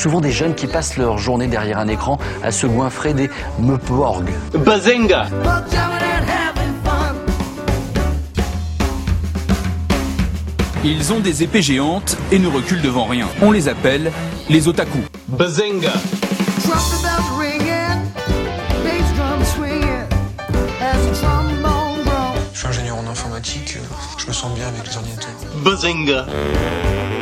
Souvent des jeunes qui passent leur journée derrière un écran à se goinfrer des meuporgs. Bazenga Ils ont des épées géantes et ne reculent devant rien. On les appelle les otaku. Bazenga Je suis ingénieur en informatique, je me sens bien avec les ordinateurs. Bazenga D'une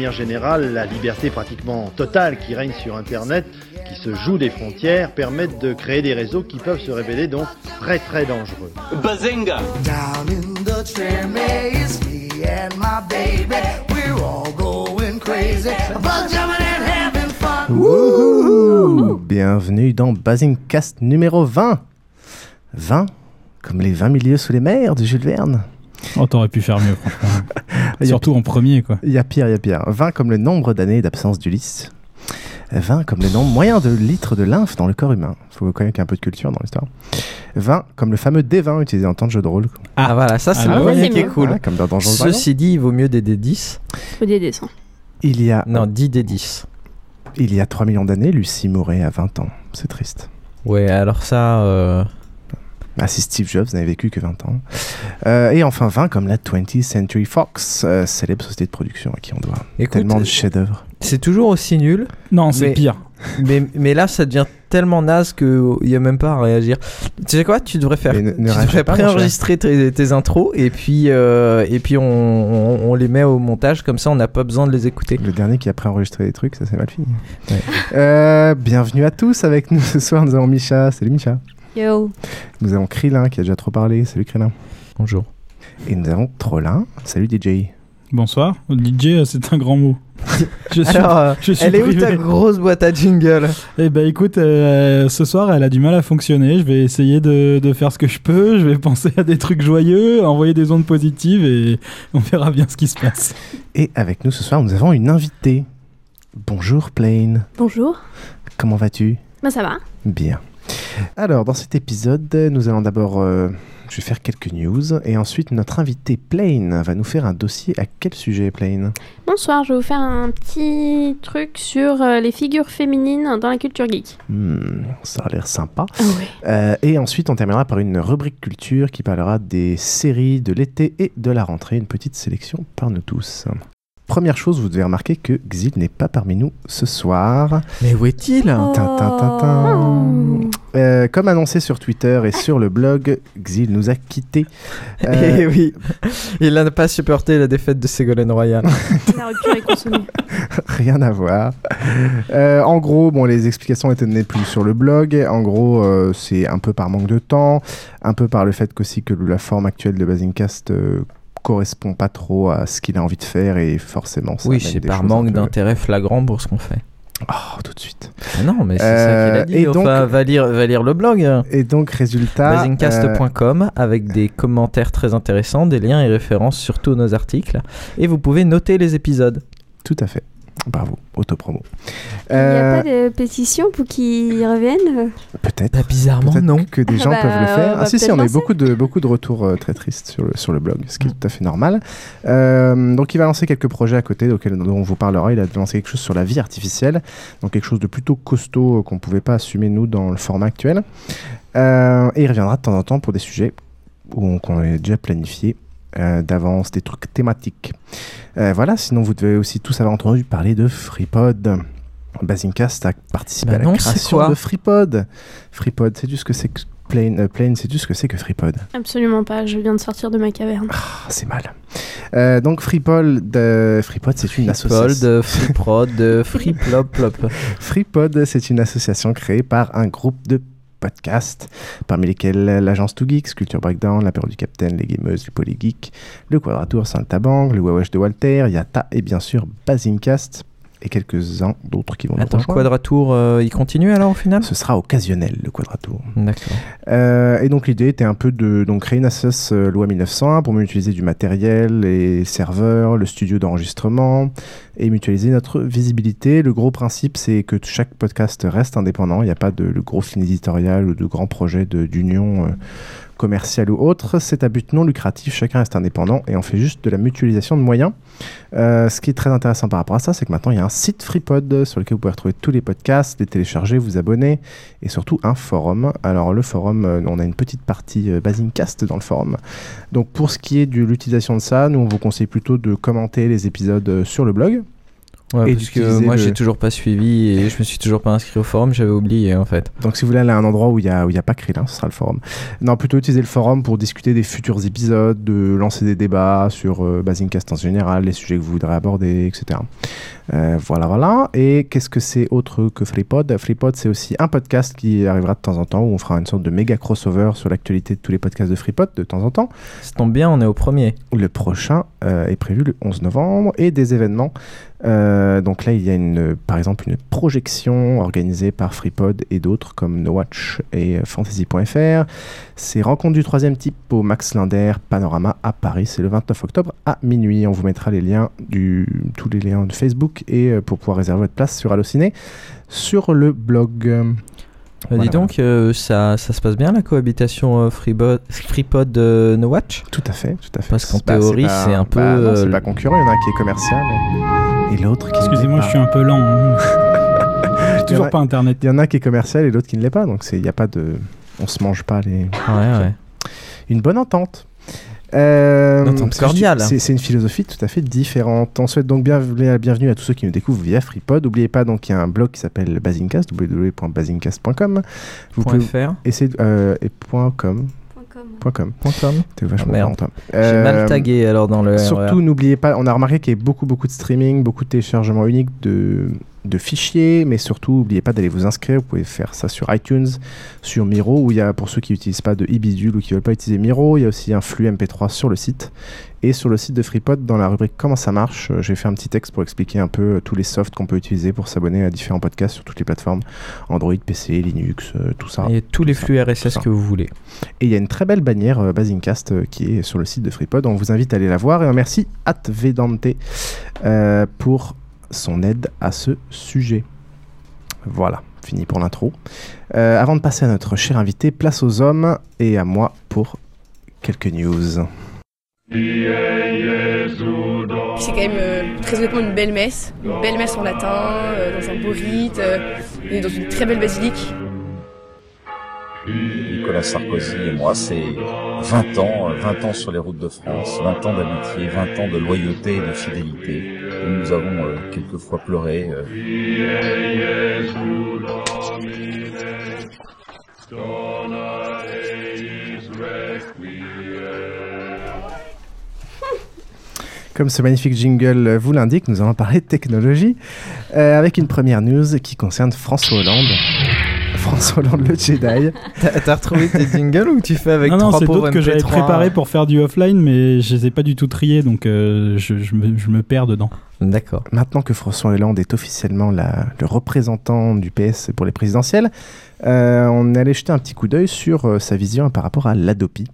manière générale, la liberté pratiquement totale qui règne sur Internet, qui se joue des frontières, permettent de créer des réseaux qui peuvent se révéler donc très très dangereux. Wouhou Bienvenue dans Basingcast numéro 20. 20 comme les 20 milieux sous les mers de Jules Verne. Oh, t'aurais pu faire mieux, franchement. Il y a Surtout en premier, quoi. Il y a pire, il y a pire. 20 comme le nombre d'années d'absence d'Ulysse. 20 comme le nombre moyen de litres de lymphe dans le corps humain. Il faut quand même qu'il y ait un peu de culture dans l'histoire. 20 comme le fameux D20 utilisé en temps de jeu de rôle. Ah, voilà, ça c'est Ah, le ouais, qui est cool. Comme dans Donjons. Ceci dit, il vaut mieux des D10. Ou des dessins. Il y a, Non, 10 D10. il y a 3 millions d'années, Lucie mourait à 20 ans. C'est triste. Ouais, alors ça. euh, Ah, si Steve Jobs n'avait vécu que 20 ans. Euh, et enfin 20 comme la 20th Century Fox, euh, célèbre société de production à qui on doit Écoute, tellement de chefs-d'œuvre. c'est toujours aussi nul. Non, c'est Mais- pire. Mais, mais là, ça devient tellement naze qu'il n'y a même pas à réagir. Tu sais quoi? Tu devrais faire. Ne- tu devrais préenregistrer tes, tes intros et puis, euh, et puis on, on- on les met au montage, comme ça on n'a pas besoin de les écouter. Le dernier qui a préenregistré des trucs, ça c'est mal fini. Ouais. Euh, bienvenue à tous avec nous ce soir. Nous avons Micha. Salut Micha. Yo. Nous avons Krillin qui a déjà trop parlé. Salut Krillin. Bonjour. Et nous avons Trollin. Salut DJ. Bonsoir. DJ, euh, c'est un grand mot. je suis, Alors, euh, je suis elle est où ta grosse boîte à jingle? Eh ben écoute, euh, ce soir elle a du mal à fonctionner. Je vais essayer de, de faire ce que je peux. Je vais penser à des trucs joyeux, envoyer des ondes positives et on verra bien ce qui se passe. Et avec nous ce soir, nous avons une invitée. Bonjour Plain. Bonjour. Comment vas-tu? Bah ça va. Bien. Alors, dans cet épisode, nous allons d'abord. euh, je vais faire quelques news et ensuite notre invité Plain va nous faire un dossier à quel sujet Plain? Bonsoir, je vais vous faire un petit truc sur euh, les figures féminines dans la culture geek. Hmm, Ça a l'air sympa. Ah ouais. Euh, et ensuite, on terminera par une rubrique culture qui parlera des séries de l'été et de la rentrée. Une petite sélection par nous tous. Première chose, vous devez remarquer que Xil n'est pas parmi nous ce soir. Mais où est-il? Tin. Euh, comme annoncé sur Twitter et sur le blog, Xil nous a quittés. Euh, Eh oui, il n'a pas supporté la défaite de Ségolène Royal. La rupture est consommée. Rien à voir. Euh, en gros, bon, les explications étaient données plus sur le blog. En gros, euh, c'est un peu par manque de temps, un peu par le fait qu'aussi que la forme actuelle de Basingcast euh, correspond pas trop à ce qu'il a envie de faire et forcément ça oui, c'est par manque d'intérêt flagrant pour ce qu'on fait. Oh, tout de suite. Ah non, mais c'est ça qu'il Euh, a dit. et Enfin, donc- va, lire, va lire le blog. Et donc, résultat. euh, Basingcast.com avec des commentaires très intéressants, des liens et références sur tous nos articles. Et vous pouvez noter les épisodes. Tout à fait. Bravo, autopromo. Il n'y Euh, a pas de pétition pour qu'ils reviennent? Peut-être. Bah, bizarrement, Peut-être non. que des Ah gens bah, peuvent le faire. Ah si, si, on a eu beaucoup de, beaucoup de retours euh, très tristes sur le, sur le blog, ce qui est tout à fait normal. Euh, donc il va lancer quelques projets à côté dont on vous parlera. Il a lancé quelque chose sur la vie artificielle, donc quelque chose de plutôt costaud euh, qu'on ne pouvait pas assumer nous dans le format actuel. Euh, et il reviendra de temps en temps pour des sujets où on- qu'on a déjà planifié euh, d'avance, des trucs thématiques. Euh, voilà, sinon vous devez aussi tous avoir entendu parler de FreePod. Basingcast a participé Bah à la non, création de FreePod. FreePod, c'est du ce que c'est que Plane, euh, Plane, c'est du ce que c'est que FreePod. Absolument pas, je viens de sortir de ma caverne. Ah, c'est mal. Euh, donc FreePod, de... FreePod, c'est une association. FreeProd, FreePlop. FreePod, c'est une association créée par un groupe de podcasts, parmi lesquels l'agence Two Geeks, Culture Breakdown, l'apéro du Capitaine, les Gameuses, le Polygeek, le Quadratour, Saint-Tabangue, le Wawesh de Walter, Yata et bien sûr Basingcast et quelques-uns d'autres qui vont nous Attends, rejoindre. Quadratour, euh, il continue alors au final Ce sera occasionnel, le Quadratour. D'accord. Euh, et donc l'idée était un peu de donc, créer une association euh, loi 1901 pour mutualiser du matériel, les serveurs, le studio d'enregistrement et mutualiser notre visibilité. Le gros principe, c'est que chaque podcast reste indépendant. Il n'y a pas de le gros film éditorial ou de grands projets de- d'union commerciale ou autre. C'est à but non lucratif. Chacun reste indépendant et on fait juste de la mutualisation de moyens. Euh, ce qui est très intéressant par rapport à ça, c'est que maintenant il y a un site FreePod sur lequel vous pouvez retrouver tous les podcasts, les télécharger, vous abonner et surtout un forum. Alors le forum, euh, on a une petite partie euh, Basingcast dans le forum. Donc pour ce qui est de l'utilisation de ça, nous on vous conseille plutôt de commenter les épisodes sur le blog. Ouais, Et parce que moi le- j'ai toujours pas suivi et je me suis toujours pas inscrit au forum, j'avais oublié en fait. Donc si vous voulez aller à un endroit où il n'y a, où il y a pas Krillin, ce sera le forum. Non, plutôt utiliser le forum pour discuter des futurs épisodes, de lancer des débats sur euh, Basingcast en général, les sujets que vous voudrez aborder, etc. Euh, voilà, voilà. Et qu'est-ce que c'est autre que FreePod? FreePod, c'est aussi un podcast qui arrivera de temps en temps où on fera une sorte de méga crossover sur l'actualité de tous les podcasts de FreePod de temps en temps. Ça tombe bien, on est au premier. Le prochain euh, est prévu le 11 novembre et des événements. Euh, donc là, il y a une, par exemple une projection organisée par FreePod et d'autres comme No Watch et Fantasy.fr. C'est Rencontre du troisième type au Max Linder Panorama à Paris. C'est le 29 octobre à minuit. On vous mettra les liens du, tous les liens de Facebook et euh, pour pouvoir réserver votre place sur Allociné sur le blog. Bah, Voilà, dis donc, euh, ça, ça se passe bien la cohabitation euh, FreePod euh, No Watch? Tout à fait, tout à fait. Parce qu'en Bah, théorie, c'est un peu. bah, non, c'est euh, pas concurrent. Il y en a un qui est commercial et, et l'autre qui. Excusez-moi, je suis un peu lent. hein. J'ai toujours a- pas internet. Il y en a un qui est commercial et l'autre qui ne l'est pas. Donc il n'y a pas de. On se mange pas les. Ouais, ouais. Une bonne entente. Euh. C'est une philosophie tout à fait différente. On souhaite donc bien la bienvenue à tous ceux qui nous découvrent via FreePod. N'oubliez pas donc qu'il y a un blog qui s'appelle Basingcast, www.basingcast.com. Vous Point pouvez .fr. essayer de- euh, et point .com. Point .com. Point .com. T'es vachement Ah, merde. J'ai Euh, mal tagué alors dans le. Surtout, n'oubliez pas, on a remarqué qu'il y a beaucoup, beaucoup de streaming, beaucoup de téléchargements uniques de, de fichiers, mais surtout, n'oubliez pas d'aller vous inscrire. Vous pouvez faire ça sur iTunes, sur Miro, où il y a, pour ceux qui n'utilisent pas de e-bidule ou qui ne veulent pas utiliser Miro, il y a aussi un flux MP3 sur le site. Et sur le site de FreePod, dans la rubrique Comment ça marche, euh, j'ai fait un petit texte pour expliquer un peu euh, tous les softs qu'on peut utiliser pour s'abonner à différents podcasts sur toutes les plateformes Android, PC, Linux, euh, tout ça. Et tous les ça, flux RSS que vous voulez. Et il y a une très belle bannière Basingcast euh, qui est sur le site de FreePod. On vous invite à aller la voir. Et un merci à Vedante euh, pour son aide à ce sujet. Voilà, fini pour l'intro. Euh, avant de passer à notre cher invité, place aux hommes et à moi pour quelques news. C'est quand même euh, très honnêtement une belle messe, une belle messe en latin, euh, dans un beau rite, et dans une très belle basilique. Nicolas Sarkozy et moi, c'est 20 ans, euh, 20 ans sur les routes de France, 20 ans d'amitié, 20 ans de loyauté et de fidélité. Et nous avons euh, quelquefois pleuré. euh, Comme ce magnifique jingle vous l'indique, nous allons parler de technologie euh, avec une première news qui concerne François Hollande. François Hollande, le Jedi. T'as retrouvé tes jingles ou tu fais avec non, non, trois c'est pauvres d'autres que j'avais MP3? préparés pour faire du offline, mais je les ai pas du tout triés, donc euh, je, je me, je me perds dedans. D'accord. Maintenant que François Hollande est officiellement la- le représentant du PS pour les présidentielles, euh, on allait jeter un petit coup d'œil sur euh, sa vision par rapport à l'Adopi.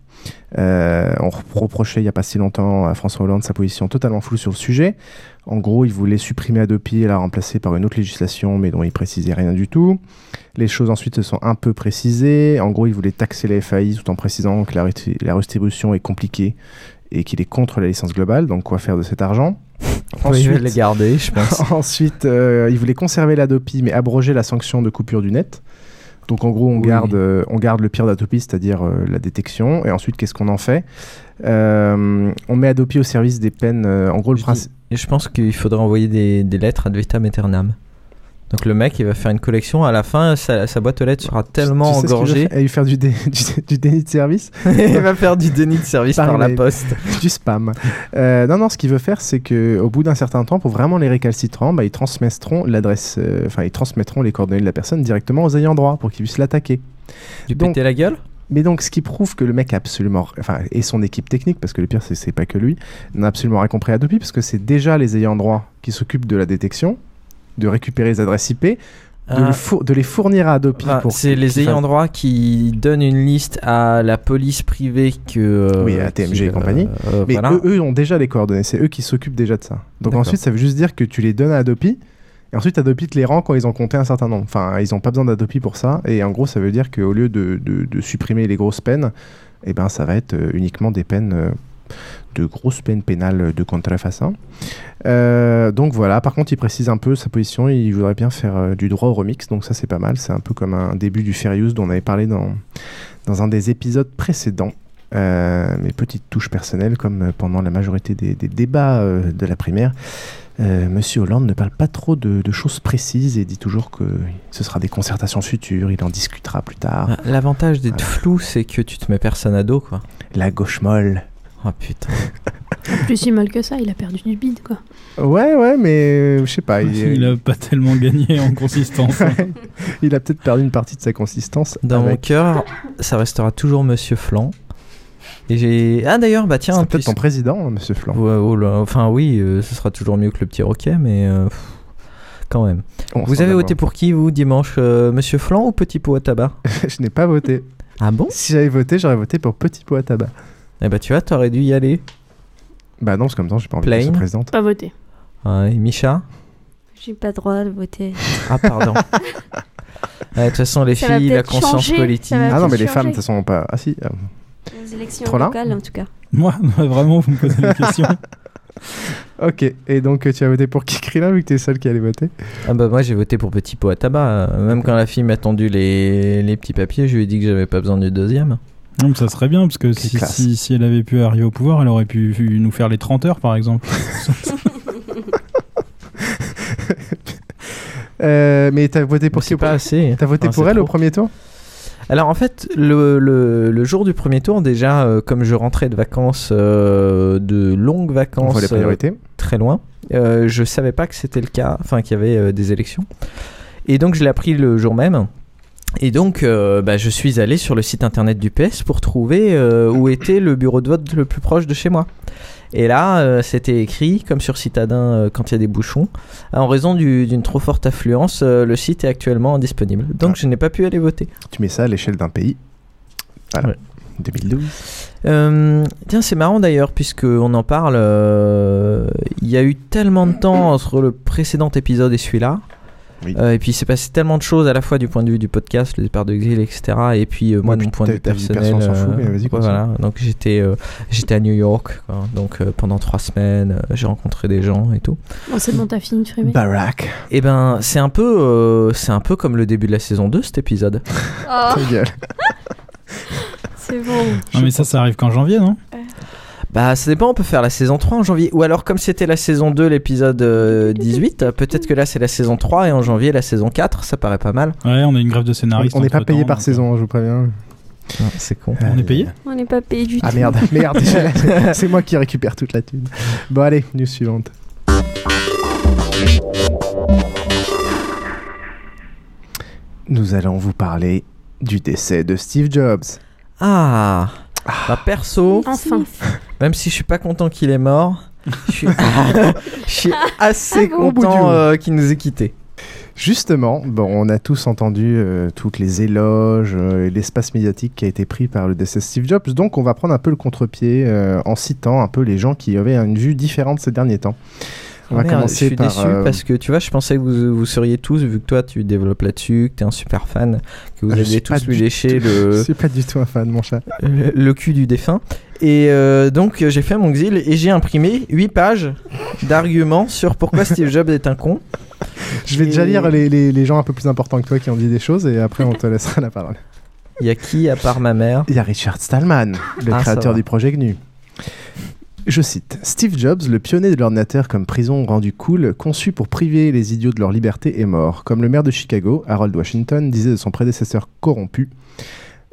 Euh, on reprochait il n'y a pas si longtemps à François Hollande sa position totalement floue sur le sujet. En gros, il voulait supprimer Adopi et la remplacer par une autre législation, mais dont il précisait rien du tout. Les choses ensuite se sont un peu précisées. En gros, il voulait taxer les FAI tout en précisant que la, la redistribution est compliquée et qu'il est contre la licence globale. Donc, quoi faire de cet argent? Oui, je vais le garder, je pense. Ensuite, euh, il voulait conserver l'Adopi, mais abroger la sanction de coupure du net. Donc en gros, on, Oui. garde, euh, on garde le pire d'Adopi, c'est-à-dire euh, la détection. Et ensuite, qu'est-ce qu'on en fait? Euh, On met Adopi au service des peines. en gros, le principe. Et je pense qu'il faudrait envoyer des, des lettres ad vitam aeternam. Donc le mec, il va faire une collection. À la fin, sa, sa boîte aux lettres sera tellement Tu sais engorgée. Il va faire du, dé- du, du déni de service. il va faire du déni de service par, la poste. du spam. Euh, non, non, ce qu'il veut faire, c'est que au bout d'un certain temps, pour vraiment les récalcitrants, bah, ils transmettront l'adresse, euh, enfin, ils transmettront les coordonnées de la personne directement aux ayants droit pour qu'ils puissent l'attaquer. Du Donc- péter la gueule? Mais donc, ce qui prouve que le mec a absolument, enfin, et son équipe technique, parce que le pire, c'est- c'est pas que lui, n'a absolument rien compris à Adobe, parce que c'est déjà les ayants droit qui s'occupent de la détection, de récupérer les adresses IP, de, Ah. le four- de les fournir à Enfin, pour. c'est les ayants droit qui donnent une liste à la police privée que. euh, Oui, à TMG qui, et compagnie. euh, Mais voilà. eux, eux ont déjà les coordonnées, c'est eux qui s'occupent déjà de ça. Donc ensuite, ça veut juste dire que tu les donnes à Adopi, et ensuite Adopi te les rend quand ils ont compté un certain nombre. Enfin, ils n'ont pas besoin d'Adopi pour ça, et en gros, ça veut dire qu'au lieu de, de- de supprimer les grosses peines, eh ben, ça va être euh, uniquement des peines, euh, de grosses peines pénales de contrefaçon. Euh, donc voilà, par contre, il précise un peu sa position, il voudrait bien faire euh, du droit au remix, donc ça c'est pas mal, c'est un peu comme un début du fair use dont on avait parlé dans, dans un des épisodes précédents. Euh, mes petites touches personnelles, comme euh, pendant la majorité des, des débats de la primaire, Monsieur Hollande ne parle pas trop de, de choses précises et dit toujours que ce sera des concertations futures, il en discutera plus tard. Bah, L'avantage d'être flou, c'est que tu te mets personne à dos, quoi. La gauche molle. Oh putain. Plus si mal que ça, il a perdu du bide, quoi. Ouais, ouais, mais euh, je sais pas. Il, Il a pas tellement gagné en consistance. hein. Ouais. il a peut-être perdu une partie de sa consistance. Dans mon cœur, ça restera toujours Monsieur Flan. Et j'ai. Ah d'ailleurs, bah tiens. Peut-être plus- ton président, hein, Monsieur Flan. Ouais, oh là, enfin oui, euh, ce sera toujours mieux que le petit roquet, mais euh, pff, quand même. On vous avez voté pour qui, vous, dimanche euh, Monsieur Flan ou Petit Pot à tabac? Je n'ai pas voté. Ah bon? Si j'avais voté, j'aurais voté pour Petit Pot à tabac. Eh bah tu vois, t'aurais dû y aller. Bah non, que comme temps, j'ai pas envie de Plain. être présidente. Pas voté. Ouais, Micha J'ai pas le droit de voter. Ah pardon. Ouais, De toute façon, les Ça va filles, la peut-être conscience changer, politique. ça va Ah non, mais les femmes, de toute façon, pas. Ah si. euh, Les élections Trop là locales, en tout cas. Moi, vraiment, vous me posez la question. Ok, et donc euh, tu as voté pour qui, Krillin, vu que tu es seul qui allait voter? Ah bah moi j'ai voté pour Petit Pot à tabac. Euh, Même quand la fille m'a tendu les, les petits papiers, je lui ai dit que j'avais pas besoin du deuxième. Non, mais ça serait bien, parce que si, classe. si, si elle avait pu arriver au pouvoir, elle aurait pu nous faire les 30 heures, par exemple. Euh, Mais t'as voté pour Mais qui c'est au- pas assez. T'as voté Enfin, pour elle au premier tour? Alors en fait, le, le, le jour du premier tour, déjà, euh, comme je rentrais de vacances, euh, de longues On vacances, voit les priorités. euh, très loin, euh, je savais pas que c'était le cas, enfin qu'il y avait euh, des élections. Et donc je l'ai appris le jour même. Et donc, euh, bah, je suis allé sur le site internet du PS pour trouver euh, où était le bureau de vote le plus proche de chez moi. Et là, euh, c'était écrit, comme sur Citadin quand il y a des bouchons, en raison du- d'une trop forte affluence, le site est actuellement indisponible. Donc, je n'ai pas pu aller voter. Tu mets ça à l'échelle d'un pays. Voilà. Ouais. 2012. Euh, tiens, c'est marrant d'ailleurs, puisqu'on en parle. euh, Il y a eu tellement de temps entre le précédent épisode et celui-là. Oui. Euh, et puis il s'est passé tellement de choses à la fois du point de vue du podcast, le départ d'exil, etc. Et puis euh, moi, Ouais, de mon point de vue personnel. perso, on s'en fout, euh, mais vas-y, ouais, continue. voilà. Donc j'étais euh, j'étais à New York, quoi. donc euh, pendant trois semaines, euh, j'ai rencontré des gens et tout. Bon, c'est bon, t'as fini de frimer. Barack. Et ben c'est un peu euh, c'est un peu comme le début de la saison 2 cet épisode. Oh, Ta gueule. c'est bon. Non, mais ça, ça arrive qu'en janvier, non? Bah ça dépend, on peut faire la saison 3 en janvier. Ou alors comme c'était la saison 2, l'épisode euh, 18, euh, peut-être que là c'est la saison 3 et en janvier la saison 4, ça paraît pas mal. Ouais, on a une grève de scénaristes. On n'est pas payé par donc, saison, je vous préviens. Non, c'est con. On est payé? On n'est pas payé du Ah tout. merde, merde, déjà, c'est moi qui récupère toute la thune. Bon allez, news suivante. Nous allons vous parler du décès de Steve Jobs. Ah, bah perso, Enfin. même si je suis pas content qu'il est mort, je suis, je suis assez Au bout du content euh, qu'il nous ait quittés. Justement, bon, on a tous entendu euh, toutes les éloges euh, et l'espace médiatique qui a été pris par le décès de Steve Jobs. Donc, on va prendre un peu le contre-pied euh, en citant un peu les gens qui avaient une vue différente ces derniers temps. On Oh va merde, commencer je suis par. déçu euh, parce que tu vois, je pensais que vous, vous seriez tous, vu que toi tu développes là-dessus, que tu es un super fan, que vous suis pas tous lui lécher le, suis pas du tout un fan, mon chat. le, le cul du défunt. Et euh, donc euh, j'ai fait mon exil et j'ai imprimé 8 pages d'arguments sur pourquoi Steve Jobs est un con. Je vais déjà lire les, les- les gens un peu plus importants que toi qui ont dit des choses et après on te laissera la parole. Il y a qui à part ma mère? Il y a Richard Stallman, le Ah, créateur du projet GNU. Je cite Steve Jobs, le pionnier de l'ordinateur comme prison rendue cool, conçu pour priver les idiots de leur liberté, est mort. Comme le maire de Chicago, Harold Washington, disait de son prédécesseur corrompu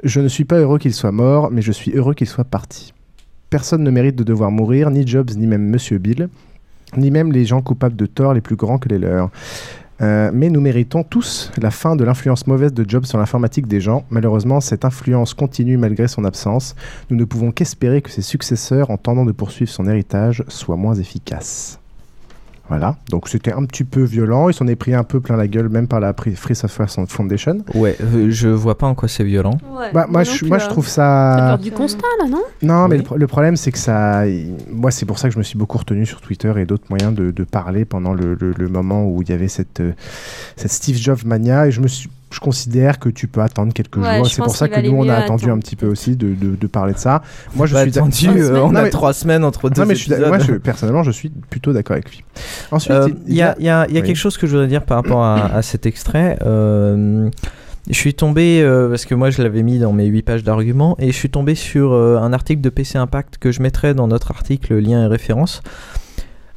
Je ne suis pas heureux qu'il soit mort, mais je suis heureux qu'il soit parti. Personne ne mérite de devoir mourir, ni Jobs, ni même Monsieur Bill, ni même les gens coupables de torts les plus grands que les leurs. Euh, mais nous méritons tous la fin de l'influence mauvaise de Jobs sur l'informatique des gens. Malheureusement, cette influence continue malgré son absence. Nous ne pouvons qu'espérer que ses successeurs, en tentant de poursuivre son héritage, soient moins efficaces. Voilà, donc c'était un petit peu violent. Il s'en est pris un peu plein la gueule, même par la Free Software Foundation. Ouais, euh, je vois pas en quoi c'est violent. Bah, moi, je, moi, je trouve ça. Peur du constat, là, non? Non, mais le, pro- le problème, c'est que ça. Moi, c'est pour ça que je me suis beaucoup retenu sur Twitter et d'autres moyens de, de parler pendant le, le- le moment où il y avait cette, euh, cette Steve Jobs mania. Et je me suis. Je considère que tu peux attendre quelques Ouais, jours. C'est pour ça que nous, on a attendu un petit peu aussi de, de- de parler de ça. Moi, je suis attendu, euh, on non, a mais- trois semaines entre deux Non, mais je suis moi, je- personnellement, je suis plutôt d'accord avec lui. Ensuite, Euh, il y a, il y a- y a Oui. quelque chose que je voudrais dire par rapport à, à cet extrait. Euh, je suis tombé, euh, parce que moi je l'avais mis dans mes 8 pages d'arguments, et je suis tombé sur euh, un article de PC Impact que je mettrai dans notre article lien et référence.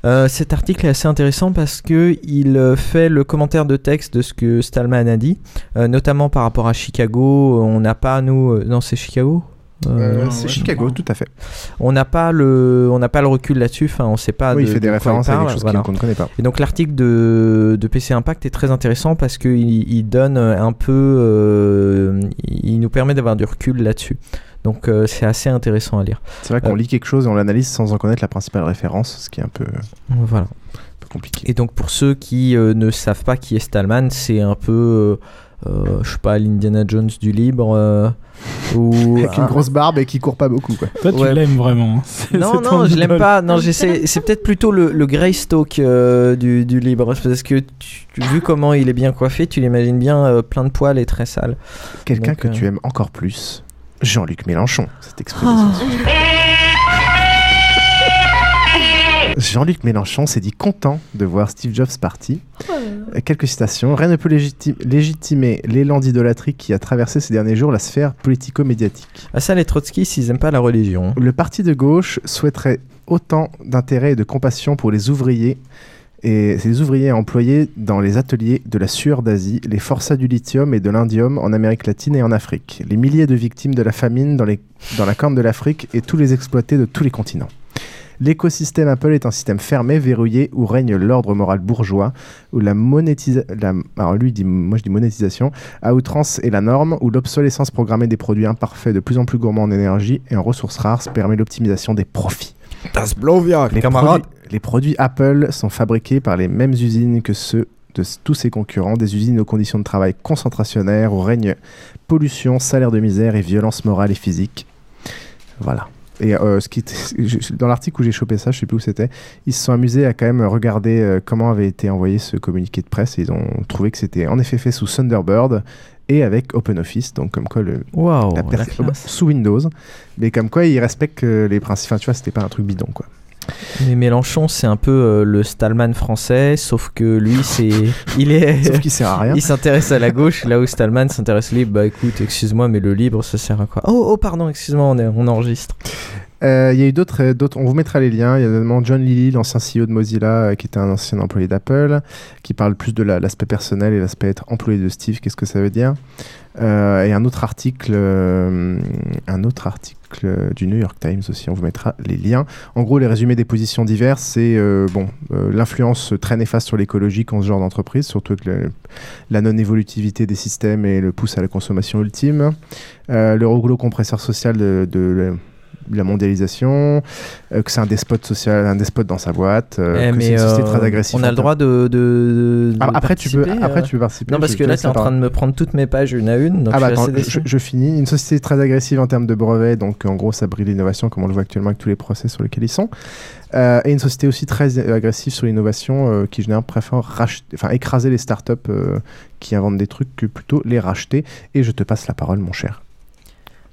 Euh, cet article est assez intéressant parce que il euh, fait le commentaire de texte de ce que Stallman a dit, euh, notamment par rapport à Chicago. On n'a pas nous, non c'est Chicago? Euh, Euh, c'est Chicago, tout à fait. on n'a pas le, on n'a pas le recul là-dessus. Enfin, on sait pas. Oui, il fait des de références à quelque chose voilà. qu'on ne connaît pas. Et donc l'article de, de PC Impact est très intéressant parce qu'il il donne un peu, euh, il nous permet d'avoir du recul là-dessus. Donc euh, c'est assez intéressant à lire. C'est vrai qu'on Euh, lit quelque chose et on l'analyse sans en connaître la principale référence, ce qui est un peu, un Voilà. peu compliqué. Et donc pour ceux qui euh, ne savent pas qui est Stallman, c'est un peu, euh, je sais pas, l'Indiana Jones du libre. euh, ou Avec une un- grosse barbe et qui court pas beaucoup. Quoi. Toi, tu Ouais. l'aimes vraiment. C'est- Non, non, je l'aime pas. Non, j'essaie. C'est peut-être plutôt le, le Greystoke euh, du, du libre. Parce que tu- vu comment il est bien coiffé, tu l'imagines bien euh, plein de poils et très sale. Quelqu'un que euh, tu aimes encore plus, Jean-Luc Mélenchon. Cette expression. Oh. Jean-Luc Mélenchon s'est dit content de voir Steve Jobs parti. Quelques citations. Rien ne peut légiti- légitimer l'élan d'idolâtrie qui a traversé ces derniers jours la sphère politico-médiatique. Ah ça, les trotskistes, ils aiment pas la religion. Le parti de gauche souhaiterait autant d'intérêt et de compassion pour les ouvriers et ces ouvriers employés dans les ateliers de la sueur d'Asie, les forçats du lithium et de l'indium en Amérique latine et en Afrique, les milliers de victimes de la famine dans, les, dans la corne de l'Afrique et tous les exploités de tous les continents. L'écosystème Apple est un système fermé, verrouillé, où règne l'ordre moral bourgeois, où la monétisation, alors lui dit, moi je dis monétisation, à outrance est la norme, où l'obsolescence programmée des produits imparfaits de plus en plus gourmands en énergie et en ressources rares permet l'optimisation des profits. Das Blovia, Les produits, les produits Apple sont fabriqués par les mêmes usines que ceux de tous ses concurrents, des usines aux conditions de travail concentrationnaires, où règne pollution, salaire de misère et violence morale et physique. Voilà. Et euh, ce qui dans l'article où j'ai chopé ça, je sais plus où c'était, ils se sont amusés à quand même regarder euh, comment avait été envoyé ce communiqué de presse et ils ont trouvé que c'était en effet fait sous Thunderbird et avec OpenOffice, donc comme quoi le Waouh, la la sous Windows, mais comme quoi ils respectent les principes. Enfin, tu vois, c'était pas un truc bidon quoi. Mais Mélenchon, c'est un peu euh, le Stallman français, sauf que lui, c'est, il est, Sauf qu'il sert à rien. Il s'intéresse à la gauche, là où Stallman s'intéresse au libre. Bah écoute, excuse-moi, mais le libre, ça sert à quoi? Oh, oh, pardon, excuse-moi, on, est- on enregistre. Euh, Il y a eu d'autres, euh, d'autres. On vous mettra les liens. Il y a notamment John Lilly, l'ancien CEO de Mozilla, euh, qui était un ancien employé d'Apple, qui parle plus de la- l'aspect personnel et l'aspect être employé de Steve. Qu'est-ce que ça veut dire? Et un autre article, un article du New York Times aussi. On vous mettra les liens. En gros, les résumés des positions diverses, c'est bon l'influence très néfaste sur l'écologie qu'ont ce genre d'entreprise, surtout avec le- la non-évolutivité des systèmes et le pouce à la consommation ultime. Le rouleau compresseur social de la mondialisation, euh, que c'est un despote social, un despote dans sa boîte, euh, Eh, que c'est une société euh, très agressive. on a le droit de. de- de Ah, après, tu peux- participer, après, tu peux participer, Non, parce que là, tu es en train de me prendre toutes mes pages une à une. Donc ah bah je suis attends, assez je, déçu. je finis. Une société très agressive en termes de brevets, donc en gros ça brille l'innovation comme on le voit actuellement avec tous les procès sur lesquels ils sont. Euh, et une société aussi très agressive sur l'innovation euh, qui généralement préfère racheter, enfin écraser les startups euh, qui inventent des trucs que plutôt les racheter. Et je te passe la parole, mon cher.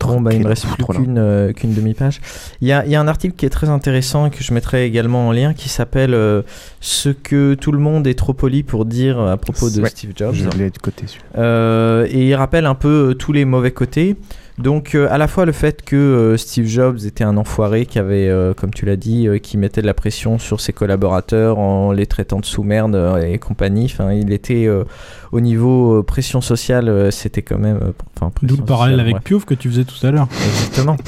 Bon, bah, il me reste plus qu'une euh, qu'une demi-page. Il y a, il y a un article qui est très intéressant et que je mettrai également en lien qui s'appelle euh, Ce que tout le monde est trop poli pour dire à propos de Ouais, Steve Jobs. Je l'ai de côté. Euh, et il rappelle un peu euh, tous les mauvais côtés. Donc à la fois le fait que Steve Jobs était un enfoiré qui avait, comme tu l'as dit, qui mettait de la pression sur ses collaborateurs en les traitant de sous-merde et compagnie. Enfin, il était au niveau euh, pression sociale, euh, c'était quand même. euh, Enfin, D'où le parallèle sociale, avec. Piouf que tu faisais tout à l'heure. Exactement.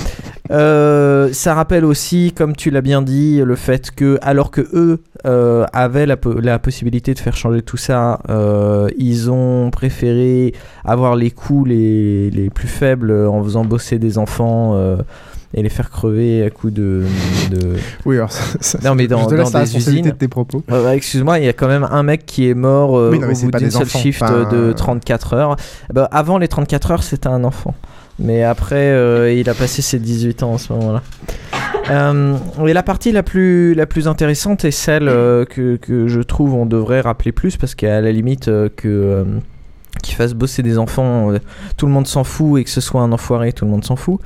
Euh, ça rappelle aussi, comme tu l'as bien dit, le fait que, alors que eux euh, avaient la, po- la possibilité de faire changer tout ça, euh, ils ont préféré avoir les coûts les, les plus faibles en faisant bosser des enfants. Euh, et les faire crever à coups de, de... Oui, alors ça- ça- non mais dans, la des usines. de tes propos. Excuse-moi, il y a quand même un mec qui est mort euh, Oui, non, au bout d'une seule shift enfin, de euh, 34 heures. Bah, avant les 34 heures, c'était un enfant. Mais après, euh, il a passé ses 18 ans en ce moment-là. Euh, et la partie la plus, la plus intéressante est celle euh, que, que je trouve on devrait rappeler plus parce qu'à la limite euh, que qu'il fasse bosser des enfants, euh, tout le monde s'en fout et que ce soit un enfoiré, tout le monde s'en fout.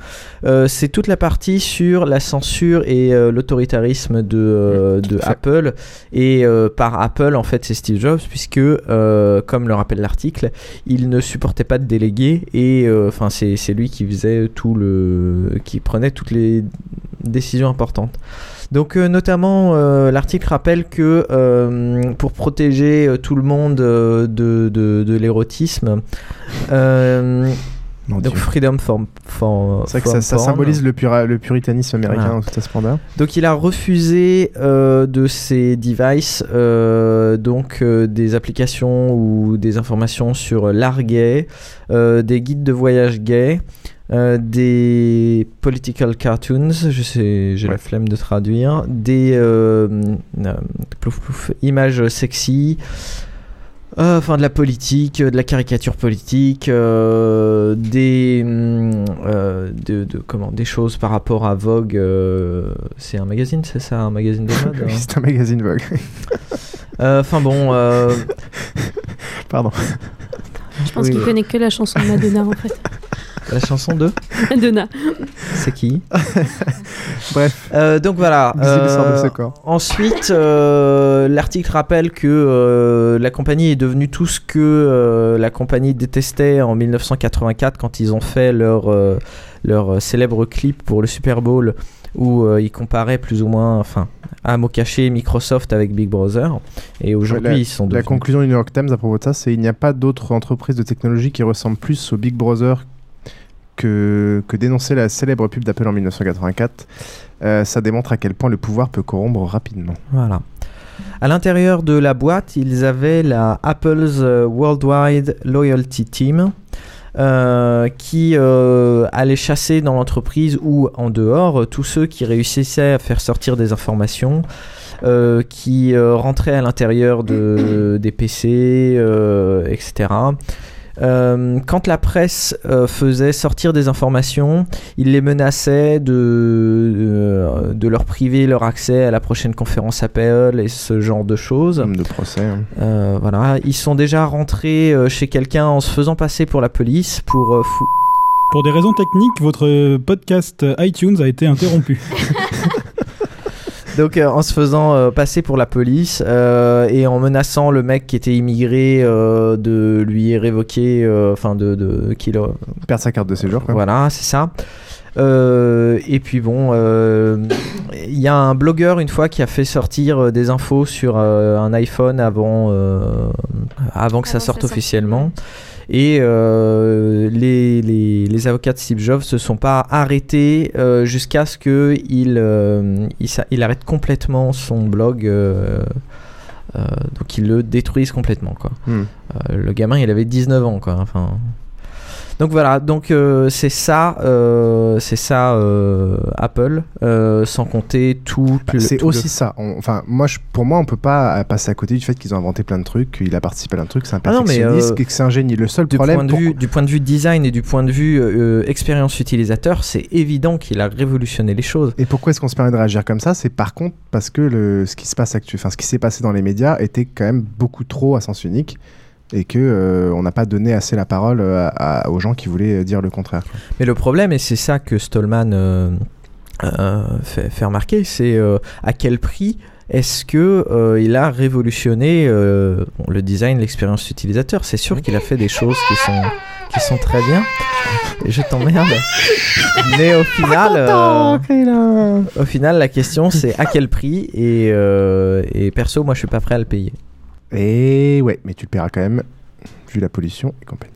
Euh, c'est toute la partie sur la censure et euh, l'autoritarisme de, de Apple et par Apple en fait c'est Steve Jobs puisque comme le rappelle l'article, il ne supportait pas de délégués et enfin c'est c'est lui qui faisait tout le qui prenait toutes les décisions importantes. Donc euh, notamment euh, l'article rappelle que euh, pour protéger tout le monde de, de, de l'érotisme, donc freedom for, for C'est vrai que ça, from symbolise le, pura- le puritanisme américain toute sa splendeur. Donc il a refusé euh, de ces devices euh, donc euh, des applications ou des informations sur l'art gay, des guides de voyage gay, euh, des political cartoons, je sais, j'ai la flemme de traduire, des euh, euh, plouf, plouf, images sexy. euh, Enfin, de la politique, de la caricature politique, euh, des, hum, euh, de, de- comment, des choses par rapport à Vogue. euh, c'est un magazine, c'est ça, un magazine de mode. Oui, hein c'est un magazine Vogue. Euh, Enfin bon. euh, Pardon. Je pense Oui. qu'il connaît que la chanson de Madonna en fait. La chanson de Madonna. C'est qui Bref. Euh, donc voilà. De euh, ce corps. Ensuite, euh, l'article rappelle que euh, la compagnie est devenue tout ce que euh, la compagnie détestait en 1984 quand ils ont fait leur, euh, leur célèbre clip pour le Super Bowl où euh, ils comparaient plus ou moins, enfin, à mot caché Microsoft avec Big Brother. Et aujourd'hui, la, ils sont la devenus- conclusion du New York Times à propos de ça, c'est il n'y a pas d'autre entreprise de technologie qui ressemble plus au Big Brother que, dénoncer la célèbre pub d'Apple en 1984. Euh, ça démontre à quel point le pouvoir peut corrompre rapidement. Voilà. À l'intérieur de la boîte, ils avaient la Apple's euh, Worldwide Loyalty Team. euh, qui allait chasser dans l'entreprise ou en dehors tous ceux qui réussissaient à faire sortir des informations, qui rentraient à l'intérieur de, des PC, etc. Euh, quand la presse euh, faisait sortir des informations, il les menaçait de, de, de leur priver leur accès à la prochaine conférence Apple et ce genre de choses. De procès. hein. Euh, voilà, ils sont déjà rentrés euh, chez quelqu'un en se faisant passer pour la police pour euh, fou- Pour des raisons techniques, votre podcast iTunes a été interrompu. Donc euh, en se faisant euh, passer pour la police euh, et en menaçant le mec qui était immigré euh, de lui révoquer, euh, enfin de, de qu'il a- Perdre sa carte de séjour. quoi. Voilà, c'est ça. Euh, et puis bon, euh, il y a un blogueur une fois qui a fait sortir euh, des infos sur euh, un iPhone avant, euh, avant que ça sorte officiellement. Et euh, les, les, les avocats de Steve Jobs se sont pas arrêtés euh, jusqu'à ce qu'il euh, il, s'a- il arrête complètement son blog. euh, euh, donc ils le détruisent complètement quoi. Hmm. Euh, le gamin il avait 19 ans quoi. Enfin, donc voilà, donc euh, c'est ça, euh, c'est ça euh, Apple, sans compter tout. Bah, c'est le- aussi ça. On- Enfin, moi, je- pour moi, on peut pas passer à côté du fait qu'ils ont inventé plein de trucs, qu'il a participé à plein de trucs, c'est un Ah perfectionniste, que c'est un génie. Le seul du problème, point de pour- vue, du point de vue design et du point de vue expérience utilisateur, c'est évident qu'il a révolutionné les choses. Et pourquoi est-ce qu'on se permet de réagir comme ça? C'est par contre parce que le, ce qui se passe actu- enfin ce qui s'est passé dans les médias était quand même beaucoup trop à sens unique et que euh, on n'a pas donné assez la parole euh, à- à- aux gens qui voulaient euh, dire le contraire. Mais le problème, et c'est ça que Stallman euh, euh, fait, fait remarquer, c'est euh, à quel prix est-ce que euh, il a révolutionné euh, bon, le design, l'expérience utilisateur? C'est sûr qu'il a fait des choses qui sont qui sont très bien. Et je t'emmerde. Mais au final, euh, au final, la question c'est à quel prix? Et, euh, et perso, moi je suis pas prêt à le payer. Et ouais, mais tu le paieras quand même, vu la pollution et compagnie.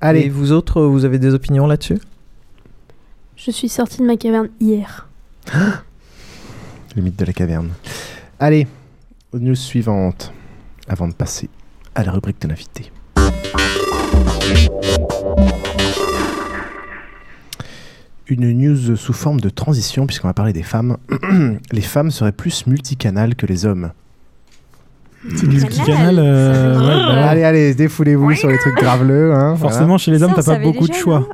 Allez. Et vous autres, vous avez des opinions là-dessus? Je suis sortie de ma caverne hier. Le mythe de la caverne. Allez, news suivante, avant de passer à la rubrique de l'invité. Une news sous forme de transition, puisqu'on va parler des femmes. les femmes seraient plus multicanales que les hommes. Multicanal, euh, ouais, bah, Allez, allez, défoulez-vous sur les trucs graveleux. hein, Forcément, voilà. chez les hommes, t'as pas beaucoup de choix.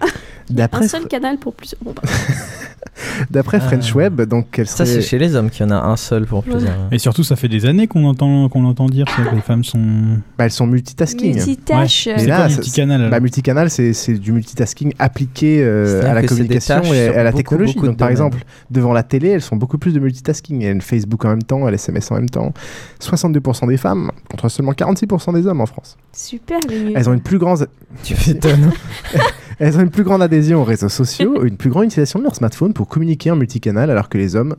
Un seul canal pour plus. Bon, bah. d'après French Web, donc Ça, c'est chez les hommes qu'il y en a un seul pour plusieurs. Et surtout, ça fait des années qu'on entend, qu'on entend dire que les femmes sont. Bah, elles sont multitasking. Multitâche. Ouais. Là, quoi multicanal, bah, multicanal, c'est c'est du multitasking appliqué euh, à la communication et à la beaucoup, technologie. beaucoup Donc, par domaines. exemple, devant la télé, elles font beaucoup plus de multitasking. Elles Facebook en même temps, elles SMS en même temps. 62% des femmes contre seulement 46% des hommes en France. Super les. Elles ont une plus grande, Tu m'étonnes. elles ont une plus grande adhésion aux réseaux sociaux, une plus grande utilisation de leur smartphone pour communiquer en multicanal, alors que les hommes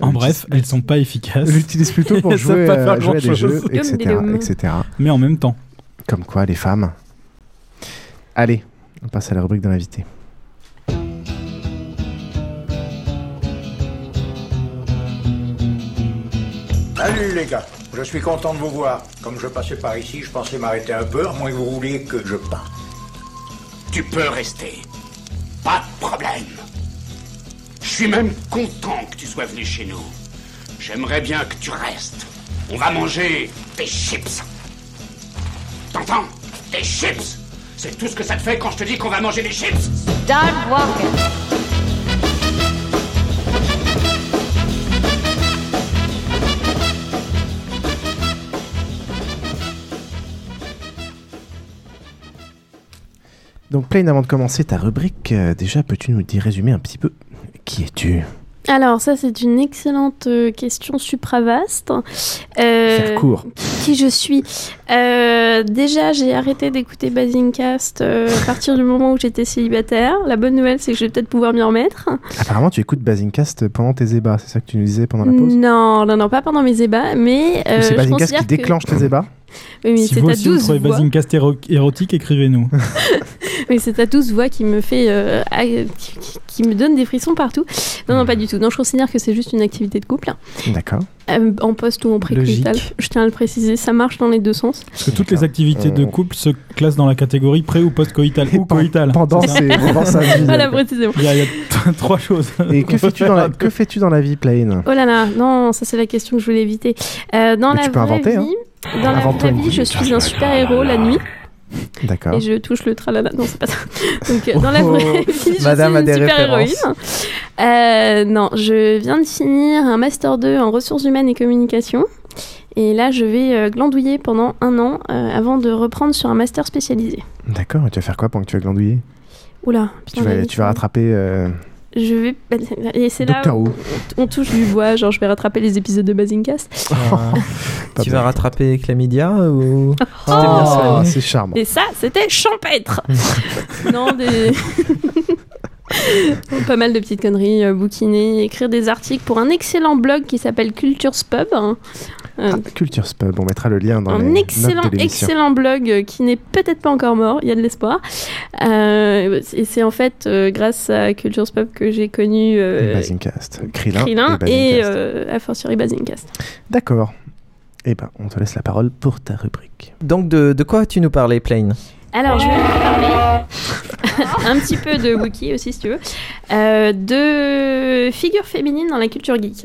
En bref, elles sont pas efficaces. l'utilisent plutôt pour Elles jouer, pas euh, faire jouer à des jeux, etc., etc. Mais en même temps. Comme quoi, les femmes. Allez, on passe à la rubrique de l'invité. Salut les gars, je suis content de vous voir. Comme je passais par ici, je pensais m'arrêter un peu, à moins que vous vouliez que je parte. Tu peux rester. Pas de problème. Je suis même content que tu sois venu chez nous. J'aimerais bien que tu restes. On va manger des chips. T'entends? Des chips C'est tout ce que ça te fait quand je te dis qu'on va manger des chips Start walking. Donc, Plain, avant de commencer ta rubrique, euh, déjà, peux-tu nous dire, résumer un petit peu qui es-tu? Alors, ça, c'est une excellente euh, question supravaste. Euh, Faire court. Qui je suis? Euh, Déjà, j'ai arrêté d'écouter Basingcast euh, à partir du moment où j'étais célibataire. La bonne nouvelle, c'est que je vais peut-être pouvoir m'y remettre. Apparemment, tu écoutes Basingcast pendant tes ébats, c'est ça que tu nous disais pendant la pause? Non, non, non, pas pendant mes ébats, mais. euh, c'est Basingcast qui que- déclenche tes ébats? Oui, mais si c'est vous à aussi vous 12 trouvez. Basingcast éro- érotique, écrivez-nous. Oui, c'est ta douce voix qui me fait. euh, qui, me donne des frissons partout. Non, non, pas du tout. Non, je considère que c'est juste une activité de couple. D'accord. Euh, en post ou en. Logique. Je tiens à le préciser, ça marche dans les deux sens. Parce que toutes les activités de couple se classent dans la catégorie pré ou post-coïtal ou coïtal. pendant ses- pendant sa vie. Voilà, précisément. Il y a, il y a trois choses. Et que fais-tu dans la, que fais-tu dans la vie, Plain Oh là là, non, ça c'est la question que je voulais éviter. Euh, dans Mais la tu peux vraie inventer, hein. vie, dans la une vie, vie. je suis un super héros la nuit. D'accord. Et je touche le tralala. Non, c'est pas ça. Donc, euh, dans la vraie Oh, vie, je Madame suis a une super références. héroïne. Euh, non, je viens de finir un Master 2 en ressources humaines et communication. Et là, je vais euh, glandouiller pendant un an avant de reprendre sur un master spécialisé. D'accord, et tu vas faire quoi pendant que tu vas glandouiller? Oula, vas, tu vas rattraper. Je vais. Et c'est là où on touche du bois, genre je vais rattraper les épisodes de Basingcast. tu vas rattraper Chlamydia ou Oh, soigné c'est charmant. Et ça, c'était champêtre Non, des. Pas mal de petites conneries, euh, bouquiner, écrire des articles pour un excellent blog qui s'appelle Cultures Pub. hein. Euh, Culture Pub, on mettra le lien dans les un notes excellent, de l'émission. excellent blog euh, qui n'est peut-être pas encore mort, il y a de l'espoir. Euh, et c'est en fait euh, grâce à Cultures Pub que j'ai connu euh, Basingcast. Krillin, Krillin et et, euh, a fortiori Basingcast. D'accord. Eh ben, on te laisse la parole pour ta rubrique. Donc de, de quoi vas-tu nous parler, Plain? Alors, je vais vous parler un petit peu de Wookiee aussi, si tu veux, euh, de figures féminines dans la culture geek.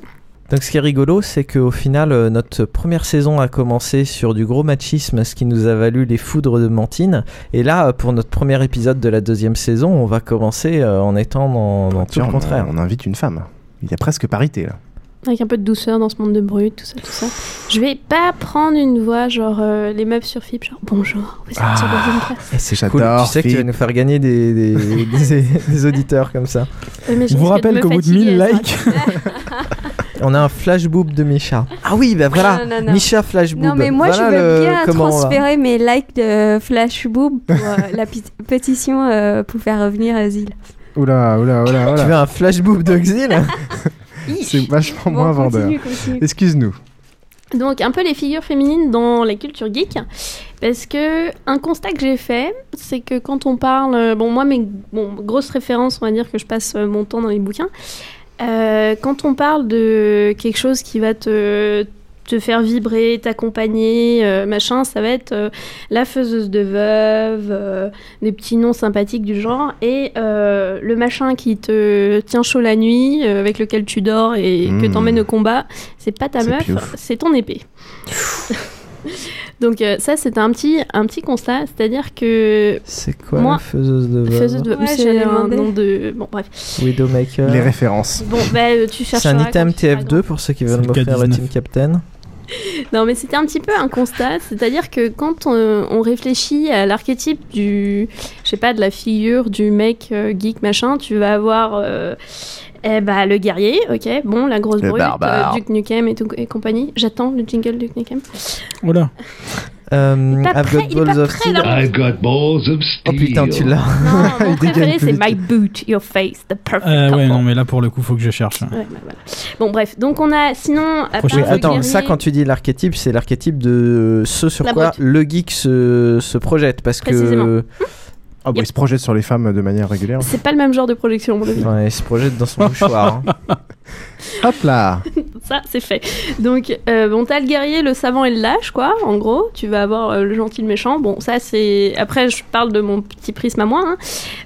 Donc ce qui est rigolo, c'est qu'au final, euh, notre première saison a commencé sur du gros machisme, ce qui nous a valu les foudres de Mantine. Et là, euh, pour notre premier épisode de la deuxième saison, on va commencer en étant dans, dans tout le on- contraire. On invite une femme. Il y a presque parité là. Avec un peu de douceur dans ce monde de brut, tout ça, tout ça. Je vais pas prendre une voix genre euh, les meufs sur FIP, genre bonjour, vous êtes Ah. sur. Et c'est cool. Tu sais que tu vas nous faire gagner des, des, des- des auditeurs comme ça. Ouais, je vous rappelle qu'au bout de fatiguer 1000 à ça. likes, On a un flashboob de Misha. Ah oui, bah voilà. Non, non, non. Misha flashboob. Non, mais moi, Voilà je veux bien comment transférer mes likes de Flashboob pour euh, la pétition euh, pour faire revenir Asile. Oula, oula, oula, oula. Tu veux un flashboob d'Oxil C'est vachement Bon, moins vendeur. Excuse-nous. Donc un peu les figures féminines dans la culture geek, parce que un constat que j'ai fait, c'est que quand on parle, euh, bon moi mes bon, grosses références, on va dire que je passe euh, mon temps dans les bouquins, Euh, quand on parle de quelque chose qui va te te faire vibrer, t'accompagner, euh, machin, ça va être euh, la faiseuse de veuve, euh, des petits noms sympathiques du genre, et euh, le machin qui te tient chaud la nuit, euh, avec lequel tu dors et que Mmh. t'emmènes au combat, c'est pas ta meuf, c'est ton épée. Donc euh, ça c'était un petit un petit constat, c'est-à-dire que C'est quoi moi la faiseuse de veuve faiseuse de Ouais, c'est j'allais un demander. nom de bon bref. Widowmaker. Les références. Bon bah tu cherches C'est un item TF2 pour ceux qui veulent le m'offrir le K19. Team Captain. Non, mais c'était un petit peu un constat, c'est-à-dire que quand on, on réfléchit à l'archétype du, je sais pas, de la figure du mec euh, geek machin, tu vas avoir euh, eh bah, le guerrier, ok, bon, la grosse brute, euh, Duke Nukem et, tout, et compagnie. J'attends le jingle Duke Nukem. Voilà. Euh, I've got balls of steel. I've got balls of Oh putain, tu l'as. Non, mon préféré c'est. My Boot, Your Face, The Perfect Euh, ouais, non, mais là pour le coup, faut que je cherche. Ouais, bah, voilà. Bon, bref, donc on a sinon. À part Oui, attends, guerrier- ça quand tu dis l'archétype, c'est l'archétype de ce sur La quoi brute. le geek se, se projette. Parce Précisément. que. Ah, bah, il se projette sur les femmes de manière régulière. C'est pas le même genre de projection, à mon avis. Ouais, il se projette dans son mouchoir. hein. Hop là Ça, c'est fait. Donc, euh, bon, t'as le guerrier, le savant et le lâche, quoi, en gros. Tu vas avoir euh, le gentil, le méchant. Bon, ça, c'est... Après, je parle de mon petit prisme à moi. hein.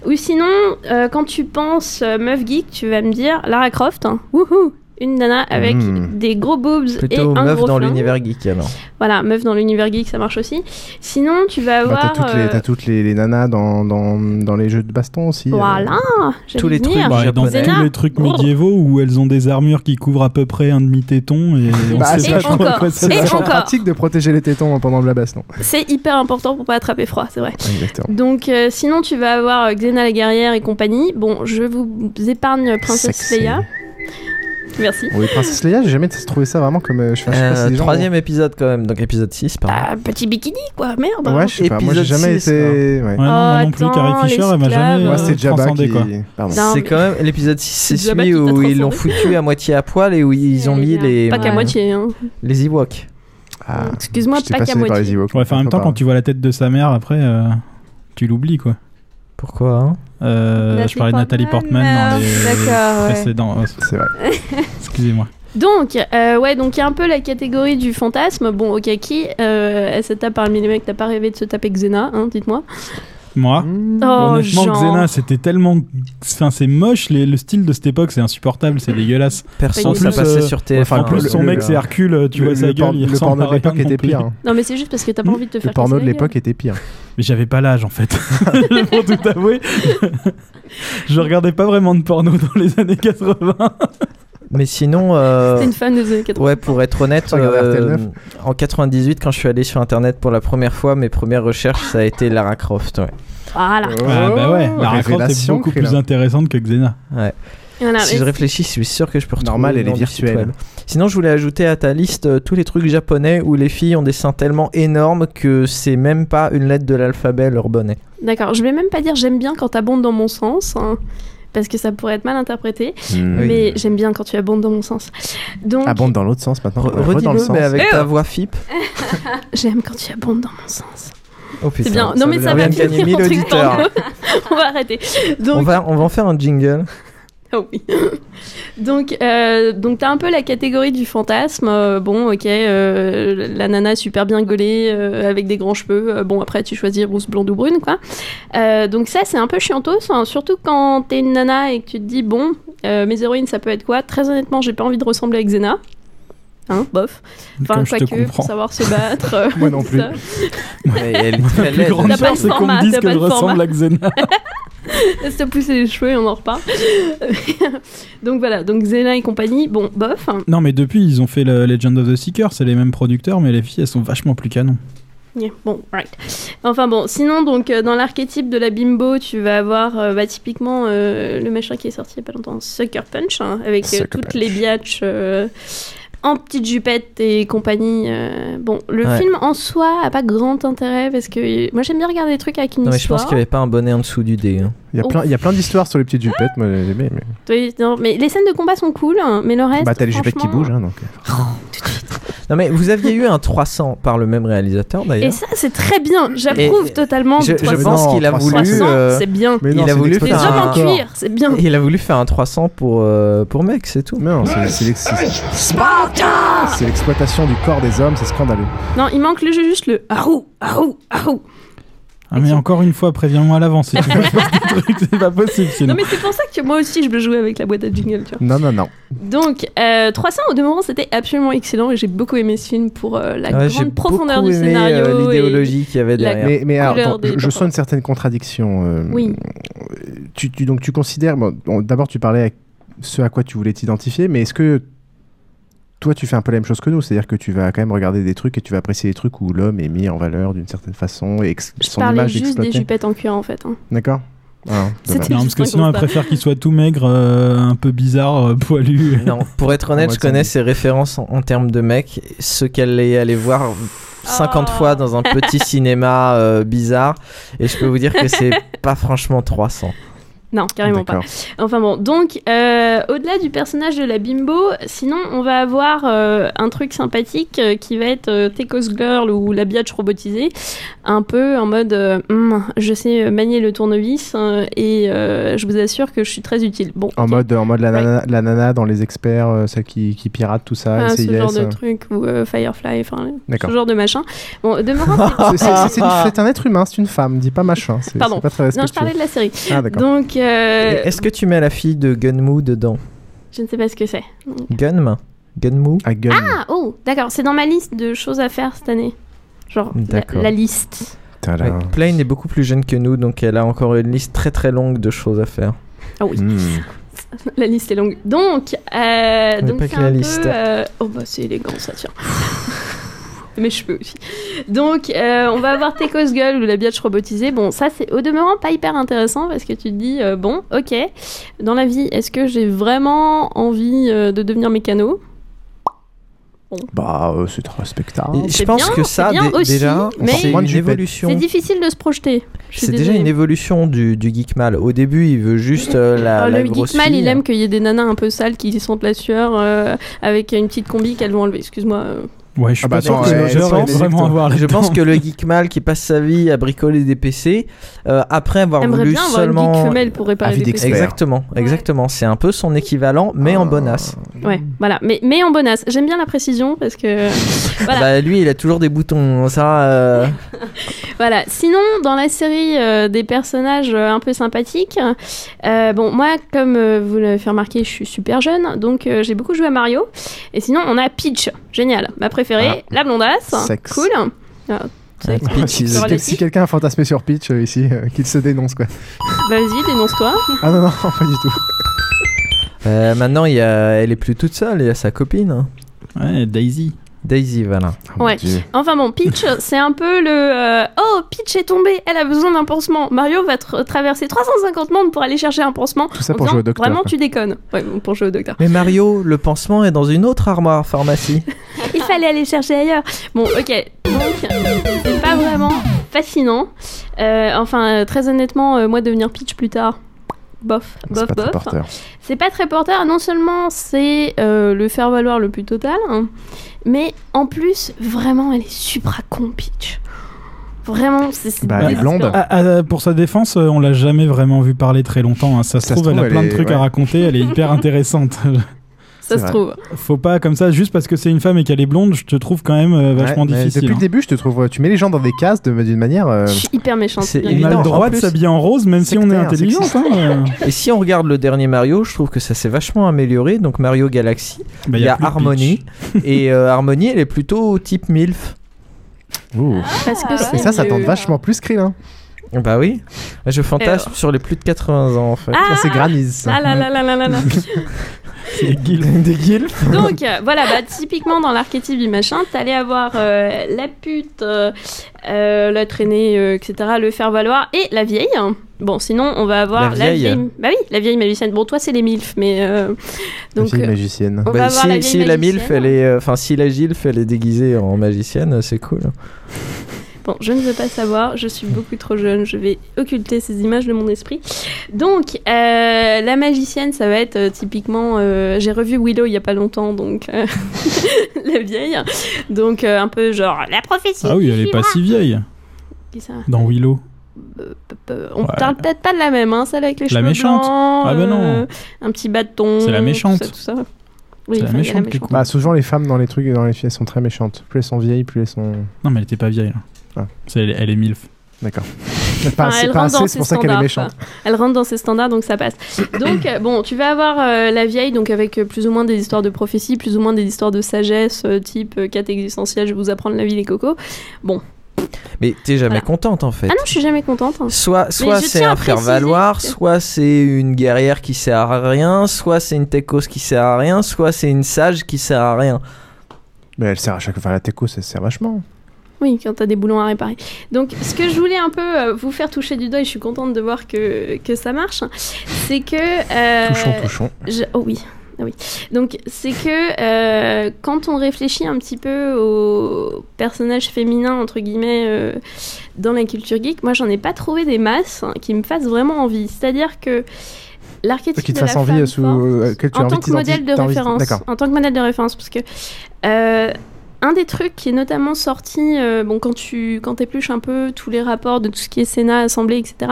Ou sinon, euh, quand tu penses euh, meuf geek, tu vas me dire Lara Croft. hein. Wouhou Une nana avec Hmm. des gros boobs et Plutôt un meuf gros dans l'univers geek alors. Voilà, meuf dans l'univers geek, ça marche aussi. Sinon, tu vas Bah, avoir... t'as toutes, les, euh, t'as toutes les, les nanas dans, dans, dans les jeux de baston aussi. euh. Voilà j'allais Tous les trucs Bah, dans tous les trucs médiévaux où elles ont des armures qui couvrent à peu près un demi-téton et on Bah, sait c'est pas vachement- quoi c'est Et pratique de protéger les tétons pendant le baston. C'est hyper important pour pas attraper froid, c'est vrai. Exactement. Donc, euh, sinon, tu vas avoir euh, Xena la guerrière et compagnie. Bon, je vous épargne Princesse. Leia. Merci. Oui, Princesse Leia, j'ai jamais trouvé ça vraiment comme. euh, Je, sais pas si Euh, les gens troisième épisode quand même, donc épisode 6 pardon. Ah, petit bikini, quoi, merde. ont- Ouais, je sais pas. Moi, j'ai Épisode jamais six, été. Ouais, Ouais. non, moi non plus, attends, Carrie Fisher, elle m'a l'esclave. jamais Moi, euh, c'était Jabba transcendé, qui. quoi. Pardon. Non, c'est mais- quand même l'épisode 6 c'est C'est Jabba celui qui t'a où ils l'ont foutu à moitié à poil et où ils ont mis les, Pas qu'à euh, moitié, hein. les Ewoks. Ah, Excuse-moi, j'étais pas qu'à par moitié. les Ewoks. Ouais, enfin, en même temps, quand tu vois la tête de sa mère, après, euh, tu l'oublies, quoi. Pourquoi hein Euh, je parlais de Nathalie Portman, Portman dans ah, les d'accord, ouais. précédents. Ouais, pas C'est vrai. Excusez-moi. Donc, euh, ouais, donc il y a un peu la catégorie du fantasme. Bon, ok, qui euh, elle se tape parmi les mecs, t'as pas rêvé de se taper Xena, hein, dites-moi. Moi, Mmh. Oh, honnêtement. Xena, c'était tellement. Enfin, c'est moche, les- le style de cette époque, c'est insupportable, c'est dégueulasse. Perso, En ça plus, passait euh, sur TF1. Enfin, en plus, le- son le- mec, c'est Hercule, tu le- vois sa le gueule, porno- il le ressemble porno à de l'époque était pire. hein. Non, mais c'est juste parce que t'as pas envie de te Le faire porno casser de l'époque était pire. Mais j'avais pas l'âge en fait. Pour tout avouer. je regardais pas vraiment de porno dans les années 80. Mais sinon, euh, T'es une fan des années 80. ouais, pour être honnête, euh, RTL9. en 98, quand je suis allé sur internet pour la première fois, mes premières recherches, ça a été Lara Croft. Ouais. Voilà. Ah bah ouais, Lara Croft est beaucoup plus intéressante que Xena. Ouais. Voilà, si je réfléchis, je suis sûr que je peux retrouver. Normal, le elle est virtuelle. Sinon, je voulais ajouter à ta liste euh, tous les trucs japonais où les filles ont des seins tellement énormes que c'est même pas une lettre de l'alphabet leur bonnet. D'accord, je vais même pas dire j'aime bien quand t'abondes dans mon sens, hein, parce que ça pourrait être mal interprété, Hmm. mais j'aime bien quand tu abondes dans mon sens. Donc, Abonde dans l'autre sens maintenant. Re- Ouais, re dans le Redis-le, sens. mais avec Eh ta oh voix FIP. j'aime quand tu abondes dans mon sens. Oh C'est bien. Non mais ça va finir en 1000 truc porno. auditeurs. On va arrêter. Donc, On va, on va en faire un jingle. Oh oui. donc, euh, donc t'as un peu la catégorie du fantasme. euh, bon, ok, euh, la nana super bien gaulée avec des grands cheveux. bon, après tu choisis rousse, blonde ou brune, quoi. Donc ça, c'est un peu chiantos, hein, surtout quand t'es une nana et que tu te dis bon, mes héroïnes, ça peut être quoi? Très honnêtement, j'ai pas envie de ressembler à Xena. Hein, bof. Enfin, Comme je te quoique, comprends. pour savoir se battre. euh, Moi non plus. ça. Ouais, elle est Ma très plus laide. grande peur, c'est qu'on me dise que je le ressemble à Xena. Laisse te pousser les cheveux et on en reparle. donc voilà, donc Xena et compagnie, bon, bof. Non, mais depuis, ils ont fait le Legend of the Seeker, c'est les mêmes producteurs, mais les filles, elles sont vachement plus canon. Yeah, bon, right. Enfin bon, sinon, donc, euh, dans l'archétype de la bimbo, tu vas avoir euh, bah, typiquement euh, le machin qui est sorti il y a pas longtemps, Sucker Punch, hein, avec euh, Sucker toutes Punch. les biatches euh, en petite jupette et compagnie. euh, bon, le Ouais. film en soi a pas grand intérêt parce que moi j'aime bien regarder des trucs avec une Non, mais je pense qu'il n'y avait pas un bonnet en dessous du dé. hein. Il y a plein, il y a plein d'histoires sur les petites jupettes, moi j'ai aimé. Mais... Oui, non, mais les scènes de combat sont cool, hein, mais le reste. Bah, t'as les jupettes qui bougent, hein, donc. Non, mais vous aviez eu un 300 par le même réalisateur Et d'ailleurs. ça, c'est très bien. J'approuve Et- totalement. Je, du je 300. pense qu'il a voulu. 300, euh, c'est bien. Mais non, il a voulu Les faire hommes en un... cuir, c'est bien. Il a voulu faire un 300 pour, euh, pour mec, c'est tout. Non, c'est c'est l'ex- c'est l'exploitation du corps des hommes, c'est scandaleux. Non, il manque le juste le ahou, ahou, ahou. Ah, mais encore une fois, préviens-moi à l'avance si tu veux c'est pas possible sinon. Non, mais c'est pour ça que moi aussi je peux jouer avec la boîte à jingle, tu vois. Non, non, non. Donc, euh, 300 au demeurant, c'était absolument excellent et j'ai beaucoup aimé ce film pour euh, la Ouais, grande profondeur du aimé, scénario. euh, et- l'idéologie qu'il y avait derrière. Mais, mais alors, attends, je, je sens une certaine contradiction. euh, Oui. Tu, tu- donc tu considères, bon, bon, d'abord tu parlais à ce à quoi tu voulais t'identifier, mais est-ce que toi tu fais un peu la même chose que nous C'est-à-dire que tu vas quand même regarder des trucs et tu vas apprécier des trucs où l'homme est mis en valeur d'une certaine façon et Je son parlais image juste des jupettes en cuir en fait. hein. D'accord Ah. Non, parce que sinon, elle préfère qu'il soit tout maigre, euh, un peu bizarre, euh, poilu. Non, pour être honnête, je connais ses références en, en termes de mec, ce qu'elle est allée voir 50 Oh. fois dans un petit cinéma euh, bizarre, et je peux vous dire que c'est pas franchement 300. Non, carrément pas. Enfin bon, donc euh, au-delà du personnage de la bimbo, sinon on va avoir euh, un truc sympathique euh, qui va être euh, Tekos Girl ou la biatch robotisée, un peu en mode euh, Hum, je sais manier le tournevis euh, et euh, je vous assure que je suis très utile. Bon, En mode, en mode la, nana, la nana dans les experts, euh, celle qui, qui pirate tout ça, Ah, ce genre de truc ou euh, Firefly, ce genre de machin. Bon, demeurant, C'est- c'est- c'est- c'est une- c'est un être humain, c'est une femme, dis pas machin. C'est Pardon. c'est pas très Non, je parlais de la série. Ah, d'accord. Donc, euh, Est-ce que tu mets la fille de Gunmu dedans je ne sais pas ce que c'est. Gunm Gunmu Ah, Gun. Ah, oh, d'accord, c'est dans ma liste de choses à faire cette année. Genre, la, la liste. Ouais, Plane est beaucoup plus jeune que nous, donc elle a encore une liste très très longue de choses à faire. Ah oui. Hmm. La liste est longue. Donc, euh, donc pas c'est que la un peu, liste. euh, Oh bah c'est élégant ça tiens. Mes cheveux aussi. Donc, euh, on va avoir Tekos Gull ou la biatch robotisée. Bon, ça c'est au demeurant pas hyper intéressant parce que tu te dis euh, bon, ok, dans la vie, est-ce que j'ai vraiment envie euh, de devenir mécano? Bah, euh, c'est respectable. Et je pense bien, que ça, bien aussi, déjà, mais- c'est une évolution. C'est difficile de se projeter. C'est déjà une évolution du, du geek mal. Au début, il veut juste euh, la, Ah, la le grosse geek mal, il aime qu'il y ait des nanas un peu sales qui sentent la sueur euh, avec une petite combi qu'elles vont enlever. Excuse-moi. Euh. Ouais, je suis Ah bah pas attends, que je pense- vraiment Je pense que le geek mal qui passe sa vie à bricoler des PC, euh, après avoir Aimerait voulu bien avoir seulement. une geek femelle pour réparer Avis des PC. d'expert. Exactement, exactement. C'est un peu son équivalent, mais en bonasse. Ouais, voilà. Mais, mais en bonasse. J'aime bien la précision parce que. voilà. Bah, lui, il a toujours des boutons. Ça. euh, voilà. Sinon, dans la série euh, des personnages euh, un peu sympathiques, euh, bon, moi, comme euh, vous l'avez fait remarquer, je suis super jeune, donc euh, j'ai beaucoup joué à Mario. Et sinon, on a Peach. Génial. Ma préférée, la blondasse. Sexe. Cool. Ah, Si, quelqu'un a fantasmé sur Pitch euh, ici, euh, qu'il se dénonce quoi. Vas-y, dénonce-toi. Ah non, non, pas du tout. euh, maintenant, il y a... elle est plus toute seule, il y a sa copine. Ouais, Daisy. Daisy, voilà. Oh, Ouais. Enfin bon, Peach, c'est un peu le euh, Oh, Peach est tombée, elle a besoin d'un pansement. Mario va tra- traverser 350 mondes pour aller chercher un pansement. Tout ça pour disant, jouer au docteur, Vraiment, quoi. tu déconnes. Ouais, bon, pour jouer au docteur. Mais Mario, le pansement est dans une autre armoire pharmacie. Il fallait aller chercher ailleurs. Bon, ok. Donc, c'est pas vraiment fascinant. Euh, enfin, euh, très honnêtement, euh, moi, devenir Peach plus tard. Bof, C'est bof, pas très bof. porteur. C'est pas très porteur. Non seulement c'est euh, le faire valoir le plus total, hein, mais en plus, vraiment, elle est supra con, Peach. Vraiment, c'est Bah, elle est blonde. désespérant. Ah, ah, pour sa défense, euh, on l'a jamais vraiment vu parler très longtemps. hein. Ça se Ça se trouve, elle a plein de trucs ouais. à raconter. Elle est hyper intéressante. Ça C'est se vrai. trouve. Faut pas comme ça, juste parce que c'est une femme et qu'elle est blonde, je te trouve quand même euh, vachement Ouais, difficile. Depuis hein. le début, je te trouve, tu mets les gens dans des cases de- d'une manière. euh, Je suis hyper méchante. C'est On a le droit de s'habiller en rose, même si on est sectaire, intelligente. hein, euh. Et si on regarde le dernier Mario, je trouve que ça s'est vachement amélioré. Donc Mario Galaxy, Bah, il y a, de Harmony. Et euh, Harmony, elle est plutôt type MILF. ouh. Parce que Et c'est ça, ça tente vachement plus Krillin. Bah oui. Je fantasme sur les plus de 80 ans en fait. Ah, Ça, c'est Granise. Ah là là là là là là. Des guilfs. Des guilfs. Donc euh, voilà, bah, typiquement dans l'archétype du machin, t'allais avoir euh, la pute, euh, la traînée, euh, etc., le faire valoir et la vieille. Bon, sinon on va avoir La vieille. Bah oui, la vieille magicienne. Bon, toi c'est les milfs, mais euh, donc vieille euh, magicienne. On Bah, si, la vieille si la. MILF, elle est, euh, enfin si la GILF, elle est déguisée en magicienne, c'est cool. Bon, je ne veux pas savoir, je suis beaucoup trop jeune, je vais occulter ces images de mon esprit. Donc, euh, la magicienne, ça va être euh, typiquement. euh, J'ai revu Willow il y a pas longtemps, donc. euh, la vieille. Donc, euh, un peu genre. La prophétie Ah oui, elle est pas si vieille. Qui ça? Dans Willow. On Ouais. parle peut-être pas de la même, hein, celle avec les La cheveux méchante. blancs, Ah bah non. euh, un petit bâton. C'est la méchante. Tout ça, tout ça. Oui, C'est la méchante est cool. Bah, souvent, les femmes dans les trucs et dans les filles, elles sont très méchantes. Plus elles sont vieilles, plus elles sont. Non, mais elle était pas vieille. là. Ah. Elle, est- elle est MILF. D'accord. Pas Enfin, assez, elle pas rentre assez, dans c'est pour ça qu'elle est standards, méchante. quoi. Elle rentre dans ses standards, donc ça passe. Donc, euh, bon, tu vas avoir euh, la vieille, donc avec euh, plus ou moins des histoires de prophétie, plus ou moins des histoires de sagesse, euh, type euh, quête existentielle, je vais vous apprendre la vie, les cocos. Bon. Mais t'es jamais Voilà. contente en fait. Ah non, je suis jamais contente. hein. Soit, soit c'est un faire valoir, que- soit c'est une guerrière qui sert à rien, soit c'est une techos qui sert à rien, soit c'est une sage qui sert à rien. Mais elle sert à chaque fois. La teco, ça sert vachement. Oui, quand t'as des boulons à réparer. Donc, ce que je voulais un peu euh, vous faire toucher du doigt, et je suis contente de voir que, que ça marche, c'est que... euh, Touchons, touchons. je- Oh oui. ah oui. Donc, c'est que euh, quand on réfléchit un petit peu aux personnages féminins, entre guillemets, euh, dans la culture geek, moi, j'en ai pas trouvé des masses hein, qui me fassent vraiment envie. C'est-à-dire que l'archétype Qui te de la fasse envie femme sous. forte, euh, que tu en tant que modèle de référence. En tant que modèle de référence, parce que un des trucs qui est notamment sorti, euh, bon, quand tu quand épluches un peu tous les rapports de tout ce qui est Sénat, Assemblée, etc.,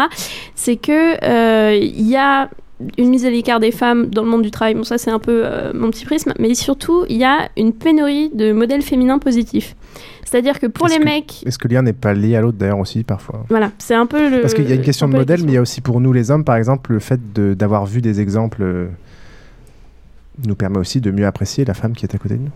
c'est que euh, il y a une mise à l'écart des femmes dans le monde du travail. Bon, ça c'est un peu euh, mon petit prisme, mais surtout il y a une pénurie de modèles féminins positifs. C'est-à-dire que pour les que- mecs, Est-ce que l'un n'est pas lié à l'autre d'ailleurs aussi parfois? Voilà, c'est un peu le. Parce qu'il y a une question de modèle, mais il y a aussi pour nous les hommes, par exemple, le fait de- d'avoir vu des exemples euh, nous permet aussi de mieux apprécier la femme qui est à côté de nous.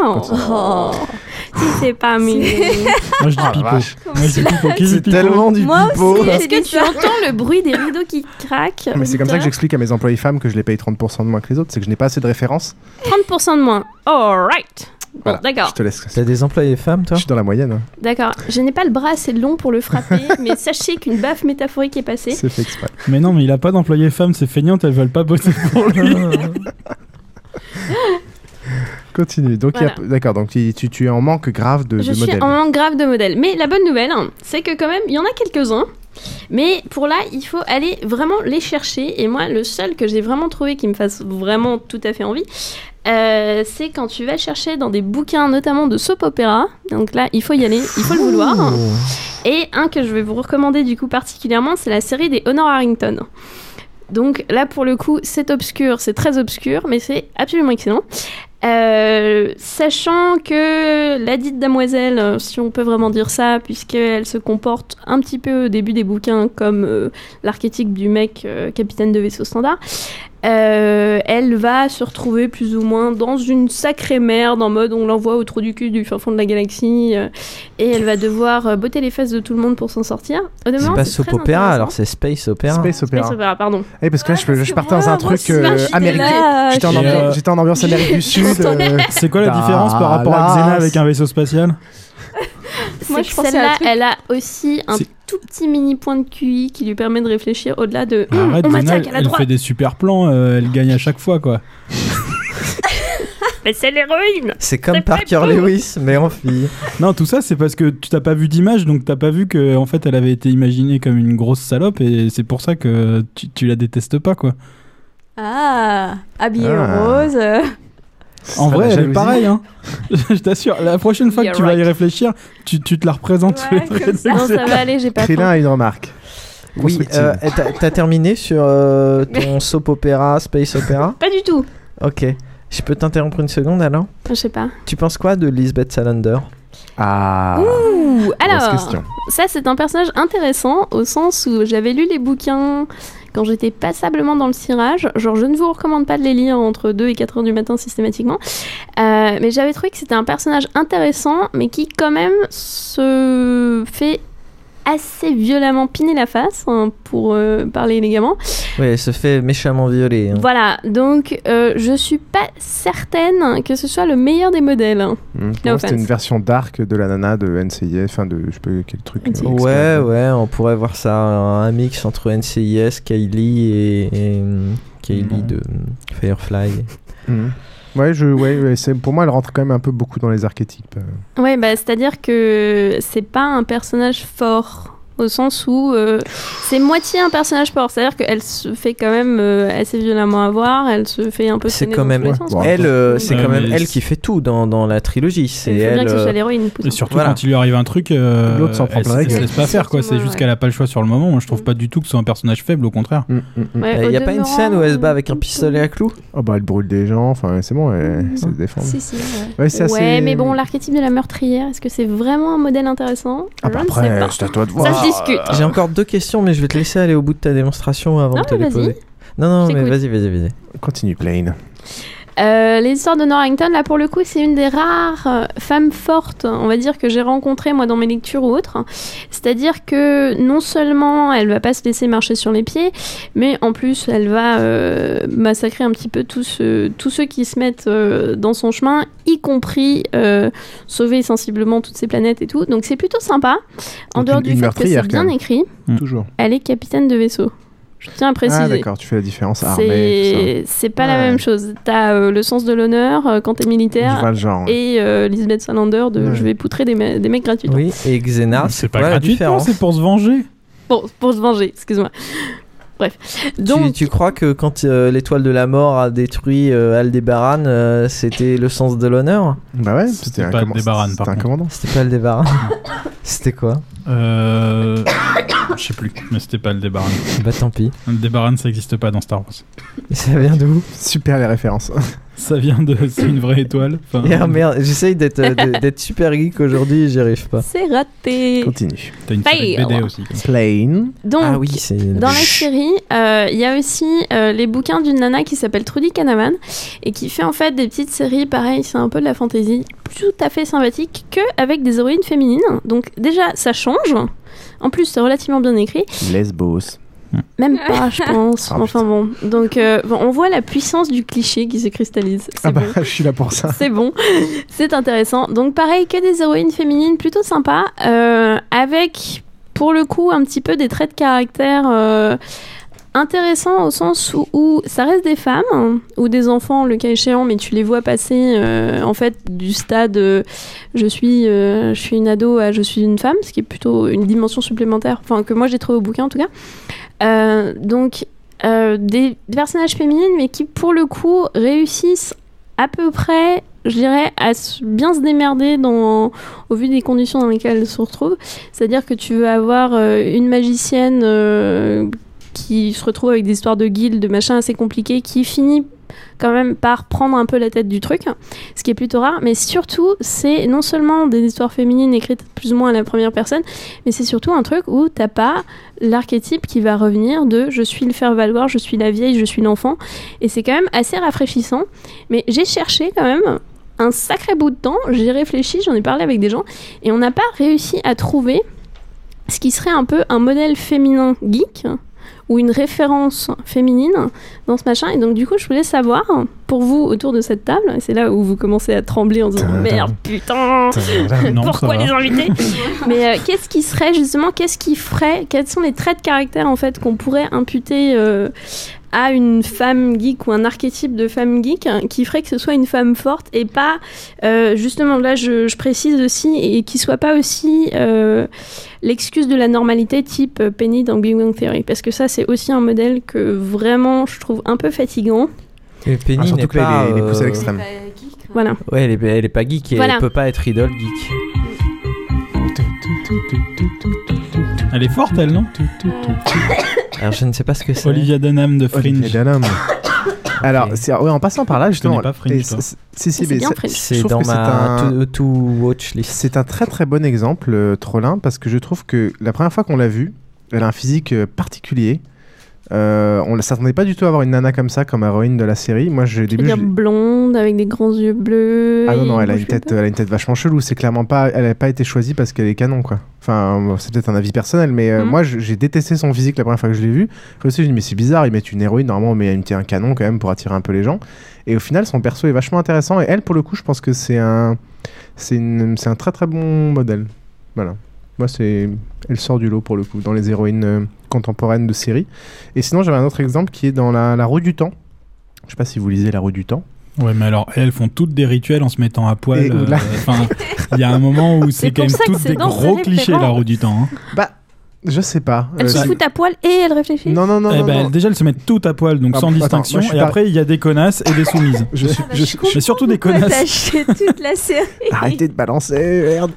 Oh, oh. si c'est pas mignon. Moi je dis Ah, pipo. Moi je dis pipo. C'est pipo tellement du Moi pipeau. aussi. Est-ce que tu entends le bruit des rideaux qui craquent Mais c'est comme ça que j'explique à mes employés femmes que je les paye 30% de moins que les autres, c'est que je n'ai pas assez de références. 30% de moins. Alright. Bon, Voilà, d'accord. Je te laisse. T'as des employés femmes, toi Je suis dans la moyenne. hein. D'accord. Je n'ai pas le bras assez long pour le frapper, mais sachez qu'une baffe métaphorique est passée. C'est fait exprès. Mais non, mais il a pas d'employé femme, c'est feignante, elles veulent pas bosser pour lui. Continue. Donc, Voilà. d'accord. Donc, tu, es en manque grave de, Je de suis modèles. en manque grave de modèles. Mais la bonne nouvelle, hein, c'est que quand même, il y en a quelques-uns. Mais pour là, il faut aller vraiment les chercher. Et moi, le seul que j'ai vraiment trouvé qui me fasse vraiment tout à fait envie, euh, c'est quand tu vas chercher dans des bouquins, notamment de soap opéra. Donc là, il faut y aller, il faut le vouloir. Et un que je vais vous recommander du coup particulièrement, c'est la série des Honor Harrington. Donc là, pour le coup, c'est obscur, c'est très obscur, mais c'est absolument excellent. Euh, sachant que la dite damoiselle, euh, si on peut vraiment dire ça, puisqu'elle se comporte un petit peu au début des bouquins comme euh, l'archétype du mec capitaine de vaisseau standard, euh, elle va se retrouver plus ou moins dans une sacrée merde en mode on l'envoie au trou du cul du fin fond de la galaxie euh, et elle va devoir euh, botter les fesses de tout le monde pour s'en sortir. C'est pas soap opéra, alors c'est space opéra. Space opéra. Space opéra, pardon. Eh, parce que là, je, je partais dans un truc euh, américain. J'étais en, Euh, ambiance Amérique du Sud. euh, C'est quoi la différence par rapport à. Xena avec un vaisseau spatial? Moi, je celle-là, elle a aussi un tout petit mini point de QI qui lui permet de réfléchir au-delà de Bah, Hum, Arrête, on m'attaque elle, fait des super plans, euh, elle gagne à chaque fois quoi. Mais c'est l'héroïne C'est comme Parker. Lewis, mais en fille. Non, tout ça c'est parce que tu t'as pas vu d'image, donc t'as pas vu que en fait elle avait été imaginée comme une grosse salope et c'est pour ça que tu, tu la détestes pas quoi. Ah, habillée Ah. rose. En vrai, elle est jalousie. pareil, hein. Je t'assure, la prochaine fois que tu vas y right. réfléchir, tu, tu te la représentes. Ouais, comme ça. Non, ça va aller, j'ai pas Krillin a une remarque. Oui, euh, t'as t'as terminé sur euh, ton soap opéra, space opéra Pas du tout. Ok. Je peux t'interrompre une seconde alors? Je sais pas. Tu penses quoi de Lisbeth Salander? Ah. Ouh, grosse alors, question. ça c'est un personnage intéressant au sens où j'avais lu les bouquins quand j'étais passablement dans le cirage. Genre, je ne vous recommande pas de les lire entre 2 et 4 heures du matin systématiquement. Euh, mais j'avais trouvé que c'était un personnage intéressant, mais qui quand même se fait assez violemment piner la face, hein, pour euh, parler élégamment. Ouais, elle se fait méchamment violer. hein. Voilà, donc euh, je suis pas certaine que ce soit le meilleur des modèles. hein. Moi, c'était une version dark de la nana de NCIS, enfin de je sais pas quel truc. euh, Ouais, ouais, on pourrait voir ça, un, mix entre NCIS, Kylie et, et, Kylie de hum, Firefly. Mhm. Ouais, je, ouais, pour moi, elle rentre quand même un peu beaucoup dans les archétypes. euh. Ouais, bah, c'est-à-dire que c'est pas un personnage fort. Au sens où euh, c'est moitié un personnage fort, c'est-à-dire qu'elle se fait quand même euh, assez violemment avoir, elle se fait un peu C'est quand même sens, elle, euh, c'est quand même elle qui fait tout dans, dans la trilogie. C'est faut bien elle. que ce soit euh, l'héroïne. Et surtout Voilà. quand il lui arrive un truc, euh, L'autre s'en prend elle, elle se laisse pas faire quoi. C'est juste qu'elle a pas le choix sur le moment. Moi, je trouve pas du tout que ce soit un personnage faible, au contraire. Mm, mm, mm. Ouais, Il n'y a pas une scène où elle se bat avec un pistolet à clous Oh bah elle brûle des gens, enfin c'est bon, elle, elle se défendre. Si, si, ouais. Mais bon, l'archétype de la meurtrière, est-ce que c'est vraiment un modèle intéressant? Ah bah après, c'est à toi de Ça voir. Discute. J'ai encore deux questions, mais je vais te laisser aller au bout de ta démonstration avant Non, de te les poser. Non, non, mais vas-y, vas-y, vas-y. Continue, Plain. Euh, les histoires de Norrington, là pour le coup, c'est une des rares euh, femmes fortes, on va dire, que j'ai rencontrées moi dans mes lectures ou autres. C'est-à-dire que non seulement elle va pas se laisser marcher sur les pieds, mais en plus elle va euh, massacrer un petit peu tous ceux, qui se mettent euh, dans son chemin, y compris sauver sensiblement toutes ces planètes et tout. Donc c'est plutôt sympa. En Donc dehors une- du une fait que c'est bien écrit, Toujours. elle est capitaine de vaisseau. Je tiens à préciser. Ah d'accord, tu fais la différence armée, tout C'est c'est pas la même chose. T'as euh, le sens de l'honneur euh, quand t'es militaire Je vois le genre, ouais. et euh, Lisbeth Salander de Ouais. je vais poutrer des, me- des mecs gratuitement. Oui, et Xena, c'est pas différence c'est pour se venger. Pour, pour se venger, excuse-moi. Bref. Donc, tu, tu crois que quand euh, l'étoile de la mort a détruit euh, Aldébaran, euh, c'était le sens de l'honneur? Bah ouais, c'était un pas Aldebaran, par c'était un commandant. C'était pas Aldébaran C'était quoi? Euh, je sais plus, mais c'était pas le Débaran. Bah tant pis. Le Débaran, ça existe pas dans Star Wars. Et ça vient d'où Super les références. Ça vient de. C'est une vraie étoile. Enfin, Ah merde, j'essaye d'être euh, de- d'être super geek aujourd'hui, j'y arrive pas. c'est raté. Continue. T'as une série de. BD aussi. Plain. Donc, ah oui, c'est. Dans la série, euh, il y a aussi euh, les bouquins d'une nana qui s'appelle Trudy Canavan et qui fait en fait des petites séries, pareil, c'est un peu de la fantasy, tout à fait sympathique, que avec des héroïnes féminines. Donc déjà, ça change. En plus, c'est relativement bien écrit. Lesbos. Même pas, je pense. Ah, enfin bon. Donc, euh, bon, on voit la puissance du cliché qui se cristallise. Ah bah bon. je suis là pour ça. C'est bon, c'est intéressant. Donc pareil, que des héroïnes féminines plutôt sympas, euh, avec pour le coup un petit peu des traits de caractère euh, intéressants au sens où, ça reste des femmes ou des enfants, le cas échéant, mais tu les vois passer euh, en fait du stade euh, je suis euh, je suis une ado à je suis une femme, ce qui est plutôt une dimension supplémentaire, enfin que moi j'ai trouvé au bouquin en tout cas. Donc des personnages féminines, mais qui pour le coup réussissent à peu près, je dirais, à bien se démerder dans, au vu des conditions dans lesquelles elles se retrouvent. C'est-à-dire que tu veux avoir une magicienne qui se retrouve avec des histoires de guildes, de machins assez compliqués, qui finit quand même par prendre un peu la tête du truc, ce qui est plutôt rare, mais surtout c'est non seulement des histoires féminines écrites plus ou moins à la première personne, mais c'est surtout un truc où t'as pas l'archétype qui va revenir de je suis le faire-valoir, je suis la vieille, je suis l'enfant, et c'est quand même assez rafraîchissant, mais j'ai cherché quand même un sacré bout de temps, j'ai réfléchi, j'en ai parlé avec des gens, et on n'a pas réussi à trouver ce qui serait un peu un modèle féminin geek ou une référence féminine dans ce machin. Et donc, du coup, je voulais savoir, pour vous, autour de cette table, c'est là où vous commencez à trembler en disant Merde, putain, pourquoi les invités? Mais euh, qu'est-ce qui serait justement, qu'est-ce qui ferait, quels sont les traits de caractère en fait qu'on pourrait imputer euh, à une femme geek ou un archétype de femme geek hein, qui ferait que ce soit une femme forte et pas euh, justement là je, je précise aussi et qui soit pas aussi euh, l'excuse de la normalité type Penny dans Big Bang Theory. Parce que ça c'est aussi un modèle que vraiment je trouve un peu fatigant Et Penny Ah, surtout que pas. est- il est poussé à euh, l'extrême. voilà Ouais, elle est, elle est pas geek et Voilà. elle peut pas être idole geek. Elle est forte, elle, non Alors je ne sais pas ce que c'est. Olivia Dunham de Fringe. Dunham. Alors, c'est- ouais, en passant par là, justement. connais pas Fringe, C'est bien c'est- Fringe. dans ma un- to, to watch list. C'est un très très bon exemple, euh, Trollin, parce que je trouve que la première fois qu'on l'a vu, elle a un physique euh, particulier. Euh, on ne s'attendait pas du tout à avoir une nana comme ça, comme héroïne de la série. Moi, j'ai début. je- blonde avec des grands yeux bleus. Ah non, non, elle a, une un tête, elle a une tête vachement chelou. C'est clairement pas. Elle n'a pas été choisie parce qu'elle est canon, quoi. Enfin, c'est peut-être un avis personnel, mais euh, Mhm. moi, j'ai détesté son physique la première fois que je l'ai vu. Je me suis dit, mais c'est bizarre, ils mettent une héroïne, normalement, mais ils mettent un canon quand même pour attirer un peu les gens. Et au final, son perso est vachement intéressant. Et elle, pour le coup, je pense que c'est un. C'est une- c'est un très très bon modèle. Voilà. Moi, c'est. Elle sort du lot pour le coup, dans les héroïnes euh, contemporaines de série. Et sinon, j'avais un autre exemple qui est dans la, la Rue du Temps. Je sais pas si vous lisez La Rue du Temps. Ouais, mais alors elles font toutes des rituels en se mettant à poil. Euh, il y a un moment où c'est quand même toutes c'est des gros clichés la roue du temps. hein. Bah, je sais pas. Elle Euh, se fout à poil et elle réfléchit. Non, non, non, Eh non, ben, non. Déjà, elles se mettent toutes à poil, donc Ah, sans attends, distinction. je et pas- après, il y a des connasses et des soumises. Je suis, je suis- Mais surtout des connasses. acheté toute la série Arrêtez de balancer, merde.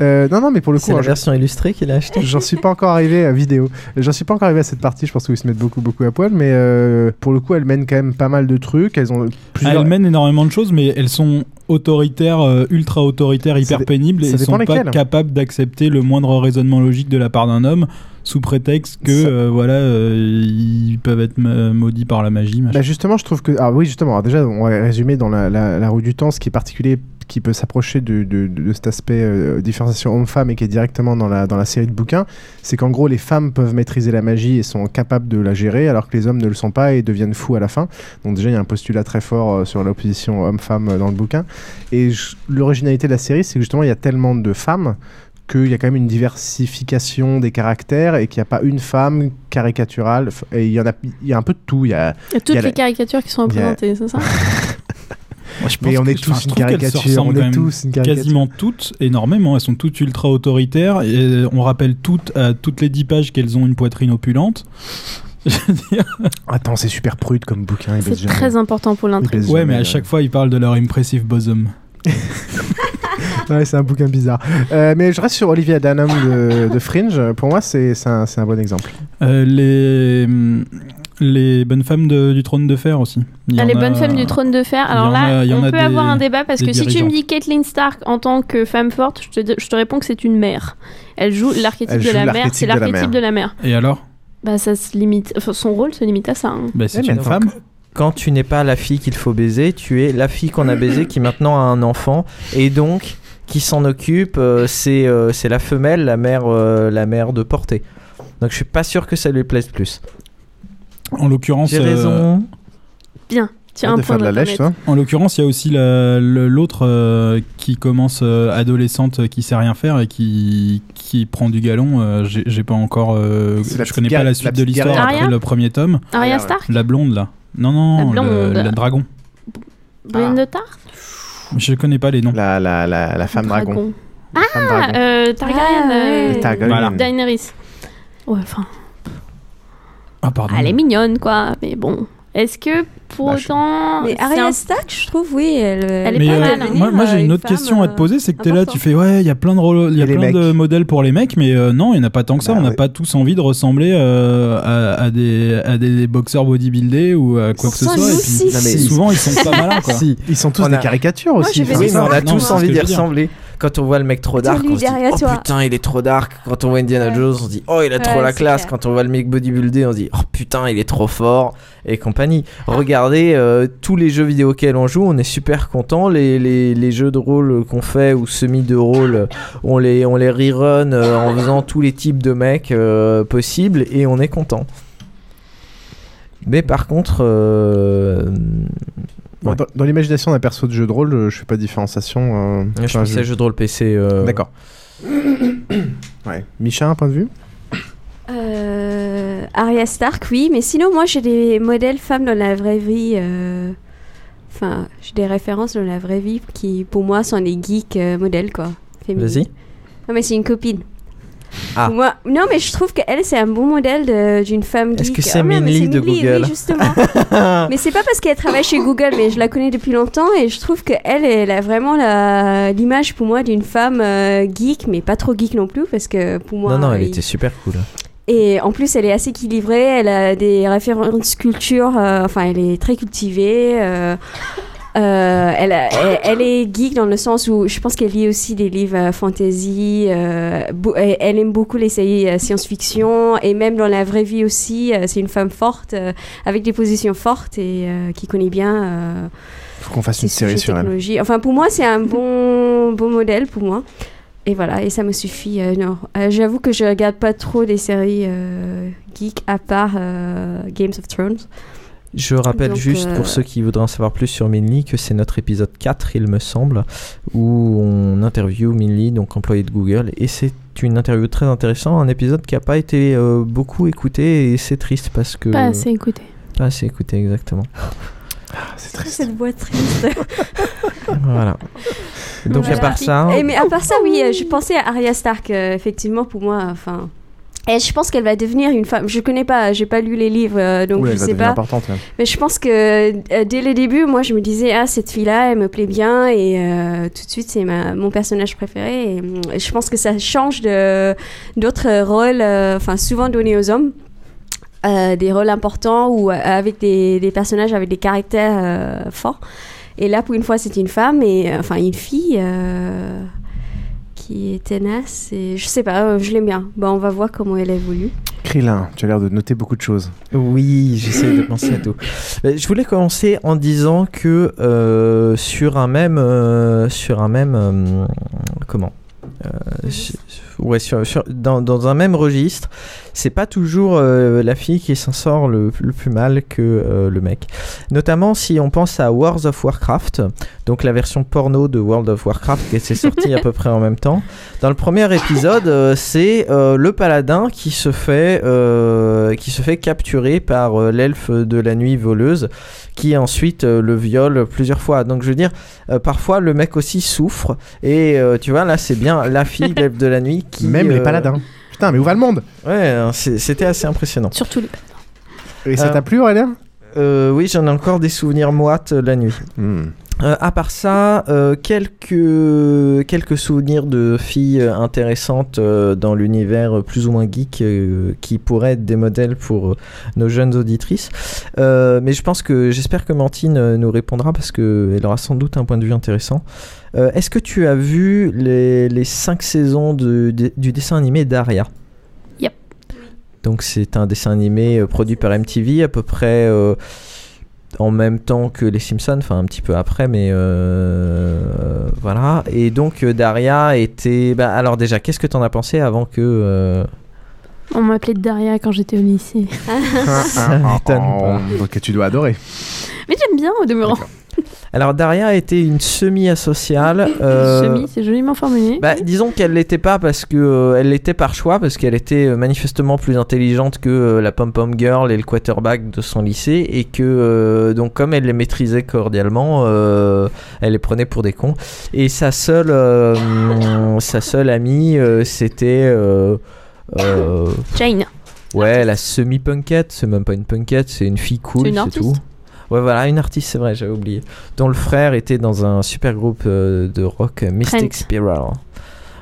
Euh, non, non, mais pour le coup, C'est la hein, je- version illustrée qu'il a acheté. J'en suis pas encore arrivé à vidéo. J'en suis pas encore arrivé à cette partie. Je pense qu'ils se mettent beaucoup, beaucoup à poil. Mais euh, pour le coup, elles mènent quand même pas mal de trucs. Elles ont plusieurs. Elles mènent énormément de choses, mais elles sont autoritaires, euh, ultra autoritaires, hyper pénibles, et sont pas capables d'accepter le moindre raisonnement logique de la part d'un homme, sous prétexte que Ça- euh, voilà, euh, ils peuvent être ma- maudits par la magie. Bah justement, je trouve que. Ah oui, justement. déjà, on va résumer dans la, la, la roue du temps ce qui est particulier, qui peut s'approcher de, de, de cet aspect euh, différenciation homme-femme et qui est directement dans la, dans la série de bouquins. C'est qu'en gros, les femmes peuvent maîtriser la magie et sont capables de la gérer, alors que les hommes ne le sont pas et deviennent fous à la fin. Donc, déjà, il y a un postulat très fort euh, sur l'opposition homme-femme euh, dans le bouquin. Et l'originalité de la série, c'est que justement, il y a tellement de femmes qu'il y a quand même une diversification des caractères et qu'il n'y a pas une femme caricaturale. Et il y en a, il y a un peu de tout. Il y a, toutes il y a les la- caricatures qui sont représentées, c'est ça? Moi, je Mais pense on que- est tous une caricature, on est tous une caricature. Quasiment toutes, énormément. Elles sont toutes ultra autoritaires. Et on rappelle toutes, à toutes les 10 pages qu'elles ont une poitrine opulente. Attends, c'est super prude comme bouquin. C'est jamais. très important pour l'intrigue. Ouais, jamais, mais à chaque fois, ils parlent de leur impressive bosom. Ouais, c'est un bouquin bizarre. Euh, mais je reste sur Olivia Dunham de, de Fringe. Pour moi, c'est c'est un, c'est un bon exemple. Euh, les, hum, les bonnes femmes de- du trône de fer aussi. Il y Ah, en les a- bonnes femmes du trône de fer. Alors là, a- on peut des- avoir un débat parce que si tu me dis Caitlyn Stark en tant que femme forte, je te, je te réponds que c'est une mère. Elle joue l'archétype de la mère. C'est l'archétype de la mère. Et alors? Bah ça se limite. Enfin, son rôle se limite à ça. hein. bah, C'est une donc, femme. Quand tu n'es pas la fille qu'il faut baiser, tu es la fille qu'on a baisée qui maintenant a un enfant et donc qui s'en occupe, euh, c'est euh, c'est la femelle, la mère, euh, la mère de portée. Donc je suis pas sûr que ça lui plaise plus. En l'occurrence, J'ai euh, raison. Bien. Tiens, un de point de la lèche, toi En l'occurrence, il y a aussi la- le- l'autre euh, qui commence euh, adolescente, euh, qui sait rien faire et qui, qui prend du galon. euh, J'ai pas encore. euh, je connais pas la suite la de l'histoire après le premier tome. Arya. Stark La blonde là. Non, non, La le, blonde. le dragon. Brienne de Tarth? Je connais pas les noms. La, la, la, la femme dragon. Ah, dragon. euh, Targaryen. Ah, euh. Targaryen. Voilà. Daenerys. Ouais, enfin, Ah, pardon. elle est mignonne, quoi. Mais bon, est-ce que pour Bah, autant. Mais c'est Arya un- Stark, je trouve, oui, elle, Elle est Mais pas euh, mal, hein. moi, moi, j'ai une Une autre question à te euh, poser, c'est que t'es là, important. tu fais ouais, il y a plein de rôles- y a plein modèles pour les mecs, mais euh, non, il n'y en a pas tant que ça. Bah on n'a ouais. pas tous envie de ressembler euh, à, à des à des boxeurs bodybuildés ou à quoi que ce soit. et puis, aussi. Non, mais souvent, ils sont pas malins quoi. Si, ils sont tous On des a- caricatures aussi. Oui, mais on a tous envie d'y ressembler. Quand on voit le mec trop dark, on se dit oh toi. putain il est trop dark. Quand on voit Indiana Ouais. Jones, on se dit oh il a trop Ouais, la classe. clair. Quand on voit le mec bodybuildé, on se dit oh putain il est trop fort et compagnie. Regardez euh, tous les jeux vidéo auxquels on joue, on est super content. Les, les, les jeux de rôle qu'on fait ou semi de rôle, on les on les rerun euh, en faisant tous les types de mecs euh, possibles et on est content. Mais par contre, Ouais. Dans, dans l'imagination d'un perso de jeu de rôle, euh, je fais pas de différenciation. euh, je enfin, pensais je- jeu de rôle PC. euh, D'accord. ouais. Micha, un point de vue? Euh, Arya Stark, oui, mais sinon, moi, j'ai des modèles femmes dans la vraie vie. euh, Enfin, j'ai des références dans la vraie vie qui, pour moi, sont des geeks euh, modèles, quoi. Vas-y. Non, mais c'est une copine. Ah. Moi, non, mais je trouve qu'elle, c'est un bon modèle d'une femme geek. Est-ce que c'est Minli de Google Oui, justement. mais c'est pas parce qu'elle travaille chez Google, mais je la connais depuis longtemps et je trouve qu'elle, elle a vraiment la- l'image pour moi d'une femme euh, geek, mais pas trop geek non plus, parce que pour moi. non non, elle il- était super cool. et en plus, elle est assez équilibrée, elle a des références culture, euh, enfin, elle est très cultivée. euh, Euh, elle, a- elle, elle est geek dans le sens où je pense qu'elle lit aussi des livres euh, fantasy. euh, elle, aime beaucoup les séries science-fiction et même dans la vraie vie aussi. c'est une femme forte avec des positions fortes et qui connaît bien. Faut qu'on fasse une série sur elle. Enfin, pour moi, c'est un bon, bon modèle pour moi. Et voilà, et ça me suffit. euh, non. Euh, J'avoue que je regarde pas trop des séries euh, geek à part Games of Thrones. Je rappelle Donc, juste euh, pour ceux qui voudraient en savoir plus sur Minly que c'est notre épisode 4, il me semble, où on interview Minly, donc employé de Google, et c'est une interview très intéressante, un épisode qui n'a pas été euh, beaucoup écouté et c'est triste parce que... Pas assez écouté. Pas assez écouté, exactement. c'est Cette voix triste. voilà. Donc à part ça... Et mais à part ça, oui, euh, je pensais à Arya Stark, euh, effectivement, pour moi, enfin. Et je pense qu'elle va devenir une femme. Je connais pas, j'ai pas lu les livres, euh, donc Oui, je sais pas. Mais je pense que euh, dès le début, moi, je me disais, ah, cette fille-là, elle me plaît bien, et euh, tout de suite, c'est mon personnage préféré. Et, hum, je pense que ça change de d'autres rôles, enfin, souvent donnés aux hommes. Des rôles importants ou avec des, des personnages avec des caractères forts. Et là, pour une fois, c'est une femme et enfin une fille qui est tenace. Et je sais pas, euh, je l'aime bien. Bah, on va voir comment elle évolue. Krillin, tu as l'air de noter beaucoup de choses. Oui, j'essaie de penser à tout. Je voulais commencer en disant que euh, sur un même, euh, sur un même, euh, comment, Euh, sur- ouais, sur- sur- dans, dans un même registre, c'est pas toujours euh, la fille qui s'en sort le, le plus mal que euh, le mec. Notamment si on pense à World of Warcraft, donc la version porno de World of Warcraft qui s'est sortie à peu près en même temps. Dans le premier épisode, euh, c'est le paladin qui se fait, qui se fait capturer par l'elfe de la nuit voleuse, qui ensuite le viole plusieurs fois. Donc je veux dire, parfois le mec aussi souffre, et tu vois là c'est bien la fille l'elfe de la nuit qui... Même les paladins. Putain, mais où va le monde? Ouais, hein, c'était assez impressionnant. Surtout les Et ça Euh, t'a plu, Aurélien? euh, Oui, j'en ai encore des souvenirs moites euh, la nuit. Hmm. Euh, à part ça, euh, quelques, quelques souvenirs de filles intéressantes euh, dans l'univers plus ou moins geek euh, qui pourraient être des modèles pour nos jeunes auditrices. Mais je pense que j'espère que Mantine nous répondra parce qu'elle aura sans doute un point de vue intéressant. Est-ce que tu as vu les, les cinq saisons de- de- du dessin animé Daria? Yep. Donc c'est un dessin animé produit par MTV à peu près en même temps que les Simpsons, enfin un petit peu après, mais euh, voilà. Et donc euh, Daria était. Bah, alors déjà, qu'est-ce que t'en as pensé avant que euh, On m'appelait Daria quand j'étais au lycée. Ça m'étonne pas. Donc tu dois adorer. Mais j'aime bien au demeurant. Alors Daria était une semi-asociale. euh, Semi, c'est joliment formulé. Bah, disons qu'elle l'était pas parce que euh, elle l'était par choix parce qu'elle était euh, manifestement plus intelligente que euh, la pom pom girl et le quarterback de son lycée et que donc comme elle les maîtrisait cordialement, elle les prenait pour des cons. Et sa seule sa seule amie c'était Jane. Ouais, la semi-punkette, c'est même pas une punkette, c'est une fille cool, C'est tout. Ouais, voilà, une artiste, c'est vrai, j'avais oublié. Dont le frère était dans un super groupe euh, de rock, euh, Mystic Trent. Spiral.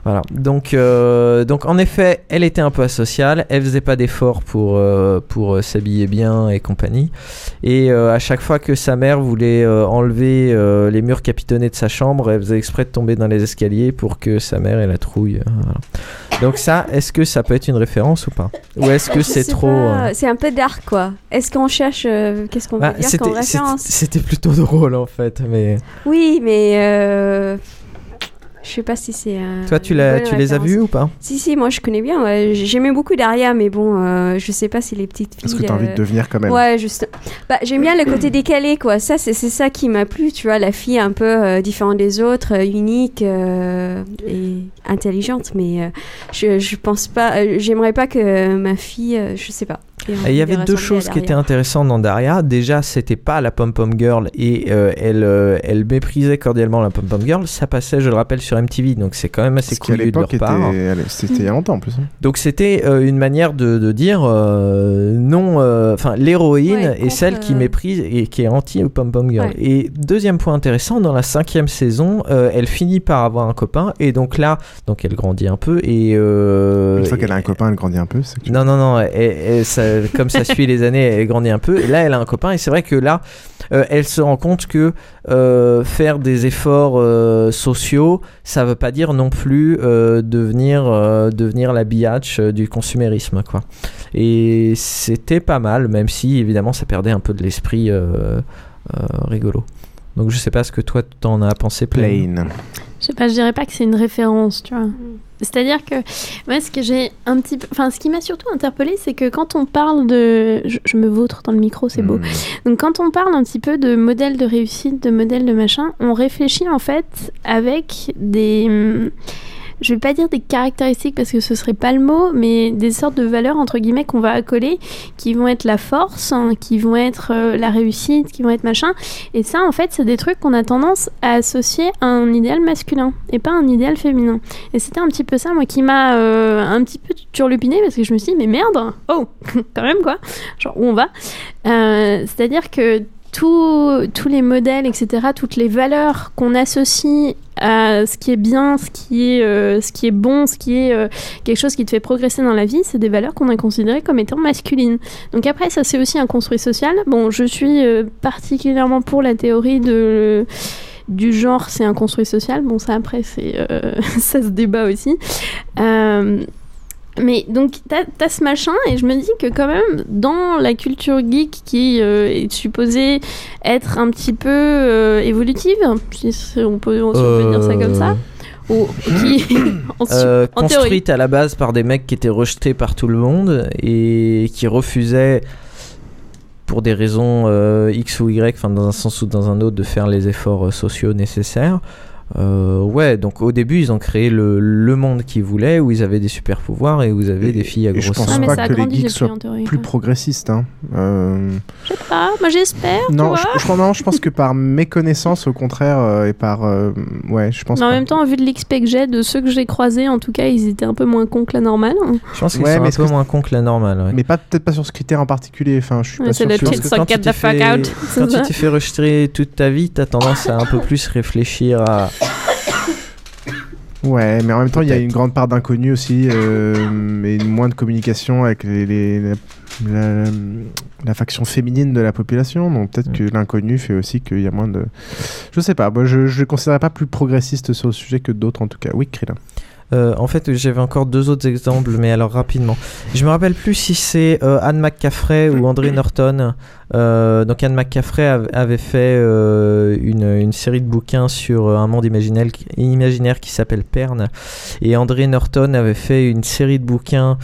Voilà, donc, euh, donc en effet, elle était un peu asociale, elle faisait pas d'efforts pour, euh, pour euh, s'habiller bien et compagnie. Et euh, à chaque fois que sa mère voulait enlever les murs capitonnés de sa chambre, elle faisait exprès de tomber dans les escaliers pour que sa mère ait la trouille. voilà. Donc ça, est-ce que ça peut être une référence ou pas? Ou est-ce que c'est trop... C'est un peu dark, quoi. Est-ce qu'on cherche. Qu'est-ce qu'on bah, veut dire comme référence? c'était c'était plutôt drôle en fait, mais Oui, mais. Je sais pas si c'est. euh, toi tu, l'as, tu les as vus ou pas Si, si, moi je connais bien. ouais. J'aimais beaucoup Daria, mais bon, euh, je sais pas si les petites filles. Est-ce que t'as envie de euh, devenir quand même Ouais, juste. Bah, j'aime bien le côté décalé, quoi. Ça, c'est c'est ça qui m'a plu, tu vois. La fille un peu euh, différente des autres, unique euh, et intelligente, mais euh, je, je pense pas. euh, J'aimerais pas que ma fille. euh, je sais pas. Et Il y avait deux choses qui Daria. étaient intéressantes dans Daria. Déjà, c'était pas la pom pom girl et euh, elle, euh, elle méprisait cordialement la pom pom girl. Ça passait, je le rappelle, sur MTV, donc c'est quand même assez couillu de leur part. C'était il y a longtemps en plus. hein. Donc c'était euh, une manière de, de dire euh, non, euh, enfin l'héroïne Ouais, est celle qui méprise et qui est anti pom pom girl. Ouais. Et deuxième point intéressant, dans la cinquième saison, euh, elle finit par avoir un copain et donc là, donc elle grandit un peu et euh, Une fois qu'elle a un copain, elle grandit un peu. non, non, non, et- et ça- euh, comme ça suit les années, elle grandit un peu. Et là, elle a un copain. Et c'est vrai que là, euh, elle se rend compte que euh, faire des efforts sociaux, ça veut pas dire non plus devenir, devenir la biatch du consumérisme, quoi. Et c'était pas mal, même si évidemment ça perdait un peu de l'esprit rigolo. Donc je sais pas ce que toi t'en as pensé, Plain. Je sais pas, je dirais pas que c'est une référence, tu vois. C'est-à-dire que moi, ce que j'ai un petit peu, enfin, ce qui m'a surtout interpellé, c'est que quand on parle de, je, je me vautre dans le micro, c'est beau. Donc quand on parle un petit peu de modèle de réussite, de modèle de machin, on réfléchit en fait avec des je vais pas dire des caractéristiques parce que ce serait pas le mot, mais des sortes de valeurs entre guillemets qu'on va accoler, qui vont être la force, hein, qui vont être euh, la réussite, qui vont être machin. Et ça, en fait, c'est des trucs qu'on a tendance à associer à un idéal masculin et pas un idéal féminin. Et c'était un petit peu ça, moi, qui m'a euh, un petit peu turlupiné parce que je me suis dit, mais merde, oh, quand même quoi, genre où on va? Euh, C'est-à-dire que tous les modèles, etc., toutes les valeurs qu'on associe à ce qui est bien, ce qui est, euh, bon, ce qui est euh, quelque chose qui te fait progresser dans la vie, c'est des valeurs qu'on a considérées comme étant masculines. Donc après, ça c'est aussi un construit social. Bon, je suis euh, particulièrement pour la théorie du genre, c'est un construit social. Bon, ça après, ça se débat aussi. Euh, mais donc, t'as as ce machin, et je me dis que quand même, dans la culture geek qui euh, est supposée être un petit peu euh, évolutive, si on peut, si on peut dire ça comme ça, ou qui, en, Euh, en théorie, construite à la base par des mecs qui étaient rejetés par tout le monde et qui refusaient pour des raisons euh, X ou Y, enfin dans un sens ou dans un autre, de faire les efforts euh, sociaux nécessaires. Euh, ouais, donc au début ils ont créé le, le monde qu'ils voulaient où ils avaient des super pouvoirs et où vous avez des filles à Et je gros pense mais pas que les geeks soient plus progressistes. Hein. Euh, je sais pas, moi j'espère, non, je, je, non, je pense que par méconnaissance, au contraire, euh, et par. euh, ouais, je pense Mais en pas. même temps, vu de l'XP que j'ai, de ceux que j'ai croisés, en tout cas, ils étaient un peu moins cons que la normale. Je pense qu'ils Ouais, sont mais un peu moins cons que la normale. ouais. Mais pas peut-être pas sur ce critère en particulier. Enfin, je suis Ouais, pas c'est sûr. le quand tu t'es fait rejeter toute ta vie, t'as tendance à un peu plus réfléchir à. Ouais, mais en même temps, il y a une grande part d'inconnu aussi, euh, et moins de communication avec les, les- la, la- la faction féminine de la population. Donc peut-être que l'inconnu fait aussi qu'il y a moins de. Je sais pas, moi je ne les considérais pas plus progressiste sur le sujet que d'autres en tout cas. Oui, Krillin. Euh, en fait, j'avais encore deux autres exemples, mais alors rapidement. Je me rappelle plus si c'est euh, Anne McCaffrey ou André Norton. Euh, donc Anne McCaffrey av- avait fait une, série de bouquins sur un monde imaginaire, qui- imaginaire qui s'appelle Perne. Et André Norton avait fait une série de bouquins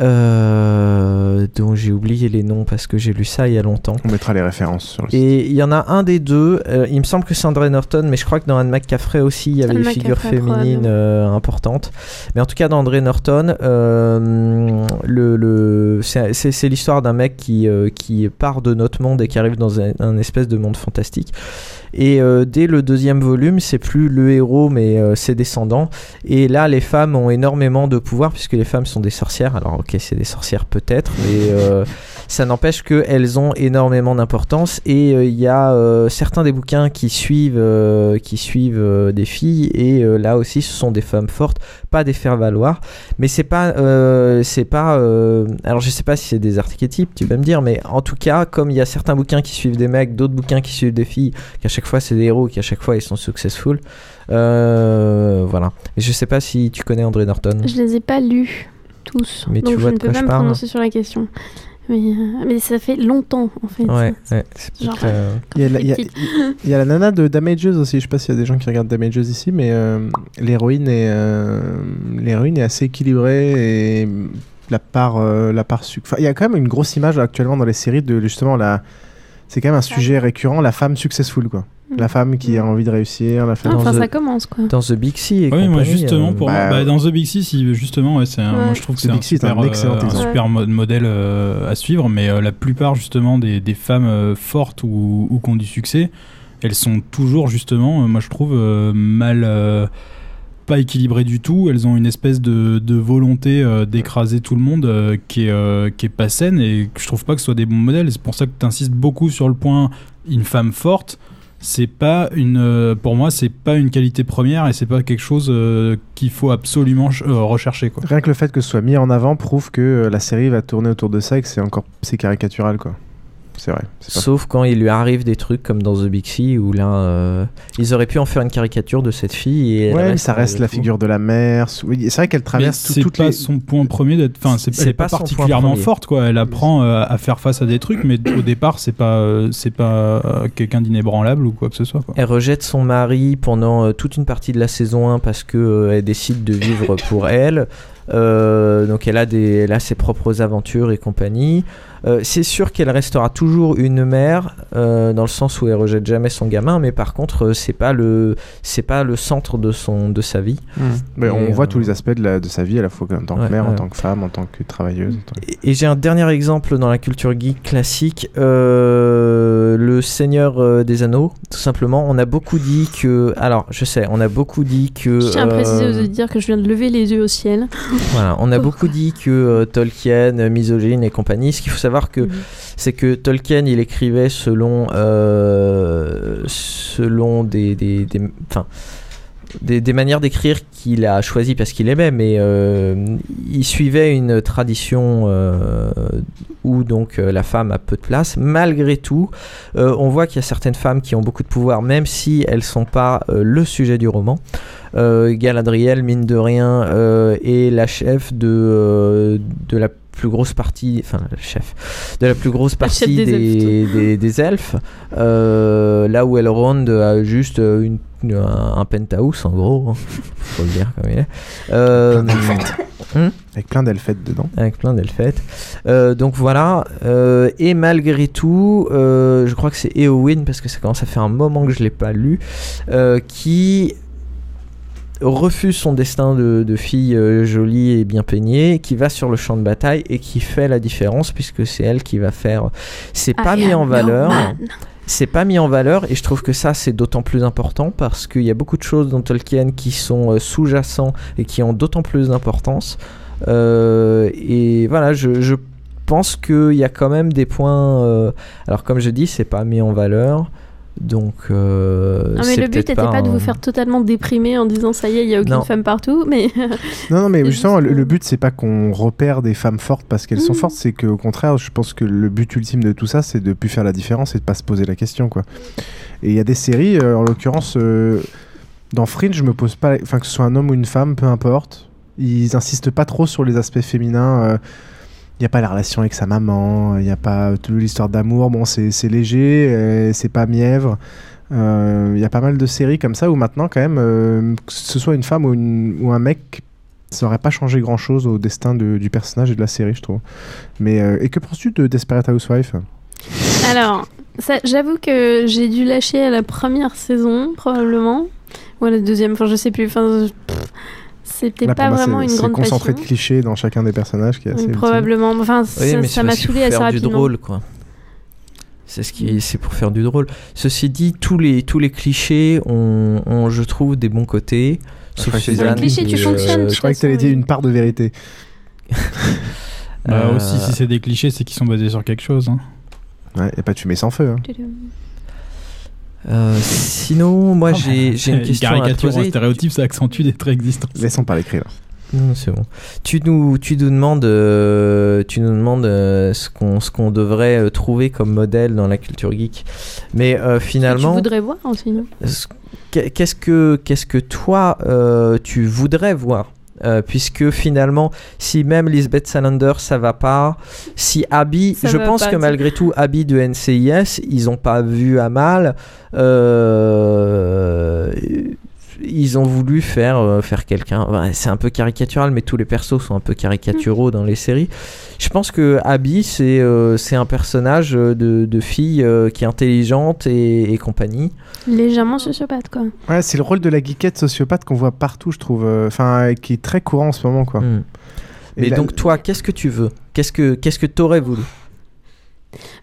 euh, dont j'ai oublié les noms parce que j'ai lu ça il y a longtemps. On mettra les références sur le site. Et il y en a un des deux, euh, il me semble que c'est André Norton, mais je crois que dans Anne McCaffrey aussi, il y avait Anne des figures McCaffrey, féminines probablement. euh, importantes. Mais en tout cas, dans André Norton, euh, le, le, c'est c'est- c'est l'histoire d'un mec qui, euh, qui part de notre monde et qui arrive dans un, un espèce de monde fantastique. Et euh, dès le deuxième volume, c'est plus le héros, mais euh, ses descendants. Et là, les femmes ont énormément de pouvoir, puisque les femmes sont des sorcières. Alors, ok, c'est des sorcières peut-être, mais euh, ça n'empêche qu'elles ont énormément d'importance. Et il y a certains des bouquins qui suivent, qui suivent des filles. Et là aussi, ce sont des femmes fortes, pas des faire-valoir. Mais c'est pas. euh, c'est pas euh, alors, je sais pas si c'est des archétypes, tu vas me dire, mais en tout cas, comme il y a certains bouquins qui suivent des mecs, d'autres bouquins qui suivent des filles, qu'à chaque fois c'est des héros, qu'à chaque fois ils sont successful. Euh, voilà. Et je sais pas si tu connais André Norton. Je les ai pas lus tous, Mais tu donc vois je ne peux pas me prononcer sur la question. Mais, euh, mais ça fait longtemps en fait. Ouais, ouais, c'est Genre, euh, Il y, a la, j'étais il y a- petite. il y a la nana de Damages aussi. Je sais pas s'il y a des gens qui regardent Damages ici, mais euh, l'héroïne est, euh, l'héroïne est assez équilibrée et la part, euh, la part suc- enfin, il y a quand même une grosse image actuellement dans les séries de justement la. C'est quand même un sujet récurrent, la femme successful quoi. La femme qui a envie de réussir, la femme. Ah, enfin, The- ça commence quoi. Dans The Big Sea et Ouais, moi justement, euh, pour bah, moi, bah, dans The Big Sea, si, justement, ouais, c'est un- Ouais. moi je trouve que c'est un super, excellent euh, un super modèle euh, à suivre, mais euh, la plupart justement des, des femmes euh, fortes ou, ou qui ont du succès, elles sont toujours justement, euh, moi je trouve, euh, mal. Pas équilibrées du tout, elles ont une espèce de, volonté euh, d'écraser tout le monde euh, qui, est, euh, qui est pas saine et je trouve pas que ce soit des bons modèles. C'est pour ça que tu insistes beaucoup sur le point une femme forte. c'est pas une pour moi c'est pas une qualité première et c'est pas quelque chose qu'il faut absolument ch- rechercher quoi. Rien que le fait que ce soit mis en avant prouve que la série va tourner autour de ça et que c'est encore c'est caricatural quoi. C'est vrai. Sauf quand il lui arrive des trucs comme dans The Big Sea où là, euh, ils auraient pu en faire une caricature de cette fille. Et Ouais, mais ça reste malgré la figure de la mère. C'est vrai qu'elle traverse tout- c'est toutes pas les. son point premier d'être enfin c'est pas particulièrement forte quoi, elle apprend euh, à faire face à des trucs mais au départ c'est pas euh, c'est pas euh, quelqu'un d'inébranlable ou quoi que ce soit quoi. Elle rejette son mari pendant euh, toute une partie de la saison 1 parce que euh, elle décide de vivre pour elle. Euh, donc elle a, des, elle a ses propres aventures et compagnie. Euh, c'est sûr qu'elle restera toujours une mère euh, dans le sens où elle rejette jamais son gamin, mais par contre c'est pas le c'est pas le centre de son de sa vie. Mais Et, on voit euh, tous les aspects de, la- de sa vie à la fois en tant que Ouais, mère, en tant que femme, en tant que travailleuse. Et j'ai un dernier exemple dans la culture geek classique, euh, le Seigneur des Anneaux. Tout simplement, on a beaucoup dit que. Alors, je sais, on a beaucoup dit que. Je tiens à préciser euh, auditeurs que je viens de lever les yeux au ciel. Voilà, on a beaucoup dit que euh, Tolkien, euh, misogyne et compagnie. Ce qu'il faut savoir que c'est que Tolkien, il écrivait selon euh, selon des des, des- des, des manières d'écrire qu'il a choisi parce qu'il aimait, mais il suivait une tradition où donc la femme a peu de place. Malgré tout, on voit qu'il y a certaines femmes qui ont beaucoup de pouvoir, même si elles sont pas le sujet du roman. Euh, Galadriel, mine de rien, euh, est la chef de, euh, de la plus grosse partie, enfin la chef, de la plus grosse partie des des, elfes, des, des elfes, euh, là où Elrond a juste une, une- un, un penthouse en gros, hein, faut le dire comme il est. Euh, hmm? Avec plein d'elfettes dedans. avec plein d'elfettes. Euh, donc voilà. euh, et malgré tout, euh, je crois que c'est Eowyn, parce que ça commence à faire un moment que je l'ai pas lu, euh, qui refuse son destin de, de fille euh, jolie et bien peignée, qui va sur le champ de bataille et qui fait la différence puisque c'est elle qui va faire. C'est pas mis en valeur. man. C'est pas mis en valeur et je trouve que ça c'est d'autant plus important parce qu'il y a beaucoup de choses dans Tolkien qui sont euh, sous-jacents et qui ont d'autant plus d'importance. Euh, et voilà, je, je pense qu'il y a quand même des points. alors comme je dis, c'est pas mis en valeur. Donc, euh, Non, mais le but n'était pas, de un- vous faire totalement déprimer en disant ça y est, il n'y a aucune Non. femme partout, mais. Non, non, mais justement, juste, le, le but, c'est pas qu'on repère des femmes fortes parce qu'elles sont Mhm. fortes, c'est qu'au contraire, je pense que le but ultime de tout ça, c'est de plus faire la différence et de pas se poser la question, quoi. Et il y a des séries, euh, en l'occurrence, euh, dans Fringe, je me pose pas, enfin, que ce soit un homme ou une femme, peu importe, ils insistent pas trop sur les aspects féminins. Il n'y a pas la relation avec sa maman, il n'y a pas toute l'histoire d'amour, bon, c'est léger, euh, c'est pas mièvre. Euh, Il y a pas mal de séries comme ça où maintenant, quand même, euh, que ce soit une femme ou, un mec, ça aurait pas changé grand chose au destin de- du personnage et de la série, je trouve. Mais, et que penses-tu de Desperate Housewife Alors, j'avoue que j'ai dû lâcher à la première saison, probablement. Ou à la deuxième, enfin, je sais plus. C'était pas vraiment c'est- une c'est grande concentré passion. de clichés dans chacun des personnages qui est assez Oui, probablement. Enfin, Oui, ça mais ça c'est m'a saoulé assez faire rapidement. du drôle, quoi. C'est ce qui, c'est pour faire du drôle. Ceci dit, tous les tous les clichés ont, ont, je trouve, des bons côtés. Sauf c'est- Suzanne. Les clichés, tu qui, fonctionnes, euh, Je croyais que tu allais dire une part de vérité. Bah, Euh, aussi si c'est des clichés c'est qu'ils sont basés sur quelque chose. hein. Ouais, et pas de fumée sans feu. hein. Euh, sinon, moi, Ah, j'ai j'ai une question à te poser. stéréotype ça accentue des traits existants. Laissons parler l'écrit là. Non, c'est bon. Tu nous, tu nous demandes, euh, tu nous demandes euh, ce qu'on, ce qu'on devrait euh, trouver comme modèle dans la culture geek. Mais euh, Tu finalement, voudrais voir qu'est-ce que, qu'est-ce que toi, euh, tu voudrais voir? Euh, puisque finalement, si même Lisbeth Salander ça va pas, si Abby, Ça je pense que malgré tout, Abby de NCIS, ils ont pas vu à mal. euh, ils ont voulu faire, euh, faire quelqu'un. c'est un peu caricatural, mais tous les persos sont un peu caricaturaux dans les séries. Je pense que Abby, c'est euh, c'est un personnage euh, de, de fille euh, qui est intelligente et, et compagnie. Légèrement sociopathe, quoi. Ouais, c'est le rôle de la geekette sociopathe qu'on voit partout, je trouve. euh, Enfin, qui est très courant en ce moment, quoi. Et Mais la- donc toi, qu'est-ce que tu veux? Qu'est-ce que qu'est-ce que t'aurais voulu?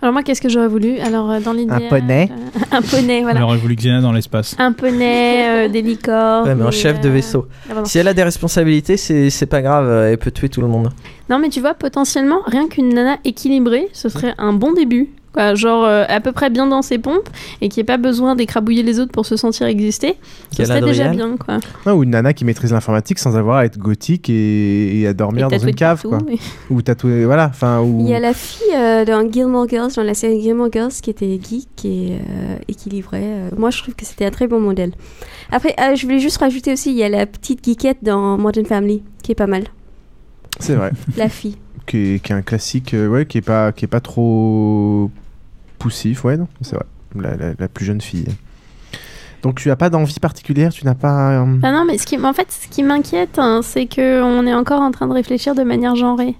Alors, moi, qu'est-ce que j'aurais voulu Alors, euh, dans l'idéal. Un poney. euh, un poney, voilà. Elle aurait voulu Xena dans l'espace. Un poney, euh, des licornes. Ouais, mais un chef de euh, vaisseau. ah. Si elle a des responsabilités, c'est c'est pas grave, elle peut tuer tout le monde. Non, mais tu vois, potentiellement, rien qu'une nana équilibrée, ce serait un bon début. Quoi. Genre euh, à peu près bien dans ses pompes et qui ait pas besoin d'écrabouiller les autres pour se sentir exister. Ce serait déjà bien, quoi. Ouais, ou une nana qui maîtrise l'informatique sans avoir à être gothique et, et à dormir Et dans une cave, partout, quoi. oui. Ou tatouer, voilà. Enfin, ou... Il y a la fille euh, dans Gilmore Girls, dans la série Gilmore Girls, qui était geek et, euh, qui livrait. euh, moi, je trouve que c'était un très bon modèle. Après, euh, je voulais juste rajouter aussi, il y a la petite geekette dans Modern Family, qui est pas mal. C'est vrai. La fille. qui, est, qui est un classique, euh, ouais, qui est pas, qui est pas trop poussif, ouais, non, c'est vrai. La, la- la plus jeune fille. Donc tu as pas d'envie particulière, tu n'as pas. euh, Ah non, mais ce qui, en fait, ce qui m'inquiète, hein, c'est que on est encore en train de réfléchir de manière genrée.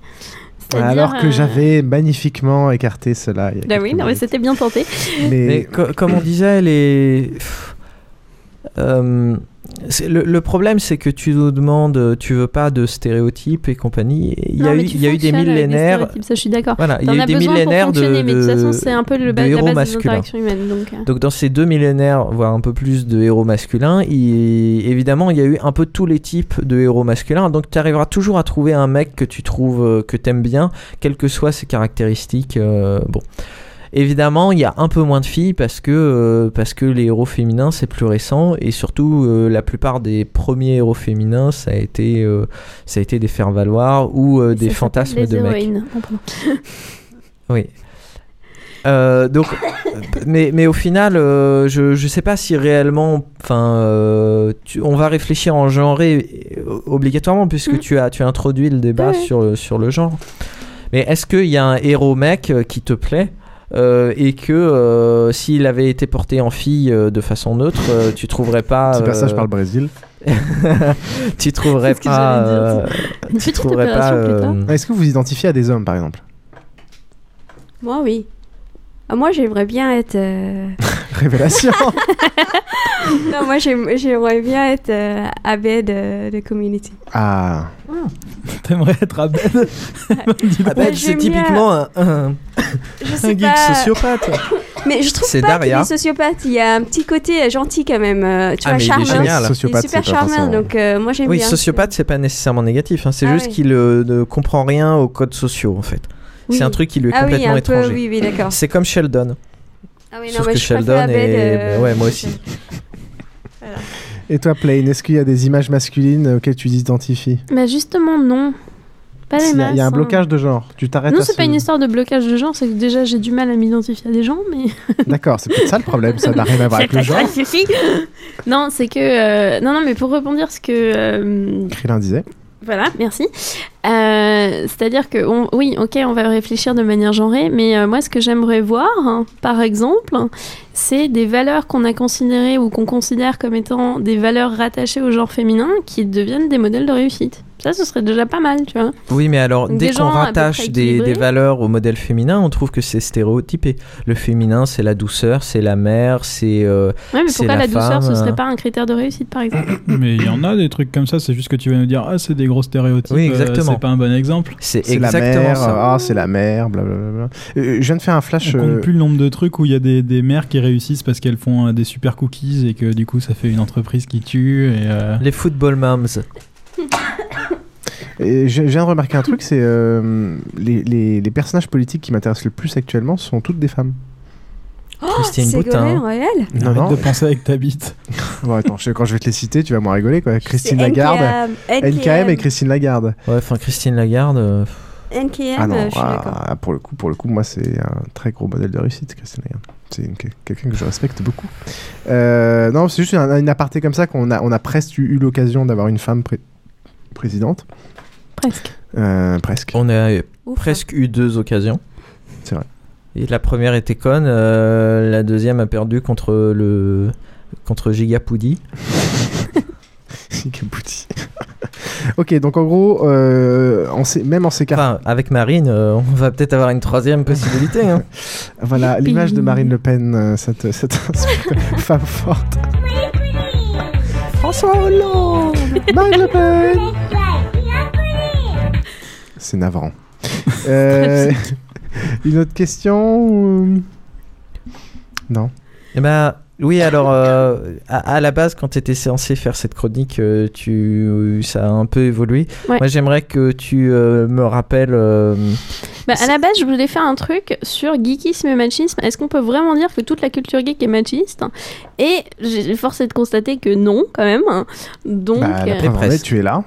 Alors que euh, j'avais magnifiquement écarté cela. il y a Bah oui, non, mais c'était bien tenté. Mais- Mais co- comme on disait, les. Euh, le, le problème, c'est que tu nous demandes, tu veux pas de stéréotypes et compagnie. Il y a eu, il y a eu des millénaires. stéréotypes, ça, je suis d'accord. Voilà, il y a eu des millénaires de, mais de toute façon, de- c'est un peu le de ba- la héros base des masculins. interactions humaines, donc, euh. Donc dans ces deux millénaires, voire un peu plus de héros masculins, il- évidemment, il y a eu un peu tous les types de héros masculins. Donc tu arriveras toujours à trouver un mec que tu trouves euh, que t'aimes bien, quelles que soient ses caractéristiques. euh, bon. Évidemment, il y a un peu moins de filles parce que, euh, parce que les héros féminins c'est plus récent et surtout euh, la plupart des premiers héros féminins ça a été, euh, ça a été des faire-valoir ou des fantasmes les de mecs. héroïnes. Pardon. Oui. Euh, donc, mais, mais au final, euh, je, je sais pas si réellement, enfin, euh, on va réfléchir en genre obligatoirement puisque tu as tu as introduit le débat sur le- sur le genre. Mais est-ce qu'il y a un héros mec qui te plaît? Euh, et que euh, s'il avait été porté en fille euh, de façon neutre, euh, tu trouverais pas. Petit passage euh, par le Brésil. tu trouverais C'est ce pas. dire, euh, tu Une petite trouverais pas. opération plus tard. euh, Est-ce que vous vous identifiez à des hommes, par exemple? Moi, oui. Ah, moi, j'aimerais bien être. Révélation non, moi, j'aime- j'aimerais bien être euh, Abed euh, de Community. Ah. T'aimerais être Abed? Abed, c'est typiquement un, un, Je sais un geek pas. sociopathe. Mais je trouve C'est pas Daria. qu'il est sociopathe. Il y a un petit côté euh, gentil quand même. euh, tu Ah, vois, mais il est génial. Il est Sociopathe, super charmeur. forcément- Donc, euh, moi, j'aime Oui, bien. sociopathe, c'est pas nécessairement négatif. hein. C'est Ah juste qu'il euh, ne comprend rien aux codes sociaux, en fait. Oui. C'est un truc qui lui est Ah oui, complètement étranger. oui, oui, d'accord. C'est comme Sheldon. Ah oui, non, Sauf mais que je Sheldon est. euh, Ouais, moi aussi. Et toi, Plain, est-ce qu'il y a des images masculines auxquelles tu t'identifies? Bah justement, non. Pas les Il y, a- il y a un masses, hein. blocage de genre. Tu t'arrêtes Non, c'est ce- pas une histoire de blocage de genre, c'est que déjà j'ai du mal à m'identifier à des gens, mais. D'accord, c'est peut-être ça le problème, ça n'a rien à voir avec le genre. Non, c'est que. euh, Non, non, mais pour rebondir, ce que. euh, Krillin disait. Voilà, merci. Euh, C'est-à-dire que, on- oui, ok, on va réfléchir de manière genrée, mais euh, moi, ce que j'aimerais voir, hein, par exemple, c'est des valeurs qu'on a considérées ou qu'on considère comme étant des valeurs rattachées au genre féminin qui deviennent des modèles de réussite. Ça, ce serait déjà pas mal, tu vois. Oui, mais alors, dès des qu'on rattache des, valeurs au modèle féminin, on trouve que c'est stéréotypé. Le féminin, c'est la douceur, c'est la mère, c'est. euh, Ouais, mais pourquoi la, douceur, femme, ce euh. serait pas un critère de réussite, par exemple? Mais il y en a des trucs comme ça, c'est juste que tu vas nous dire Ah, c'est des gros stéréotypes. Oui, euh, exactement. C'est pas un bon exemple. C'est la mère, ah, c'est la mère, blablabla. Euh, je viens de faire un flash. On euh, compte plus le nombre de trucs où il y a des, des mères qui réussissent parce qu'elles font euh, des super cookies et que du coup ça fait une entreprise qui tue. Et, euh, Les football moms. Et je je viens de remarquer un truc, c'est euh, les, les- les personnages politiques qui m'intéressent le plus actuellement sont toutes des femmes. Oh, Christine Ségolène Boutin. Royal Non, Arrête non. de penser avec ta bite. Bon, attends, je- quand je vais te les citer, tu vas m'en rigoler quoi. Christine NKM, Lagarde, NKM. NKM et Christine Lagarde. Ouais, enfin, Christine Lagarde. euh, NKM, Ah non, euh, je suis ah, d'accord. ah, pour le coup, pour le coup, moi c'est un très gros modèle de réussite, Christine Lagarde. C'est une- quelqu'un que je respecte beaucoup. Euh, non, c'est juste une, une aparté comme ça qu'on a, on a presque eu, eu l'occasion d'avoir une femme pré- présidente. Presque. Euh, presque. On a presque eu deux occasions. C'est vrai. Et la première était conne, euh, la deuxième a perdu contre le contre Gigapoudi. Gigapoudi. ok, donc en gros, euh, on s'est- même en s'écartant. Enfin, avec Marine, euh, on va peut-être avoir une troisième possibilité. hein. Voilà, l'image de Marine Le Pen, euh, cette, cette femme forte. François Hollande Marine Le Pen C'est navrant. Euh, une autre question ou- Non. Eh ben, oui, alors, euh, à, à la base, quand tu étais censé faire cette chronique, euh, tu, ça a un peu évolué. Ouais. Moi, j'aimerais que tu euh, me rappelles euh, Bah, à la base, je voulais faire un truc sur geekisme et machisme. Est-ce qu'on peut vraiment dire que toute la culture geek est machiste? Et j'ai forcé de constater que non, quand même. Donc, Bah, la euh, preuve tu es là.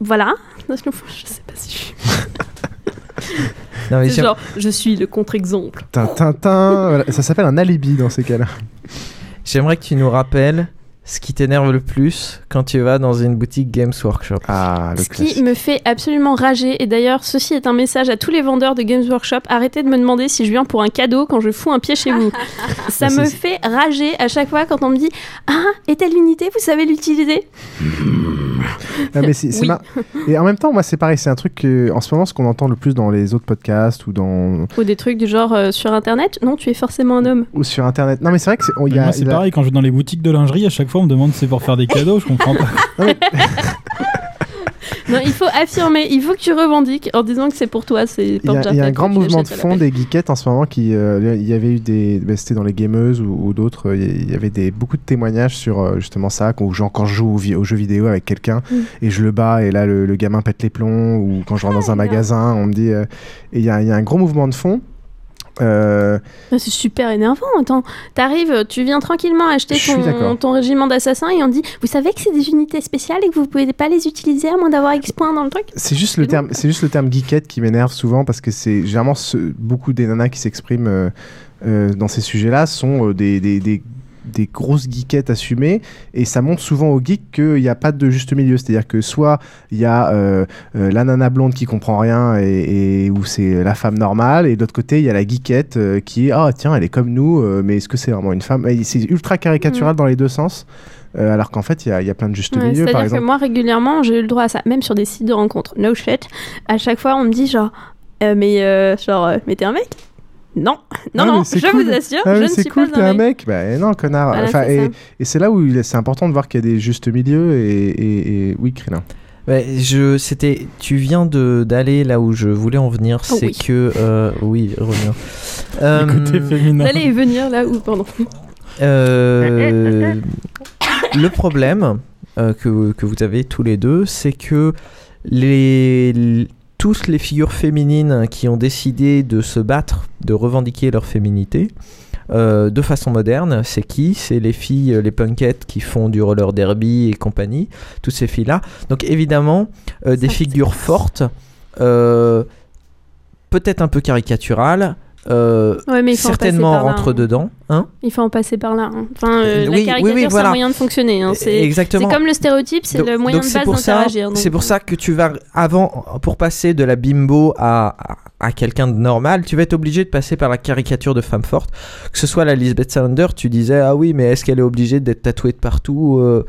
voilà. Je sais pas si je suis. Non, mais genre, je suis le contre-exemple. Voilà. ça s'appelle un alibi dans ces cas-là. J'aimerais que tu nous rappelles ce qui t'énerve le plus quand tu vas dans une boutique Games Workshop. Ah, Ce qui me fait absolument rager, et d'ailleurs, ceci est un message à tous les vendeurs de Games Workshop arrêtez de me demander si je viens pour un cadeau quand je fous un pied chez vous. Ça Bah, me fait rager à chaque fois quand on me dit Ah, et telle unité, vous savez l'utiliser? Mais c'est- c'est Oui. mar- Et en même temps, moi, c'est pareil. C'est un truc que, en ce moment, ce qu'on entend le plus dans les autres podcasts ou dans Ou des trucs du genre euh, sur internet? Non, tu es forcément un homme. ou sur Internet. Non, mais c'est vrai que c'est. on- il y a- pareil, quand je vais dans les boutiques de lingerie, à chaque fois, on me demande si c'est pour faire des cadeaux, je comprends pas. Non, il faut affirmer, il faut que tu revendiques en disant que c'est pour toi, c'est Il y, a, y a un grand mouvement de fond des geekettes en ce moment qui euh, il y avait eu des ben, c'était dans les gameuses ou, ou d'autres euh, il y avait des beaucoup de témoignages sur euh, justement ça quand, genre, quand je joue aux, jeux vidéo avec quelqu'un Mm. et je le bats et là le, le gamin pète les plombs ou quand je rentre dans un magasin on me dit euh, et il y, y a un gros mouvement de fond euh, Ah, C'est super énervant. Attends, t'arrives, tu viens tranquillement acheter ton, régiment d'assassins et on dit Vous savez que c'est des unités spéciales et que vous pouvez pas les utiliser à moins d'avoir X points dans le truc C'est juste le terme, c'est juste le terme geekette qui m'énerve souvent parce que c'est généralement ce- beaucoup des nanas qui s'expriment euh, euh, dans ces sujets-là sont des, des, des- des grosses geekettes assumées et ça montre souvent aux geeks qu'il n'y a pas de juste milieu. C'est-à-dire que soit il y a euh, euh, la nana blonde qui comprend rien et, et où c'est la femme normale et de l'autre côté il y a la geekette euh, qui est ah tiens elle est comme nous euh, mais est-ce que c'est vraiment une femme? C'est ultra caricatural dans les deux sens. euh, alors qu'en fait, il y, a- il y a plein de juste Ouais, milieu, par C'est-à-dire que moi, régulièrement, j'ai eu le droit à ça, même sur des sites de rencontres. No shit. À chaque fois, on me dit genre Euh, Mais euh, genre, mais t'es un mec? Non, non, Ah, non, c'est je cool. vous assure, Ah, je mais ne c'est suis cool, pas t'es un un mec. mec. Bah non, connard. Voilà, Enfin, et et c'est là où c'est important de voir qu'il y a des justes milieux et, et, et- oui, Krillin. Ouais, je, c'était, tu viens de d'aller là où je voulais en venir, Oh c'est oui. que, euh, oui, reviens. Euh, côté féminin. Allez venir là où, pardon. Euh, le problème euh, que, que vous avez tous les deux, c'est que les, tous les figures féminines qui ont décidé de se battre, de revendiquer leur féminité, euh, de façon moderne, c'est qui? C'est les filles, les punkettes qui font du roller derby et compagnie, toutes ces filles-là. Donc évidemment, euh, des figures fortes, euh, peut-être un peu caricaturales, euh, Ouais, mais certainement là, rentre hein. dedans. Hein Il faut en passer par là. hein. Enfin, euh, Euh, la oui, oui, caricature, oui, c'est un moyen de fonctionner. hein. C'est Exactement. c'est comme le stéréotype, c'est le moyen de base d'interagir. C'est pour ça que tu vas avant pour passer de la bimbo à, à, à quelqu'un de normal, tu vas être obligé de passer par la caricature de femme forte. Que ce soit la Lisbeth Salander, tu disais ah oui, mais est-ce qu'elle est obligée d'être tatouée de partout Euh,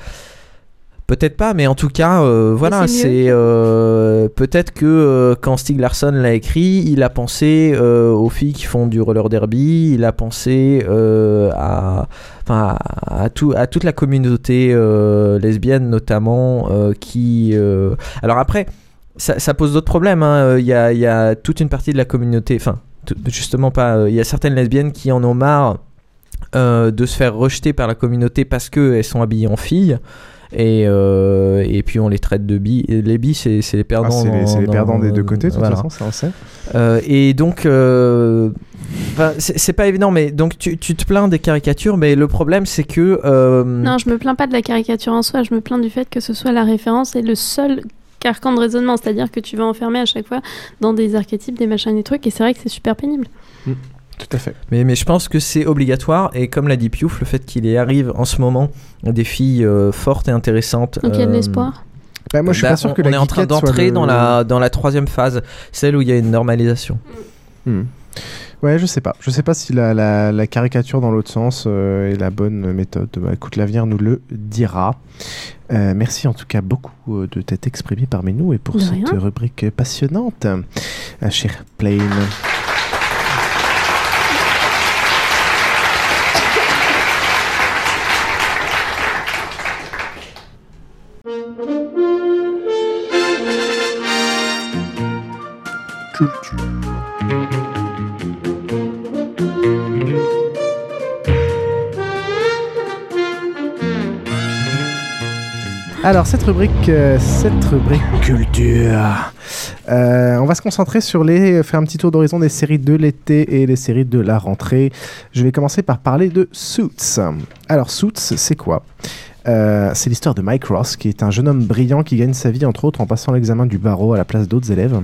Peut-être pas, mais en tout cas, euh, voilà, c'est euh, peut-être que euh, quand Stieg Larsson l'a écrit, il a pensé aux filles qui font du roller derby, il a pensé à, enfin, à, à tout, à toute la communauté lesbienne notamment, qui. Alors après, ça, ça pose d'autres problèmes. hein. Il y, a, y a toute une partie de la communauté, enfin, justement pas. Il y a certaines lesbiennes qui en ont marre de se faire rejeter par la communauté parce qu'elles sont habillées en filles. Et, euh, et puis on les traite de bi. et Les bi, c'est les perdants. Ah, c'est les- dans- c'est les dans- perdants des deux côtés, de toute voilà. façon, ça on sait. Euh, et donc, euh, c'est pas évident, mais donc tu, tu te plains des caricatures, mais le problème c'est que. euh, Non, je me plains pas de la caricature en soi, je me plains du fait que ce soit la référence et le seul carcan de raisonnement, c'est-à-dire que tu vas enfermer à chaque fois dans des archétypes, des machins, des trucs, et c'est vrai que c'est super pénible. Tout à fait. Mais, mais je pense que c'est obligatoire et comme l'a dit Piouf, le fait qu'il y arrive en ce moment des filles euh, fortes et intéressantes. Donc il y a de euh, l'espoir. Bah, moi, je suis bah, pas sûr on, que on la est en train d'entrer le- dans la dans la troisième phase, celle où il y a une normalisation. Hmm. Ouais, je sais pas. Je sais pas si la, la- la caricature dans l'autre sens euh, est la bonne méthode. Bah, écoute, l'avenir nous le dira. Euh, merci en tout cas beaucoup euh, de t'être exprimé parmi nous et pour De cette rien. rubrique passionnante, euh, cher Alors cette rubrique, euh, cette rubrique culture, Euh, on va se concentrer sur les. faire un petit tour d'horizon des séries de l'été et les séries de la rentrée. Je vais commencer par parler de Suits. Alors, Suits, c'est quoi? Euh, c'est l'histoire de Mike Ross, qui est un jeune homme brillant qui gagne sa vie entre autres en passant l'examen du barreau à la place d'autres élèves.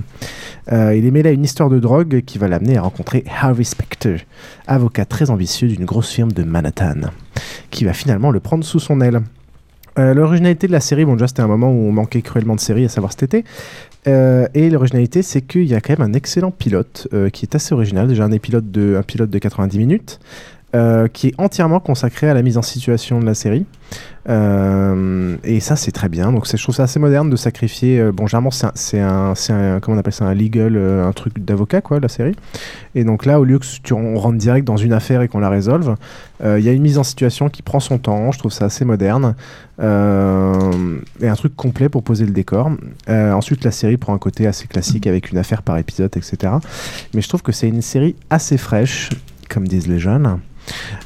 Euh, il est mêlé à une histoire de drogue qui va l'amener à rencontrer Harvey Specter, avocat très ambitieux d'une grosse firme de Manhattan, qui va finalement le prendre sous son aile. Euh, l'originalité de la série, bon déjà c'était un moment où on manquait cruellement de séries, à savoir cet été. Et l'originalité, c'est qu'il y a quand même un excellent pilote qui est assez original. Déjà un, pilote de, un pilote de 90 minutes. Euh, qui est entièrement consacré à la mise en situation de la série. Euh, et ça, c'est très bien. Donc, je trouve ça assez moderne de sacrifier. euh, bon, généralement, c'est un, un, un- comment on appelle ça, un legal, un truc d'avocat, quoi, la série. Et donc là, au lieu que tu, on rentre direct dans une affaire et qu'on la résolve, il y a une mise en situation qui prend son temps. Je trouve ça assez moderne. Et un truc complet pour poser le décor. Ensuite, la série prend un côté assez classique avec une affaire par épisode, etc. Mais je trouve que c'est une série assez fraîche, comme disent les jeunes.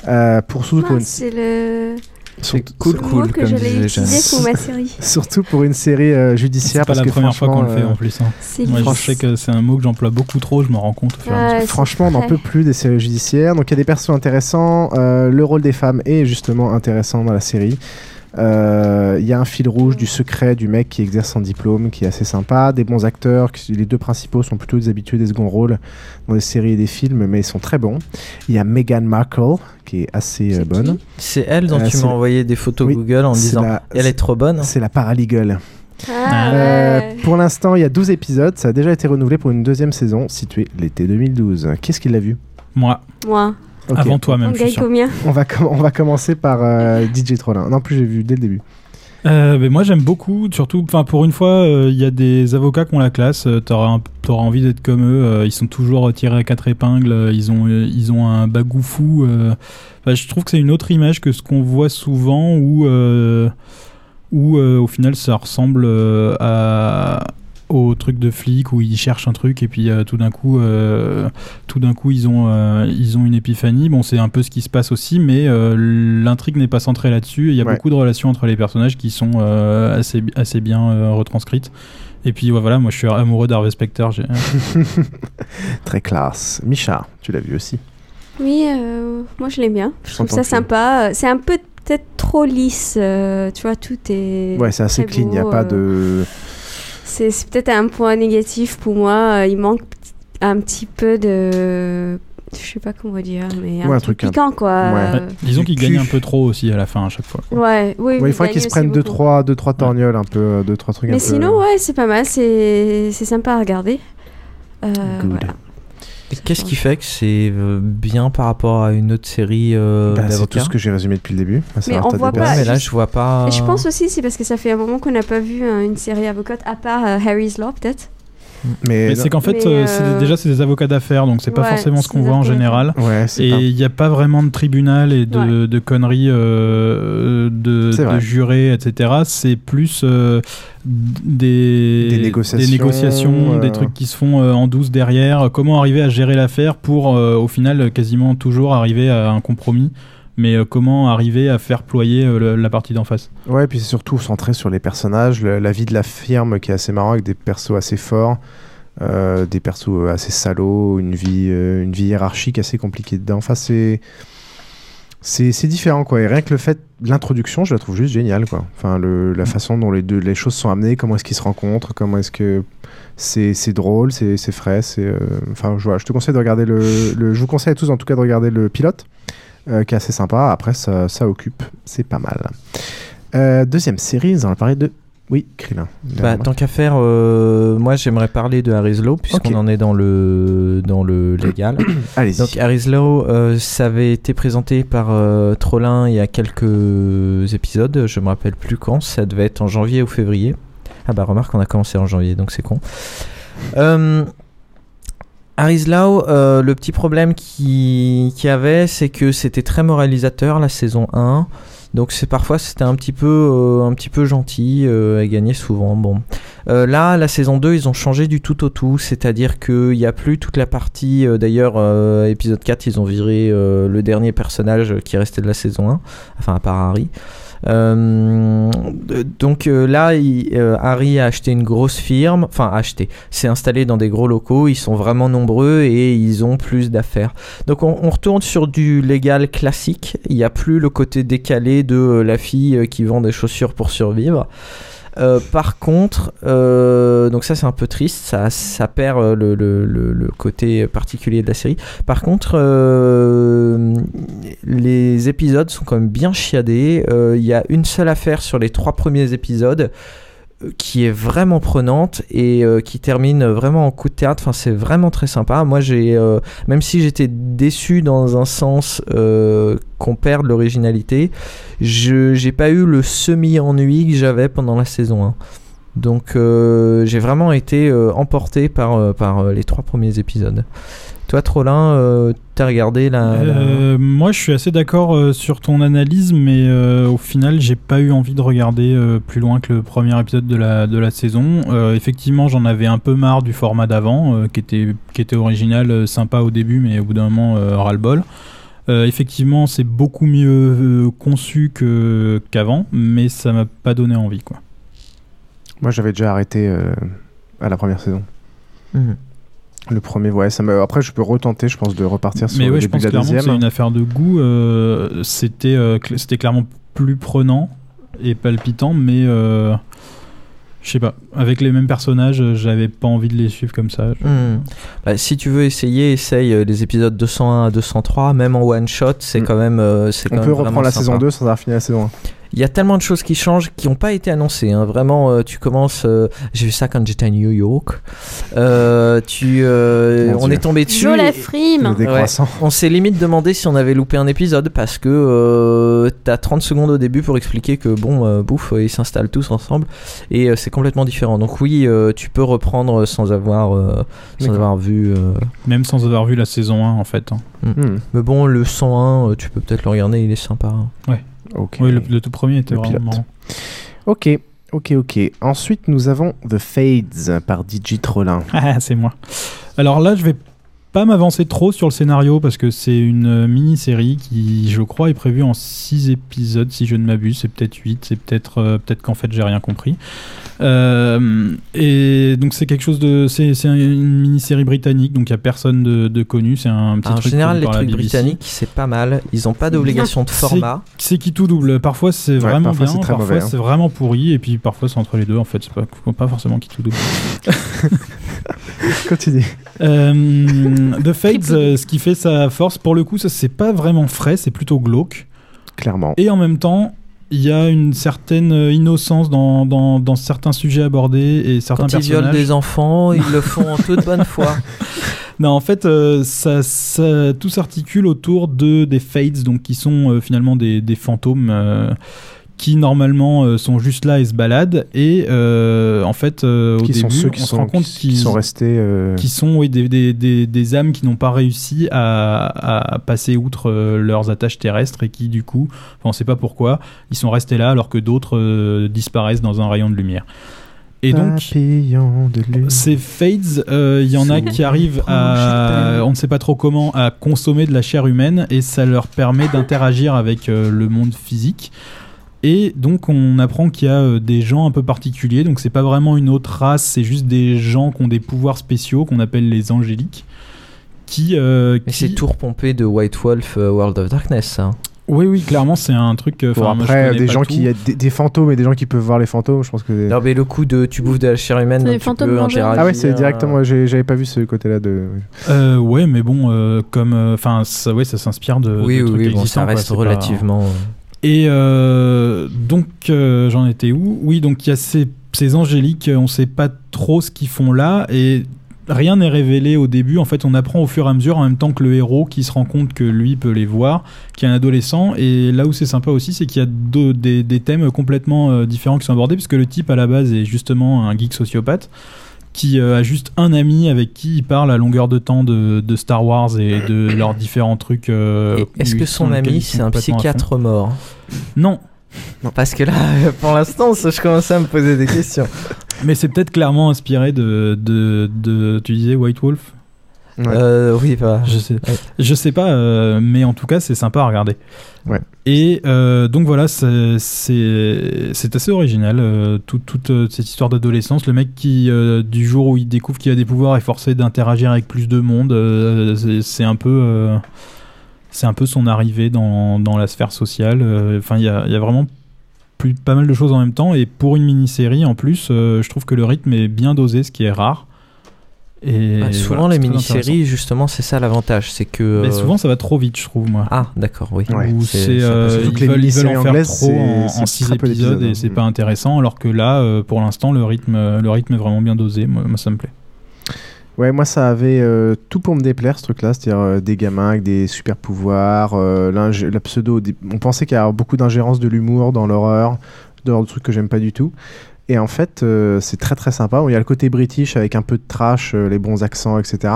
Euh, pour surtout pour Ah, une c'est le. Surtout- cool, cool, mot que comme j'allais utiliser pour ma série. Surtout pour une série euh, judiciaire. C'est pas parce la que première fois qu'on le fait franchement, en euh, plus. hein. C'est Moi, je sais que c'est un mot que j'emploie beaucoup trop, je me rends compte Franchement, on n'en peut plus des séries judiciaires. Donc il y a des persos intéressants. euh, le rôle des femmes est justement intéressant dans la série. Euh, Il y a un fil rouge du secret du mec qui exerce son diplôme qui est assez sympa. Des bons acteurs. Les deux principaux sont plutôt des habitués des seconds rôles dans les séries et des films, mais ils sont très bons. Il y a Meghan Markle qui est assez euh, bonne. C'est elle dont Euh, tu m'as envoyé des photos Oui, Google en disant la- elle est trop bonne. C'est la paralegal. Ah, Euh, ouais. pour l'instant, il y a 12 épisodes. Ça a déjà été renouvelé pour une deuxième saison située l'été 2012. Qu'est-ce qu'il l'a vu? Moi, Moi. Avant toi même, On je suis gagne sûr. combien On va, com- on va commencer par euh, DJ Trollin. Non, plus j'ai vu dès le début. Euh, mais moi j'aime beaucoup, surtout, enfin pour une fois, euh, il y a des avocats qui ont la classe. euh, T'auras un- t'auras envie d'être comme eux. euh, ils sont toujours tirés à quatre épingles. euh, Ils ont, euh, ils ont un bagou fou. euh. Je trouve que c'est une autre image que ce qu'on voit souvent, où, euh, où euh, au final ça ressemble euh, à au truc de flic où ils cherchent un truc et puis euh, tout d'un coup euh, tout d'un coup ils ont euh, ils ont une épiphanie bon c'est un peu ce qui se passe aussi mais euh, l'intrigue n'est pas centrée là-dessus il y a Ouais. beaucoup de relations entre les personnages qui sont euh, assez assez bien euh, retranscrites et puis ouais, voilà moi je suis amoureux d'Harvey Specter Très classe. Micha, tu l'as vu aussi. Oui, euh, moi je l'aime bien. Je trouve ça que- sympa. C'est un peu peut-être trop lisse. euh, tu vois, tout est. Ouais, c'est assez clean. Il n'y a pas de. C'est peut-être un point négatif pour moi. euh, Il manque un petit peu de. Je sais pas comment dire, mais un, Ouais, un truc truc un- piquant quoi. Ouais. Euh, Ouais, disons qu'ils cul. gagnent un peu trop aussi à la fin à chaque fois Ouais, oui. Ouais, il faudrait qu'ils se prennent aussi deux beaucoup. trois, deux, trois torgnoles, un peu, euh, deux, trois trucs un Mais peu. sinon, ouais, c'est pas mal. C'est c'est sympa à regarder. Euh, Good. voilà. Et Qu'est-ce qui fait que c'est euh, bien par rapport à une autre série euh, Bah, c'est tout ce que j'ai résumé depuis le début. À savoir, on t'as voit des pas- mais là je vois pas. Et je pense aussi c'est parce que ça fait un moment qu'on n'a pas vu euh, une série avocate à part euh, Harry's Law peut-être. Mais, mais c'est qu'en fait euh, c'est- euh, déjà c'est des avocats d'affaires donc c'est pas Ouais, forcément ce qu'on voit en général Ouais, Et pas- il n'y a pas vraiment de tribunal et de, de conneries euh, de, jurés, etc. C'est plus euh, des, Des négociations, négociations, euh. des trucs qui se font euh, en douce derrière. Comment arriver à gérer l'affaire pour, euh, au final, quasiment toujours arriver à un compromis. Mais euh, comment arriver à faire ployer euh, la partie d'en face? Ouais, puis c'est surtout centré sur les personnages, la vie de la firme qui est assez marrant avec des persos assez forts, euh, des persos assez salauds, une vie, une vie hiérarchique assez compliquée dedans. Enfin, c'est. C'est différent quoi et rien que le fait l'introduction je la trouve juste géniale quoi enfin la façon dont les deux les choses sont amenées comment est-ce qu'ils se rencontrent comment est-ce que c'est c'est drôle c'est frais c'est euh, enfin je, voilà, je te conseille de regarder le, le- je vous conseille à tous en tout cas de regarder le pilote euh, qui est assez sympa après ça, ça occupe c'est pas mal euh, deuxième série, on va parler de. Oui, Krillin. Bah, tant qu'à faire, euh, moi j'aimerais parler de Harry's Law, puisqu'on en est dans le, dans le légal. Allez-y. Donc Harry's Law, ça avait été présenté par Trollin il y a quelques épisodes, je me rappelle plus quand, ça devait être en janvier ou février. Ah bah remarque, on a commencé en janvier, donc c'est con. Euh, Harry's Law, euh, le petit problème qu'il qui avait, c'est que c'était très moralisateur la saison 1. Donc c'est parfois c'était un petit peu euh, un petit peu gentil euh, gagnait souvent. Bon, Euh, là la saison 2 ils ont changé du tout au tout, c'est-à-dire qu'il n'y a plus toute la partie. euh, D'ailleurs épisode 4 ils ont viré le dernier personnage qui restait de la saison 1, enfin à part Harry. Euh, donc euh, là, euh, Harry a acheté une grosse firme, enfin acheté, s'est installé dans des gros locaux, ils sont vraiment nombreux et ils ont plus d'affaires. Donc on, retourne sur du légal classique, il n'y a plus le côté décalé de la fille qui vend des chaussures pour survivre. Euh, par contre, euh, donc ça c'est un peu triste, ça, perd euh, le, côté particulier de la série. Par contre, les épisodes sont quand même bien chiadés. Il y a une seule affaire sur les trois premiers épisodes qui est vraiment prenante et euh, qui termine vraiment en coup de théâtre. Enfin, c'est vraiment très sympa. Moi, j'ai, euh, même si j'étais déçu dans un sens euh, qu'on perde l'originalité, je j'ai pas eu le semi-ennui que j'avais pendant la saison 1. Donc, euh, j'ai vraiment été euh, emporté par, euh, par euh, les trois premiers épisodes. Toi, Trollin, euh, t'as regardé la. la- Euh, moi, je suis assez d'accord euh, sur ton analyse, mais euh, au final, j'ai pas eu envie de regarder euh, plus loin que le premier épisode de la, de la saison. Euh, effectivement, j'en avais un peu marre du format d'avant, euh, qui, était, qui était original, euh, sympa au début, mais au bout d'un moment, euh, ras-le-bol. Euh, effectivement, c'est beaucoup mieux euh, conçu que- qu'avant, mais ça m'a pas donné envie, quoi. Moi, j'avais déjà arrêté euh, à la première saison. Mhm. Le premier, ouais, ça après je peux retenter, je pense, de repartir sur Mais le ouais, je début pense de la clairement que deuxième. c'est une affaire de goût. euh, c'était, euh, cl- c'était clairement plus prenant et palpitant, mais euh, je sais pas. Avec les mêmes personnages, euh, j'avais pas envie de les suivre comme ça. Je- Hmm. Bah, si tu veux essayer, essaye les épisodes 201 à 203, même en one shot, c'est quand même. euh, c'est On quand peut même reprendre la sympa. saison 2 sans avoir fini la saison 1. Il y a tellement de choses qui changent qui n'ont pas été annoncées. hein. Vraiment, euh, tu commences. euh, J'ai vu ça quand j'étais à New York. Euh, tu, euh, on Dieu. est tombé dessus. Jo la et- frime. Des Ouais. On s'est limite demandé si on avait loupé un épisode parce que euh, t'as 30 secondes au début pour expliquer que bon, euh, bouffe, ils s'installent tous ensemble et euh, c'est complètement différent. Donc oui, euh, tu peux reprendre sans avoir, euh, sans avoir vu. euh, Même sans avoir vu la saison 1, en fait. hein. Hmm. Mais bon, le 101, euh, tu peux peut-être le regarder, il est sympa. hein. Ouais. Oui, le, le tout premier était Le vraiment pilote. Ok, ok, ok. Ensuite, nous avons The Fades par DJ Trollin. Ah, c'est moi. Alors là, je vais pas m'avancer trop sur le scénario parce que c'est une euh, mini-série qui, je crois, est prévue en 6 épisodes, si je ne m'abuse. C'est peut-être 8, c'est peut-être euh, peut-être qu'en fait, j'ai rien compris. Euh, et donc, c'est quelque chose de. C'est c'est une mini-série britannique, donc il n'y a personne de, de connu. C'est un petit Alors, en truc. général, les trucs britanniques, c'est pas mal. Ils ont pas d'obligation de format. C'est qui tout double. Parfois c'est Ouais, vraiment parfois, bien, c'est très parfois mauvais, hein. c'est vraiment pourri, et puis parfois c'est entre les deux. En fait, c'est pas, pas forcément qui tout double. Continue. Euh, The Fades, euh, ce qui fait sa force, pour le coup, ça c'est pas vraiment frais, c'est plutôt glauque. Clairement. Et en même temps, il y a une certaine euh, innocence dans, dans, dans certains sujets abordés et certains Quand ils violent des enfants, ils le font en toute bonne foi. Non, en fait, euh, ça, ça- tout s'articule autour de des Fades, donc qui sont euh, finalement des, des fantômes euh, qui normalement euh, sont juste là et se baladent. Et euh, en fait, euh, au Qui début, sont ceux qui on se sont, rend compte qui, qui qu'ils sont restés. qui sont oui, des, des, des, des âmes qui n'ont pas réussi à, à passer outre leurs attaches terrestres et qui du coup, on ne sait pas pourquoi, ils sont restés là alors que d'autres disparaissent dans un rayon de lumière. Et donc, ces fades, euh, il y en a qui arrivent à, on ne sait pas trop comment, à consommer de la chair humaine et ça leur permet d'interagir avec euh, le monde physique. Et donc on apprend qu'il y a euh, des gens un peu particuliers, donc c'est pas vraiment une autre race, c'est juste des gens qui ont des pouvoirs spéciaux qu'on appelle les angéliques. Qui, euh, qui- c'est tout repompé de White Wolf euh, World of Darkness, ça. Oui, oui, clairement c'est un truc. euh, Bon, moi, après, connais des gens tout. qui. y a des, des fantômes et des gens qui peuvent voir les fantômes, je pense que. Non, mais le coup de tu bouffes de la chair humaine, donc des tu fantômes peux interagir. Ah ouais, c'est directement. J'avais pas vu ce côté-là de. Euh, ouais, mais bon, euh, comme, enfin, ça, ouais, ça s'inspire de. Oui, de oui, trucs oui, bon, ça quoi, reste relativement. euh, Et euh, donc, euh, j'en étais où? Oui, donc il y a ces, ces angéliques, on sait pas trop ce qu'ils font là, et rien n'est révélé au début. En fait, on apprend au fur et à mesure, en même temps que le héros qui se rend compte que lui peut les voir, qui est un adolescent. Et là où c'est sympa aussi, c'est qu'il y a des, des thèmes complètement euh, différents qui sont abordés, puisque le type à la base est justement un geek sociopathe qui euh, a juste un ami avec qui il parle à longueur de temps de, de Star Wars et de leurs différents trucs. euh, Est-ce que son ami c'est un psychiatre mort Non, Parce que là, pour l'instant, ça, je commence à me poser des questions. Mais c'est peut-être clairement inspiré de, de, de- Tu disais White Wolf? Euh, oui, bah, Je sais, je sais pas, euh, mais en tout cas, c'est sympa à regarder. Ouais. Et euh, donc voilà, c'est assez original, tout- toute cette histoire d'adolescence. Le mec qui, du jour où il découvre qu'il a des pouvoirs, est forcé d'interagir avec plus de monde. c'est- un peu, c'est un peu son arrivée dans, dans la sphère sociale. Enfin, il y y a vraiment plus, pas mal de choses en même temps. Et pour une mini-série, en plus, je trouve que le rythme est bien dosé, ce qui est rare. Et Bah, souvent, voilà, les c'est mini-séries, justement, c'est ça l'avantage. C'est que. Mais euh, souvent, ça va trop vite, je trouve, moi. Ah, d'accord, oui. Où c'est, ça euh, ils, veulent, ils veulent mini-séries en faire anglaises, trop c'est- en, c'est en six épisodes et c'est hein. pas intéressant. Alors que là, euh, pour l'instant, le rythme, le rythme est vraiment bien dosé. Moi, moi, ça me plaît. Ouais, moi ça avait euh, tout pour me déplaire ce truc-là, c'est-à-dire euh, des gamins avec des super pouvoirs, euh, la pseudo. des- On pensait qu'il y avait beaucoup d'ingérence de l'humour dans l'horreur, de de trucs que j'aime pas du tout. Et en fait, euh, c'est très très sympa. Il y a le côté british avec un peu de trash, euh, les bons accents, etc.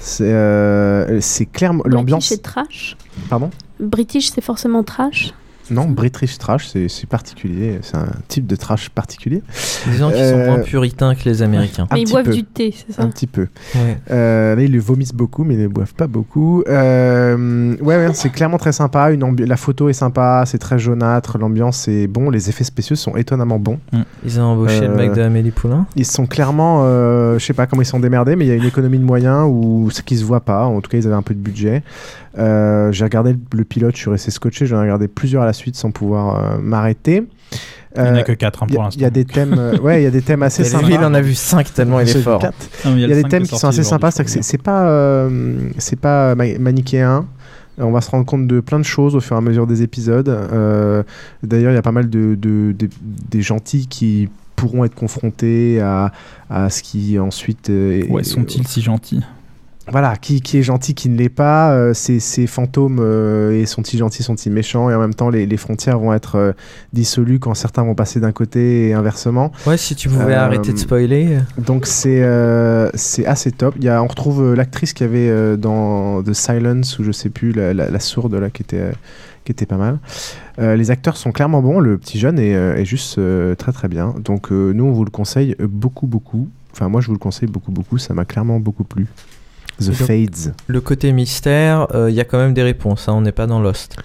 C'est euh, c'est clairement l'ambiance. British c'est trash? Pardon? British c'est forcément trash? Non, British trash, c'est particulier. C'est un type de trash particulier. Disons qu'ils sont Euh, moins puritains que les Américains. Mais ils boivent peu. du thé, c'est ça Un petit peu. Ouais. Euh, là, ils le vomissent beaucoup, mais ils ne boivent pas beaucoup. Euh, ouais, ouais, c'est clairement très sympa. Une la photo est sympa, c'est très jaunâtre, l'ambiance est bon, les effets spéciaux sont étonnamment bons. Ils ont embauché le mec de Amélie Poulain. Ils sont clairement, euh, je sais pas comment ils sont démerdés, mais il y a une économie de moyens ou ce qui se voit pas. En tout cas, ils avaient un peu de budget. Euh, j'ai regardé le, le pilote, je suis resté scotché. J'en ai regardé plusieurs à la suite sans pouvoir euh, m'arrêter. Il n'y en Euh, a que 4 il y pour a- l'instant. Il y a des thèmes, euh, ouais, il y a des thèmes assez sympas. lui, il en a vu 5 tellement il est fort. Non, Il y a, des thèmes qui sont assez sympas, c'est que pas, euh, c'est pas ma- manichéen. On va se rendre compte de plein de choses au fur et à mesure des épisodes. Euh, D'ailleurs, il y a pas mal de, de- de- des gentils qui pourront être confrontés à, à ce qui ensuite. euh, est- Ouais, sont-ils si gentils? Voilà, qui, qui est gentil, qui ne l'est pas, euh, ces, ces fantômes euh, et sont-ils gentils, sont-ils méchants, et en même temps les, les frontières vont être euh, dissolues quand certains vont passer d'un côté et inversement. Ouais, si tu pouvais Euh, arrêter de spoiler. Donc c'est euh, c'est assez top. Il y a, on retrouve euh, l'actrice qui avait euh, dans The Silence ou je sais plus la, la- la sourde là qui était euh, qui était pas mal. Euh, les acteurs sont clairement bons. Le petit jeune est, euh, est juste euh, très très bien. Donc euh, nous on vous le conseille euh, beaucoup beaucoup. Enfin moi je vous le conseille beaucoup beaucoup. Ça m'a clairement beaucoup plu. The Fades. Le côté mystère, euh, il y a quand même des réponses. hein, on n'est pas dans Lost.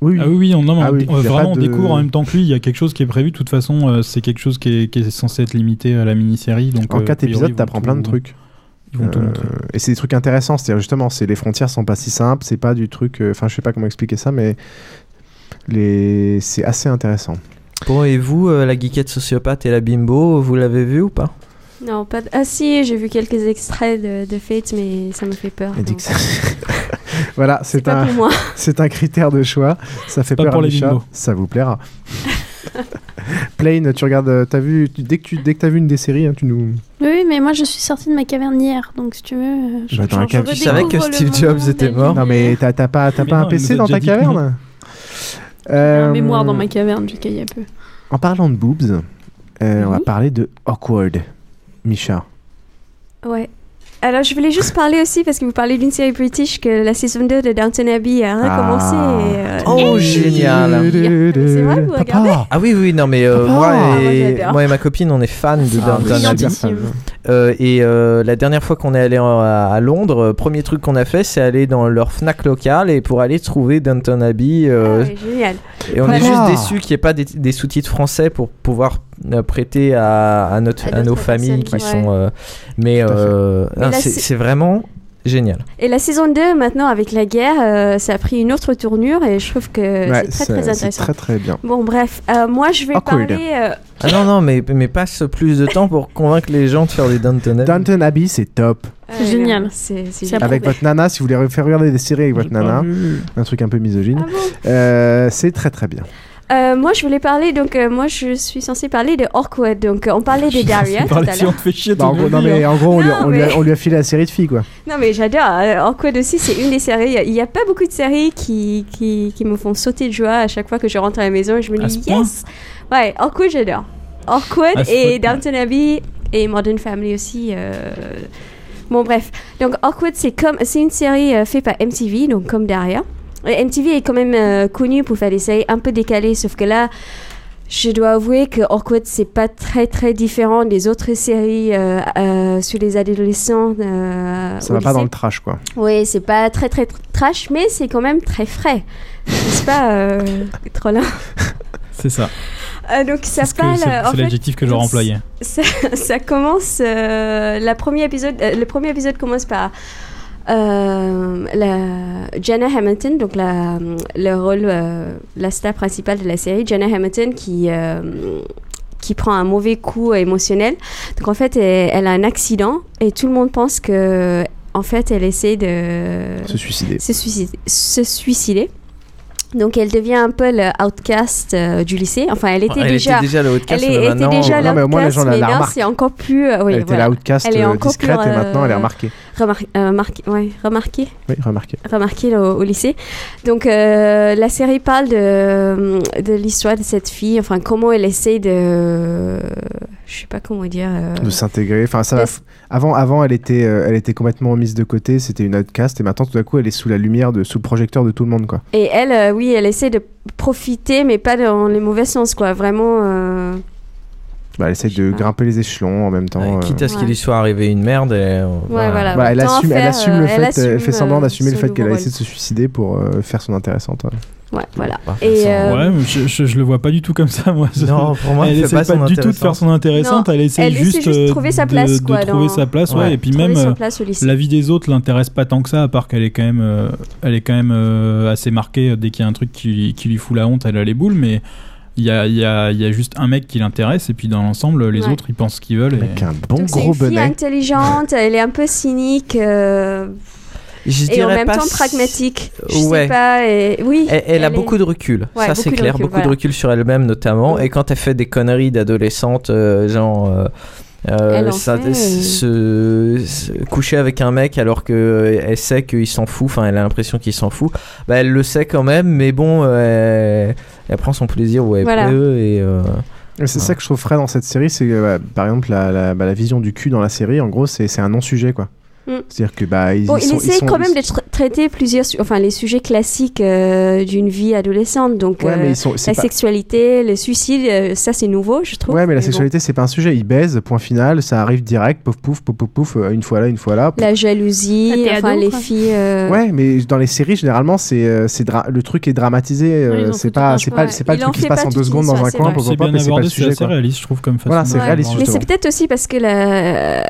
Oui, Ah oui, oui, on, non, mais Ah on- oui, on- y a vraiment, pas on de- découvre en même temps que lui. Il y a quelque chose qui est prévu. De toute façon, euh, c'est quelque chose qui est, qui est censé être limité à la mini-série. Donc, En euh, a 4 priori, épisodes, t'apprends plein de tout- trucs. Ils vont tout Euh, et c'est des trucs intéressants, c'est-à-dire justement, c'est les frontières sont pas si simples, c'est pas du truc, euh, enfin je sais pas comment expliquer ça, mais les, c'est assez intéressant. Bon, et vous, euh, la geekette sociopathe et la bimbo, vous l'avez vu ou pas? Non, pas. de- Ah si, j'ai vu quelques extraits de, de Fate, mais ça me fait peur. Voilà, c'est un, c'est un critère de choix. Ça fait pas peur pour à les Micha, ça vous plaira. Plane, tu regardes, euh, t'as vu, tu- dès que tu, dès que t'as vu une des séries, hein, tu nous. Oui, mais moi je suis sortie de ma caverne hier, donc si tu veux. euh, je- Bah, dans je- la je cave- Tu savais que Steve Jobs était mort Non mais t'as t'as pas, t'as Mais pas non, un PC dans ta caverne un Euh, mémoire dans ma caverne jusqu'à il y a peu. En parlant de boobs, euh, on va Oui. parler de Awkward. Misha. Ouais. Alors, je voulais juste parler aussi, parce que vous parlez d'une série british, que la saison 2 de Downton Abbey a recommencé. Ah. et, euh, Oh, et- génial. C'est vrai, vous regardez Ah oui, oui, non, mais euh, Papa moi, Ah, moi, et, moi et ma copine, on est fans de Ah, Downton oui, Abbey. Euh, et euh, la dernière fois qu'on est allé à, Londres, euh, premier truc qu'on a fait, c'est aller dans leur Fnac local et pour aller trouver Downton Abbey. euh, Ah génial. Et on est juste déçus qu'il n'y ait pas des, des sous-titres français pour pouvoir euh, prêter à, à, notre, À à nos familles qui ouais. sont. euh, mais euh, là, c'est c'est- c'est vraiment génial. Et la saison 2, maintenant, avec la guerre, euh, ça a pris une autre tournure et je trouve que Ouais, c'est très, c'est- très c'est intéressant. très très bien. Bon, bref, euh, moi, je vais Awkward. parler... euh, Ah non, non, mais, mais passe plus de temps pour convaincre les gens de faire des Downton Abbey. Downton Abbey, c'est top. euh, génial. C'est c'est C'est génial. Avec votre nana, si vous voulez faire regarder des séries avec votre nana, vu. un truc un peu misogyne, Ah bon euh, c'est très très bien. Euh, moi, je voulais parler, donc, euh, moi, je suis censée parler de Awkward. Donc, euh, on parlait de Daria tout à si on l'heure. te fait chier Bah, en gros, non mais hein. en gros, on, lui, Non, on lui a, on lui a filé la série de filles quoi. Non, mais j'adore. Awkward aussi, c'est une des séries. Il n'y a pas beaucoup de séries qui, qui, qui me font sauter de joie à chaque fois que je rentre à la maison et je me À dis point yes. Ouais, Awkward, j'adore. À ce et. Downton Abbey et Modern Family aussi. euh, Bon, bref. Donc, Awkward, c'est comme c'est une série euh, faite par MTV, donc comme Daria. MTV est quand même euh, connu pour faire des séries un peu décalées, sauf que là, je dois avouer que Awkward, c'est pas très très différent des autres séries euh, euh, sur les adolescents. euh, Ça va pas dans le trash, quoi. Oui, c'est pas très très tr- trash, mais c'est quand même très frais. N'est-ce pas, euh, Trollin C'est ça. Euh, donc ça parle. c'est- l'adjectif que j'aurais employé. Ça, ça commence. euh, la premier épisode, euh, le premier épisode commence par euh, la Jenna Hamilton, donc la, le rôle, euh, la star principale de la série, Jenna Hamilton, qui euh, qui prend un mauvais coup émotionnel. Donc en fait, elle, elle a un accident et tout le monde pense que en fait, elle essaie de Se suicider. se suicider. se suicider. Donc elle devient un peu le outcast euh, du lycée. Enfin, elle était Elle déjà. était déjà le outcast, Elle mais est- était maintenant- déjà Non, mais au moins, les l'outcast, gens la- mais la remarquent. c'est encore plus. euh, oui, elle était voilà. la outcast Elle est euh, encore discrète plus, et maintenant elle est euh, remarquée. Remar- euh, ouais, remarquée Oui, remarqué. remarqué au, au lycée. Donc euh, la série parle de, de l'histoire de cette fille, enfin comment elle essaie de, je sais pas comment dire. euh, De s'intégrer. Enfin, ça Avant, avant, elle était, euh, elle était complètement mise de côté. C'était une outcast et maintenant, tout à coup, elle est sous la lumière, de, sous le projecteur de tout le monde, quoi. Et elle, euh, oui, elle essaie de profiter, mais pas dans les mauvais sens, quoi. Vraiment. Euh, Bah, elle essaie de grimper les échelons en même temps. euh. Quitte à ce qu'il Ouais. lui soit arrivé une merde. Et, euh, voilà. Bah, elle assume, elle faire, assume euh, le elle fait, assume, elle fait semblant euh, d'assumer le fait qu'elle a essayé de se suicider pour euh, faire son intéressante. ouais. Ouais, voilà. Et, euh, Ouais, mais je, je, je le vois pas du tout comme ça, moi. Non, pour moi, elle essaie pas pas, du tout de faire son intéressante. Non, elle essaie elle juste, juste de euh, trouver sa place, de quoi, trouver dans- sa place, ouais. Ouais. Et puis Trouver même, euh, la vie des autres l'intéresse pas tant que ça, à part qu'elle est quand même, euh, elle est quand même euh, assez marquée euh, dès qu'il y a un truc qui, qui lui fout la honte, elle a les boules, mais. Il y a, il y, a, il y a juste un mec qui l'intéresse et puis dans l'ensemble les Ouais. autres ils pensent ce qu'ils veulent. Avec et... un bon donc c'est une fille intelligente, elle est un peu cynique. euh, Je et en dirais même pas temps pragmatique. Je Ouais. sais pas. Et... Oui. Elle, elle a est- beaucoup de recul, Ouais, ça c'est clair, recul, beaucoup voilà. de recul sur elle-même notamment. Et quand elle fait des conneries d'adolescente, euh, genre euh, euh, Elle en ça- fait, se, se- coucher avec un mec alors que euh, elle sait qu'il s'en fout, enfin elle a l'impression qu'il s'en fout, bah, elle le sait quand même, mais bon, euh, elle, elle prend son plaisir où elle Voilà. peut et euh, C'est ça que je trouve frais dans cette série, c'est que, bah, par exemple la, la, bah, la vision du cul dans la série, en gros, c'est c'est un non-sujet quoi. Mm. C'est-à-dire que bah ils, Bon, ils il sont, essaie ils sont- quand même de tra- traiter plusieurs, su- enfin les sujets classiques euh, d'une vie adolescente, donc Ouais, mais euh, ils sont- c'est la pas- sexualité, le suicide, euh, ça c'est nouveau, je trouve. Ouais, mais la bon. sexualité, c'est pas un sujet. Ils baisent, point final, ça arrive direct, pouf pouf, pouf pouf, pouf, euh, une fois là, une fois là. La jalousie, Ah, enfin ado, les filles. euh, Ouais, mais dans les séries, généralement, c'est c'est le truc est dramatisé. euh, c'est pas, c'est pas, c'est pas le truc qui se passe pas en deux de secondes dans un c'est coin, C'est c'est pas le c'est sujet. quoi. réaliste, je trouve comme façon. Voilà, c'est réaliste, Mais c'est peut-être aussi parce que la,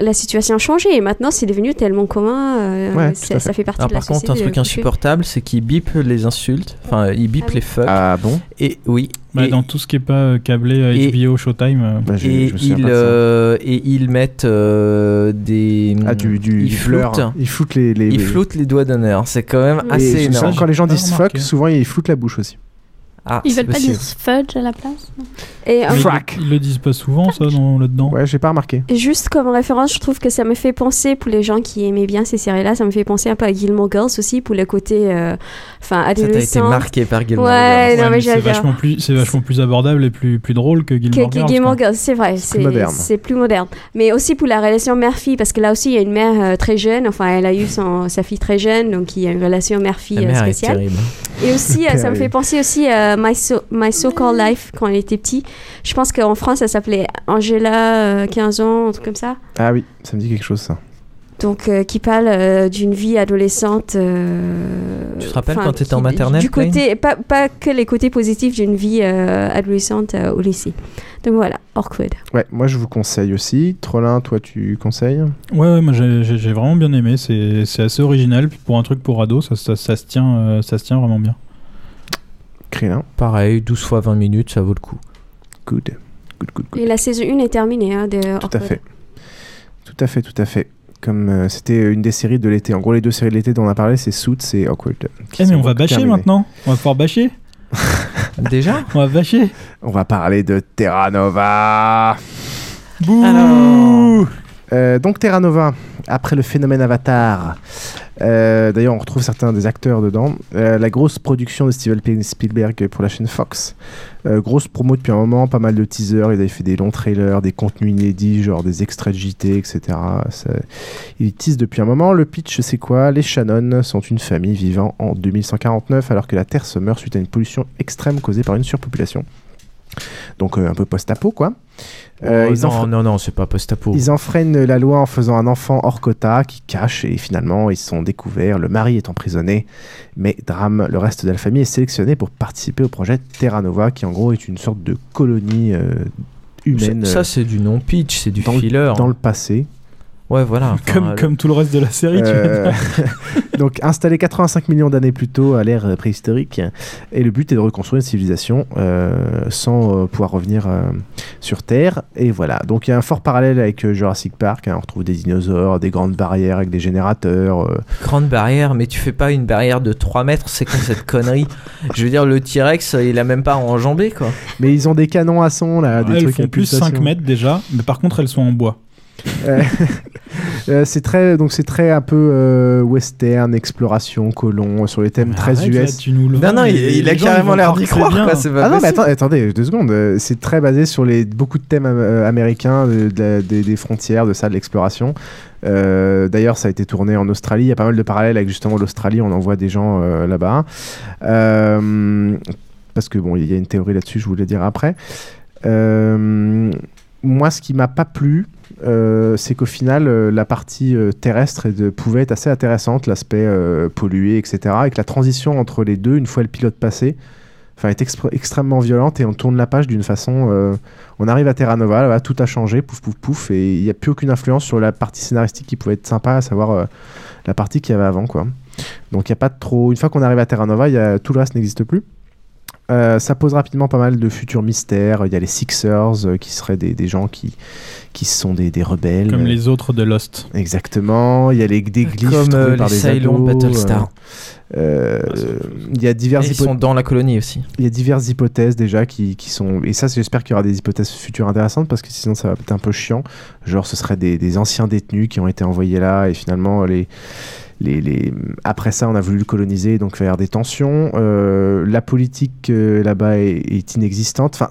la situation a changé et maintenant c'est devenu tellement commun. euh, Ouais. Ça fait partie Alors, de la par contre, un truc insupportable, c'est qu'il bip les insultes, enfin il bip Ah les fuck. Ah bon Et oui. Bah, et, dans tout ce qui est pas euh, câblé euh, et- HBO, Showtime. euh, Bah, je- et ils, euh, et ils mettent euh, des. Ah, du, du, ils floutent. Ils floutent les. les Ils les- floutent les doigts d'honneur. C'est quand même Et assez énorme. Quand les gens disent fuck, souvent ils floutent la bouche aussi. Ah, Ils veulent pas dire fudge à la place non Et euh, mais Frack. ils, ils le disent pas souvent ça dans- là-dedans. Ouais, j'ai pas remarqué. juste comme référence, je trouve que ça me fait penser, pour les gens qui aimaient bien ces séries-là, ça me fait penser un peu à Gilmore Girls aussi, pour le côté euh, enfin Ça t'a été adolescent. marqué par Gilmore Ouais, Girls. non, mais c'est j'adore. vachement plus, c'est vachement plus abordable et plus, plus drôle que Gilmore que Girls. Gilmore. Girls, c'est vrai, c'est moderne. c'est plus moderne. Mais aussi pour la relation mère-fille, parce que là aussi il y a une mère euh, très jeune, enfin elle a eu son, sa fille très jeune, donc il y a une relation mère-fille euh, est spéciale. terrible. Et aussi, euh, ça me fait penser aussi à My, so My So-Called Life quand elle était petit. Je pense qu'en France, ça s'appelait Angela, euh, 15 ans, un truc comme ça. Ah oui, ça me dit quelque chose ça. Donc, euh, qui parle euh, d'une vie adolescente. euh, Tu te rappelles quand t'étais en qui- maternelle, Du côté, pas, pas que les côtés positifs d'une vie euh, adolescente euh, au lycée. Donc voilà, awkward. Ouais, moi je vous conseille aussi. Trollin, toi tu conseilles? Ouais, ouais, moi j'ai vraiment bien aimé. C'est c'est assez original. Puis pour un truc pour ado, ça, ça, ça se tient, euh, ça se tient vraiment bien. Krillin. Pareil, 12 fois 20 minutes, ça vaut le coup. Good. Good, good, good. Et la saison 1 est terminée hein, de Tout à fait. Tout à fait, tout à fait. Comme euh, c'était une des séries de l'été. En gros, les deux séries de l'été dont on a parlé, c'est Suits et Awkward. qui Eh, mais on va bâcher terminées. maintenant. On va pouvoir bâcher. Déjà? On va bâcher. On va parler de Terra Nova. Bouh Alors. Euh, donc Terra Nova, après le phénomène Avatar, euh, d'ailleurs on retrouve certains des acteurs dedans, Euh, la grosse production de Steven Spielberg pour la chaîne Fox, grosse promo depuis un moment, pas mal de teasers, ils avaient fait des longs trailers, des contenus inédits, genre des extraits de JT, etc. Ils teasent depuis un moment, le pitch c'est quoi? Les Shannon sont une famille vivant en 2149 alors que la Terre se meurt suite à une pollution extrême causée par une surpopulation. Donc euh, un peu post-apo quoi. Oh, Euh, non, enfre- non, non, c'est pas post-apo. ils enfreignent la loi en faisant un enfant hors quota qui cache et finalement ils sont découverts. Le mari est emprisonné, mais drame, le reste de la famille est sélectionné pour participer au projet Terra Nova qui en gros est une sorte de colonie euh, humaine. Ça, c'est du non-pitch, c'est du dans le- filler. dans le passé. Ouais, voilà. Enfin, Comme, euh, comme tout le reste de la série, tu veux Euh, dire. donc installé 85 millions d'années plus tôt à l'ère préhistorique et le but est de reconstruire une civilisation euh, sans euh, pouvoir revenir euh, sur Terre et voilà donc il y a un fort parallèle avec euh, Jurassic Park hein. on retrouve des dinosaures des grandes barrières avec des générateurs euh, Grande barrière, mais tu fais pas une barrière de 3 mètres, c'est quoi cette connerie? Je veux dire, le T-Rex, il a même pas enjambé, quoi. mais ils ont des canons à son là des elles trucs à font plus pulsation. 5 mètres déjà, mais par contre elles sont en bois. Euh, euh, c'est très donc c'est très un peu euh, western exploration colon sur les thèmes très Arrête, là, US tu nous le Non, non, il- il a carrément l'air d'y croire, bien. quoi, c'est pas Ah non, mais attends, attendez, deux secondes. C'est très basé sur les, beaucoup de thèmes euh, américains, de- de la- des, des frontières, de ça, de l'exploration. Euh, D'ailleurs, ça a été tourné en Australie. Il y a pas mal de parallèles avec justement l'Australie. On envoie des gens euh, là-bas. Euh, parce que bon, il y a une théorie là-dessus, je vous le dirai après. Euh, moi, ce qui m'a pas plu, euh, c'est qu'au final, euh, la partie euh, terrestre est de- pouvait être assez intéressante, l'aspect pollué, etc. Et que la transition entre les deux, une fois le pilote passé, est extrêmement violente et on tourne la page d'une façon. on arrive à Terra Nova, là, tout a changé, pouf pouf pouf, et il n'y a plus aucune influence sur la partie scénaristique qui pouvait être sympa, à savoir la partie qu'il y avait avant, quoi. Donc il y a pas trop. Une fois qu'on arrive à Terra Nova, tout le reste n'existe plus. Euh, ça pose rapidement pas mal de futurs mystères. Il y a les Sixers euh, qui seraient des, des gens qui, qui sont des, des rebelles. Comme les autres de Lost. Exactement. Il y a les, des glyphes Comme, trouvés euh, par les des Cylons ados, Battlestar. euh, euh, il y a diverses Et ils hypo- sont dans la colonie aussi. il y a diverses hypothèses déjà qui, qui sont. Et ça, j'espère qu'il y aura des hypothèses futures intéressantes parce que sinon, ça va être un peu chiant. Genre, ce serait des, des anciens détenus qui ont été envoyés là et finalement, les. Les, les... Après ça, on a voulu le coloniser, donc il va y avoir des tensions. Euh, la politique euh, là-bas est, est inexistante. Enfin,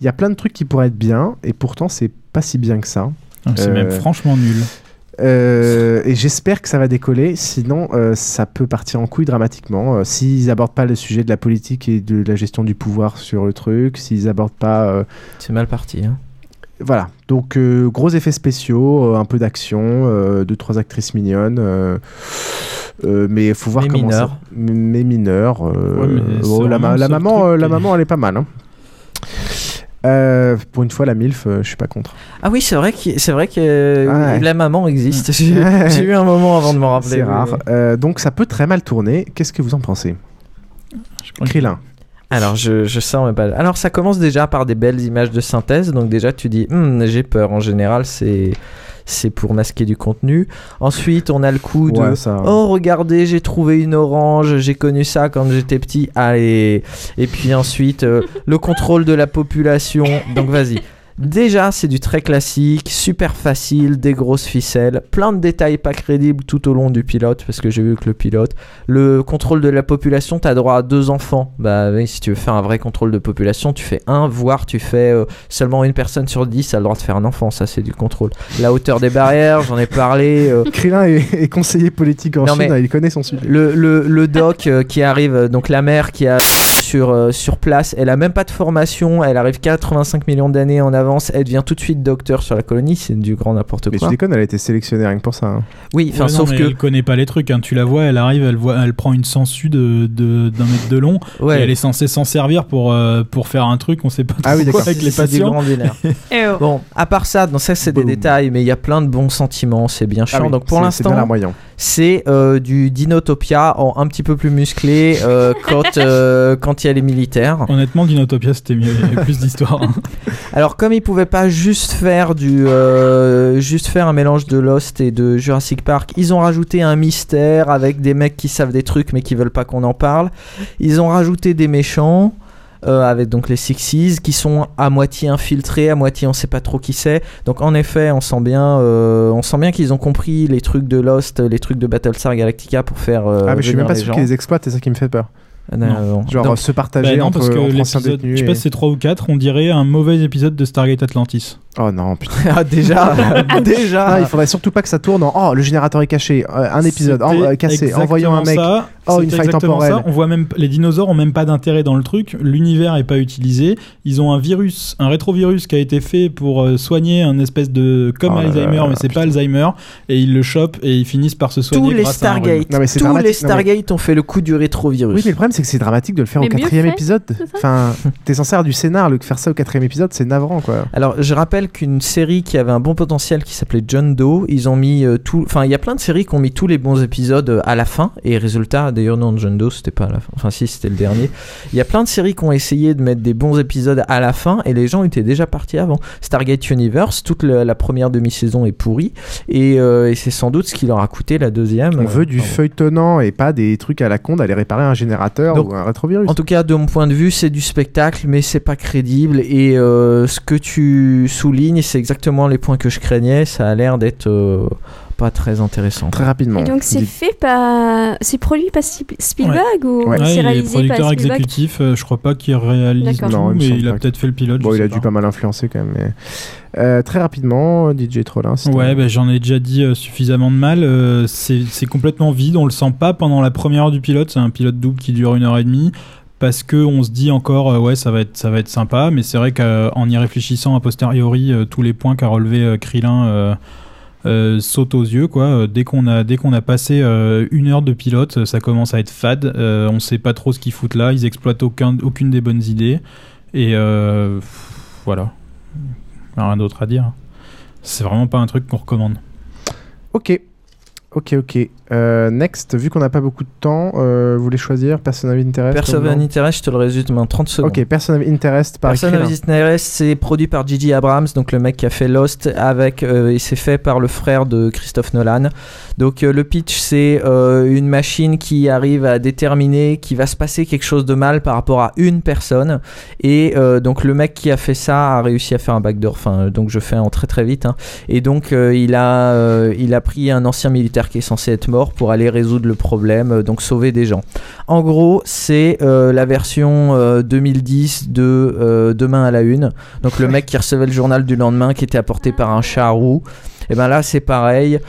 il y a plein de trucs qui pourraient être bien, et pourtant, c'est pas si bien que ça. Ah, C'est Euh, même franchement nul. euh, et j'espère que ça va décoller, sinon euh, ça peut partir en couille dramatiquement. Euh, s'ils abordent pas le sujet de la politique et de la gestion du pouvoir sur le truc, s'ils abordent pas. euh, C'est mal parti. Hein. Voilà, donc euh, gros effets spéciaux, euh, un peu d'action, euh, deux trois actrices mignonnes, euh, euh, mais il faut voir Mais comment ça. M- Mais mineures. euh, Ouais, mais c'est oh, la, ma- maman, euh, la maman, elle est pas mal. hein. Euh, pour une fois, la milf, euh, je suis pas contre. Ah oui, c'est vrai que, c'est vrai que euh, Ouais. la maman existe. J'ai eu un moment avant de me rappeler. C'est rare. Euh, donc ça peut très mal tourner. Qu'est-ce que vous en pensez? Krillin. Alors, je, je sens mes balles. Alors, ça commence déjà par des belles images de synthèse. Donc, déjà, tu dis, Hum, j'ai peur. En général, c'est. C'est pour masquer du contenu. Ensuite, on a le coup de Ouais, ça- Oh, regardez, j'ai trouvé une orange, j'ai connu ça quand j'étais petit. Allez. Et puis ensuite, euh, le contrôle de la population. Donc, vas-y. Déjà, c'est du très classique, super facile, des grosses ficelles, plein de détails pas crédibles tout au long du pilote, parce que j'ai vu que le pilote, le contrôle de la population, t'as droit à deux enfants. Bah oui, si tu veux faire un vrai contrôle de population, tu fais un, voire tu fais euh, seulement une personne sur dix a le droit de faire un enfant, ça c'est du contrôle. La hauteur des barrières, j'en ai parlé. euh, Krillin est, est conseiller politique en Non, Chine, il connaît son sujet. le, le, le doc euh, qui arrive, euh, donc la mère qui a sur, sur place, elle a même pas de formation, elle arrive 85 millions d'années en avance, elle devient tout de suite docteur sur la colonie, c'est du grand n'importe Mais quoi. tu déconnes, elle a été sélectionnée rien que pour ça. hein. Oui, enfin Ouais, sauf mais que elle connaît pas les trucs. hein. Tu la vois, elle arrive, elle voit, elle prend une sangsue de de- d'un mètre de long. Ouais. Et elle est censée s'en servir pour euh, pour faire un truc. On sait pas trop Ah oui, quoi d'accord. avec les patients. grand délire. Bon, à part ça, donc ça c'est des détails, mais il y a plein de bons sentiments, c'est bien chiant. Ah oui, donc pour c'est- c'est bien l'instant. C'est euh, du Dinotopia en un petit peu plus musclé euh, quand euh, quand il y a les militaires. Honnêtement, Dinotopia c'était mieux. Il y avait plus d'histoire. hein. Alors comme ils pouvaient pas juste faire du euh, juste faire un mélange de Lost et de Jurassic Park, ils ont rajouté un mystère avec des mecs qui savent des trucs mais qui veulent pas qu'on en parle. Ils ont rajouté des méchants. Euh, avec donc les Sixes qui sont à moitié infiltrés, à moitié on sait pas trop qui c'est. Donc en effet, on sent bien, euh, on sent bien qu'ils ont compris les trucs de Lost, les trucs de Battlestar Galactica pour faire. euh, ah, mais je suis même pas sûr qu'ils les exploitent, c'est ça qui me fait peur. Ah, non, non. Genre Donc- se partager Bah non, entre, parce que l'épisode, je sais et- pas si c'est 3 ou 4, on dirait un mauvais épisode de Stargate Atlantis. Oh non, putain. Ah, déjà, déjà. Ah, il faudrait surtout pas que ça tourne en oh le générateur est caché, un épisode en- cassé, envoyant un mec, ça. Oh une faille exactement temporelle. ça. On voit même les dinosaures ont même pas d'intérêt dans le truc. L'univers est pas utilisé. Ils ont un virus, un rétrovirus qui a été fait pour euh, soigner un espèce de comme Oh là Alzheimer, là, mais c'est pas Alzheimer. Et ils le chopent et ils finissent par se soigner. Tous les grâce. Stargate, Non, mais c'est tous dramatique. les Non, mais- Stargate ont fait le coup du rétrovirus. Oui, mais le problème c'est que c'est dramatique de le faire Mais au quatrième fait, épisode. Enfin, t'es censé faire du scénar, le faire ça au quatrième épisode, c'est navrant quoi. Alors, je rappelle qu'une série qui avait un bon potentiel qui s'appelait John Doe, ils ont mis euh, tout. Enfin, il y a plein de séries qui ont mis tous les bons épisodes euh, à la fin. Et résultat, d'ailleurs, non, John Doe, c'était pas à la fin. Enfin, si, c'était le dernier. Il y a plein de séries qui ont essayé de mettre des bons épisodes à la fin. Et les gens étaient déjà partis avant. Stargate Universe, toute la, la première demi-saison est pourrie. Et, euh, et c'est sans doute ce qui leur a coûté la deuxième. On veut du feuilletonnant et pas des trucs à la con d'aller réparer un générateur Donc, ou un rétrovirus. En tout cas, de mon point de vue, c'est du spectacle, mais c'est pas crédible. Et euh, ce que tu soulignes, c'est exactement les points que je craignais. Ça a l'air d'être euh, pas très intéressant. Très rapidement. Et donc c'est fait par. C'est produit par Sp- Spielberg ou Ouais, c'est il est réalisé par producteur Spielberg exécutif. euh, je crois pas qu'il réalise tout, Non, il mais il a peut-être fait le pilote. Bon, je il sais a pas. dû pas mal influencer quand même. Mais... Euh, très rapidement, DJ Trollin. si Ouais, bah, j'en ai déjà dit euh, suffisamment de mal. Euh, c'est c'est complètement vide, on le sent pas pendant la première heure du pilote. C'est un pilote double qui dure une heure et demie. Parce que on se dit encore, euh, ouais, ça va être, ça va être sympa. Mais c'est vrai qu'en y réfléchissant a posteriori, euh, tous les points qu'a relevé euh, Krillin euh, sautent aux yeux. Quoi. Euh, Dès qu'on a, dès qu'on a passé euh, une heure de pilote, euh, ça commence à être fade. On sait pas trop ce qu'ils foutent là. Ils exploitent aucun, aucune des bonnes idées. Et voilà. Rien d'autre à dire. C'est vraiment pas un truc qu'on recommande. Ok. Ok, ok. Euh, next, vu qu'on n'a pas beaucoup de temps, euh, vous voulez choisir Person of Interest Person of Interest, je te le résume en 30 secondes. Ok, Person of Interest par Person of Interest, c'est produit par Gigi Abrams, donc le mec qui a fait Lost, avec euh, et c'est fait par le frère de Christophe Nolan. Donc euh, le pitch, c'est une machine qui arrive à déterminer qu'il va se passer quelque chose de mal par rapport à une personne, et donc le mec qui a fait ça a réussi à faire un backdoor. Enfin, donc je fais en très très vite. hein. Et donc il a il a pris un ancien militaire qui est censé être mort pour aller résoudre le problème, euh, donc sauver des gens. En gros, c'est euh, la version euh, 2010 de euh, Demain à la Une. Donc le mec qui recevait le journal du lendemain qui était apporté par un chat roux. Et ben là, c'est pareil.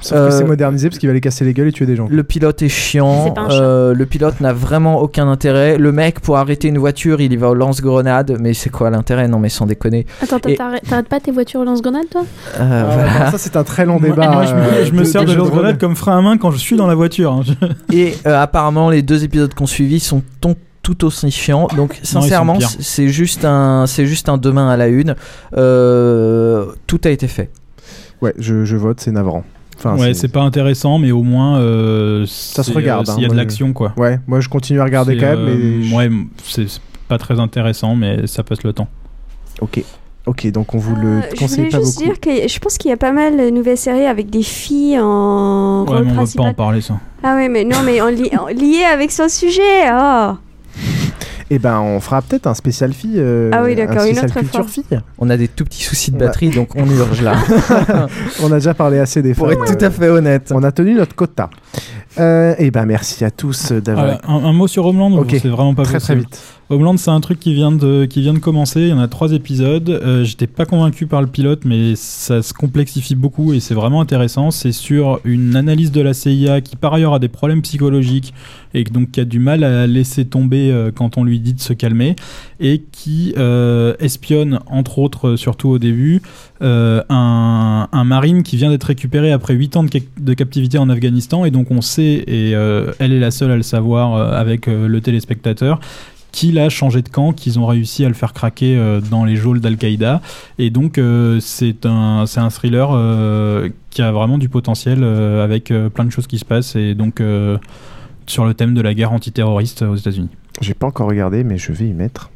Sauf que c'est modernisé parce qu'il va aller casser les gueules et tuer des gens. Le pilote est chiant. Euh, le pilote n'a vraiment aucun intérêt. Le mec, pour arrêter une voiture, il y va au lance-grenade. Mais c'est quoi l'intérêt? Non, mais sans déconner. Attends, Et- t'arrêtes pas tes voitures au lance-grenade, toi? Euh, Ah, voilà. non, ça, c'est un très long débat. moi, je me, euh, je me de- sers de, lance-grenade comme frein à main quand je suis dans la voiture. hein. Et euh, apparemment, les deux épisodes qu'on suivi sont ton- tout aussi chiants. Donc, sincèrement, c'est juste un, c'est juste un demain à la une. Euh, tout a été fait. Ouais, je, je vote, c'est navrant. Enfin, ouais, c'est- pas intéressant, mais au moins euh, ça se c'est, regarde. euh, hein, Il y a de moi, l'action, quoi. Ouais, moi je continue à regarder quand même. euh, Mais je- ouais, c'est pas très intéressant, mais ça passe le temps. Ok. Ok, donc on vous le Euh, Je conseille voulais pas juste dire que je pense qu'il y a pas mal de nouvelles séries avec des filles en Ouais, rôle mais on va pas en parler, ça. Ah ouais, mais non, mais li- en lié avec son sujet. Oh. Et ben, on fera peut-être un spécial fille. euh, Ah oui, d'accord, un une spécial autre culture fois. fille. On a des tout petits soucis de batterie, donc on urge là. on a déjà parlé assez des Pour femmes, être tout à fait honnête. On a tenu notre quota. Euh, et ben, merci à tous d'avoir. Ah, un, un mot sur Homeland, Ok, c'est vraiment pas très, très vite. Homeland, c'est un truc qui vient de qui vient de commencer. Il y en a trois épisodes. Euh, J'étais pas convaincu par le pilote, mais ça se complexifie beaucoup et c'est vraiment intéressant. C'est sur une analyse de la CIA qui par ailleurs a des problèmes psychologiques et donc qui a du mal à laisser tomber euh, quand on lui dit de se calmer et qui euh, espionne entre autres, euh, surtout au début, un, un marine qui vient d'être récupéré après 8 ans de, de captivité en Afghanistan et donc on sait et elle est la seule à le savoir avec le téléspectateur qu'il a changé de camp, qu'ils ont réussi à le faire craquer euh, dans les geôles d'Al-Qaïda. Et donc, euh, c'est un, c'est un thriller euh, qui a vraiment du potentiel euh, avec euh, plein de choses qui se passent. Et donc, euh, sur le thème de la guerre antiterroriste aux États-Unis. J'ai pas encore regardé, mais je vais y mettre.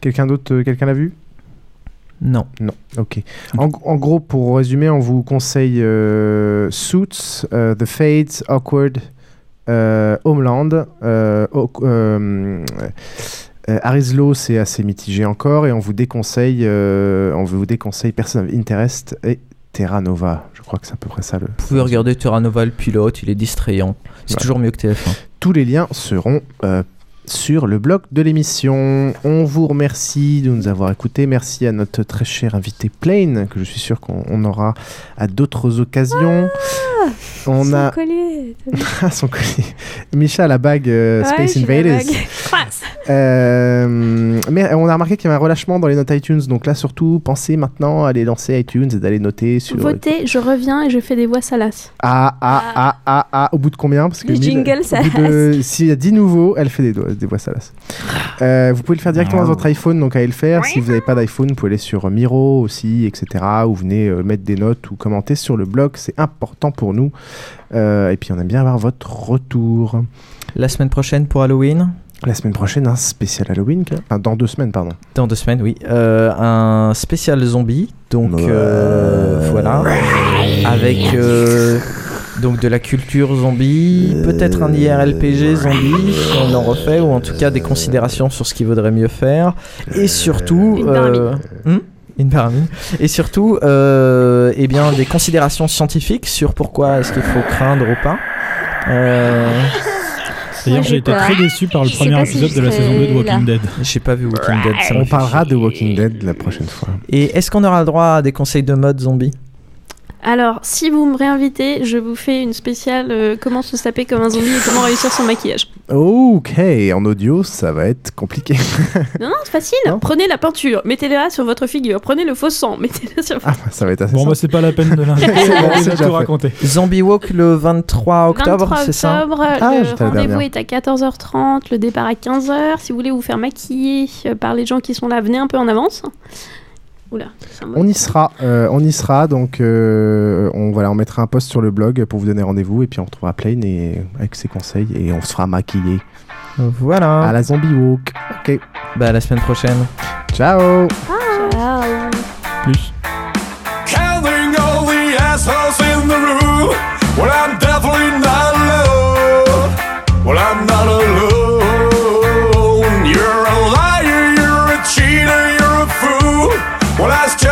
Quelqu'un d'autre, quelqu'un l'a vu? Non. Non, ok. En, en gros, pour résumer, on vous conseille euh, Suits, euh, The Fades, Awkward, Homeland. Euh, Au- euh, euh, Arislo, c'est assez mitigé encore, et on vous déconseille, euh, on vous déconseille Person of Interest et Terra Nova. Je crois que c'est à peu près ça le. Vous pouvez regarder Terra Nova le pilote, il est distrayant. C'est Ouais. toujours mieux que TF1. Tous les liens seront euh, sur le blog de l'émission. On vous remercie de nous avoir écoutés. Merci à notre très cher invité Plane, que je suis sûr qu'on on aura à d'autres occasions. on son a collier. Ah, son collier. Micha a la bague euh, Ouais, Space Invaders. Euh, mais on a remarqué qu'il y avait un relâchement dans les notes iTunes. Donc là, surtout, pensez maintenant à aller lancer iTunes et d'aller noter sur. Votez, je reviens et je fais des voix salaces. Ah, ah, ah, ah, ah, au bout de combien? Parce que Les jingles S'il y a 10 nouveaux, elle fait des, doigts, des voix salaces. Euh, vous pouvez le faire directement dans votre iPhone, donc à le faire. Si vous n'avez pas d'iPhone, vous pouvez aller sur Miro aussi, etc. Ou venez euh, mettre des notes ou commenter sur le blog, c'est important pour nous. Euh, et puis on aime bien avoir votre retour. La semaine prochaine pour Halloween? La semaine prochaine, un spécial Halloween. Enfin, dans deux semaines, pardon. Dans deux semaines, oui. Euh, un spécial zombie. Donc euh, voilà. Avec euh, donc de la culture zombie, peut-être un IRLPG zombie si on en refait, ou en tout cas des considérations sur ce qu'il vaudrait mieux faire. Et surtout. Une euh, hmm une pyramide. Et surtout, euh, eh bien, des considérations scientifiques sur pourquoi est-ce qu'il faut craindre ou pas. Euh, D'ailleurs, j'ai été très déçu par le Je premier si épisode de la saison 2 de Walking là. Dead. J'ai pas vu Walking Dead. ça On parlera de Walking Dead la prochaine fois. Et est-ce qu'on aura le droit à des conseils de mode zombie? Alors, si vous me réinvitez, je vous fais une spéciale euh, comment se taper comme un zombie et comment réussir son maquillage. Ok, en audio, ça va être compliqué. Non, non, c'est facile. Prenez la peinture, mettez-la sur votre figure. Prenez le faux sang, mettez-le sur votre... ça va être assez Bon, bah, c'est pas la peine de l'inviter. C'est bon, tout raconté. Zombie Walk le 23 octobre, 23 c'est ça? octobre, Ah, le rendez-vous est à 14h30, le départ à 15h. Si vous voulez vous faire maquiller euh, par les gens qui sont là, venez un peu en avance. Oula. On y sera, euh, on y sera, donc euh, on, voilà, on mettra un post sur le blog pour vous donner rendez-vous et puis on retrouvera Plane et, avec ses conseils et on se fera maquiller. Voilà. À la zombie walk. Ok. Bah, à la semaine prochaine. Ciao. Ciao. Plus. Counting all the assholes in the room. Well, I'm definitely not alone. Well, I'm not alone.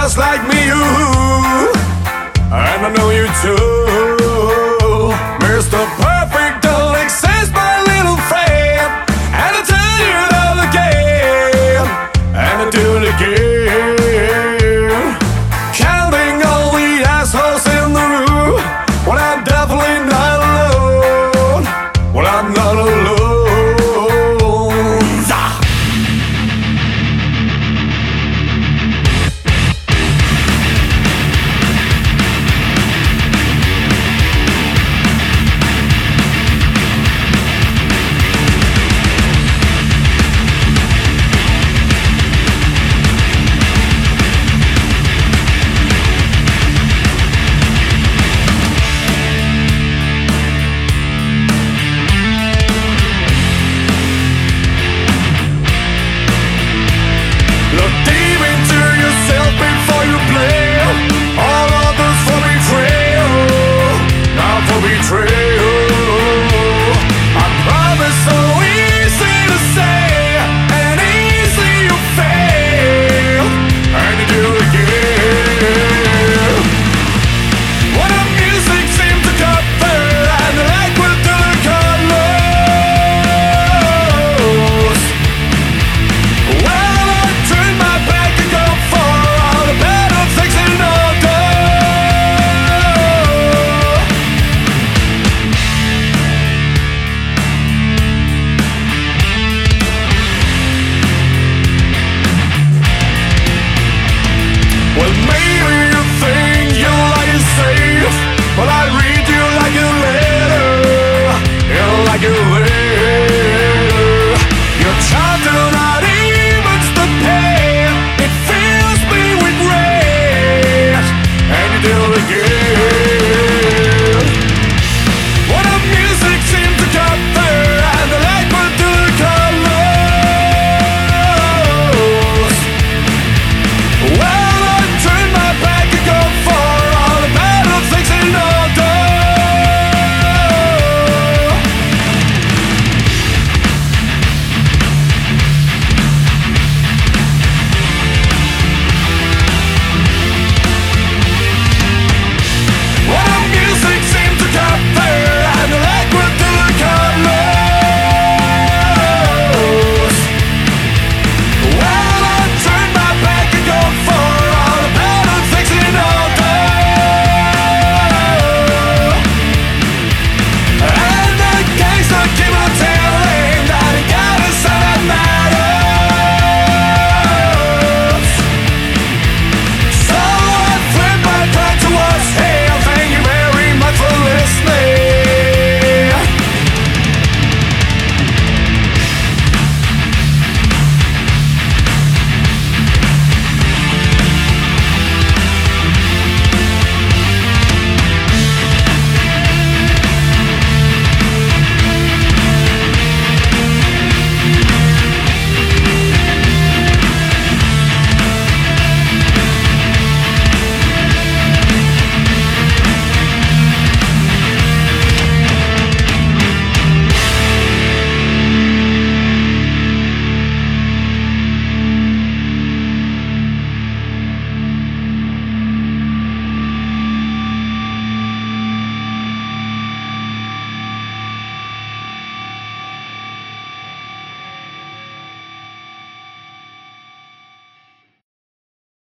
Just like me, you. And I know you too.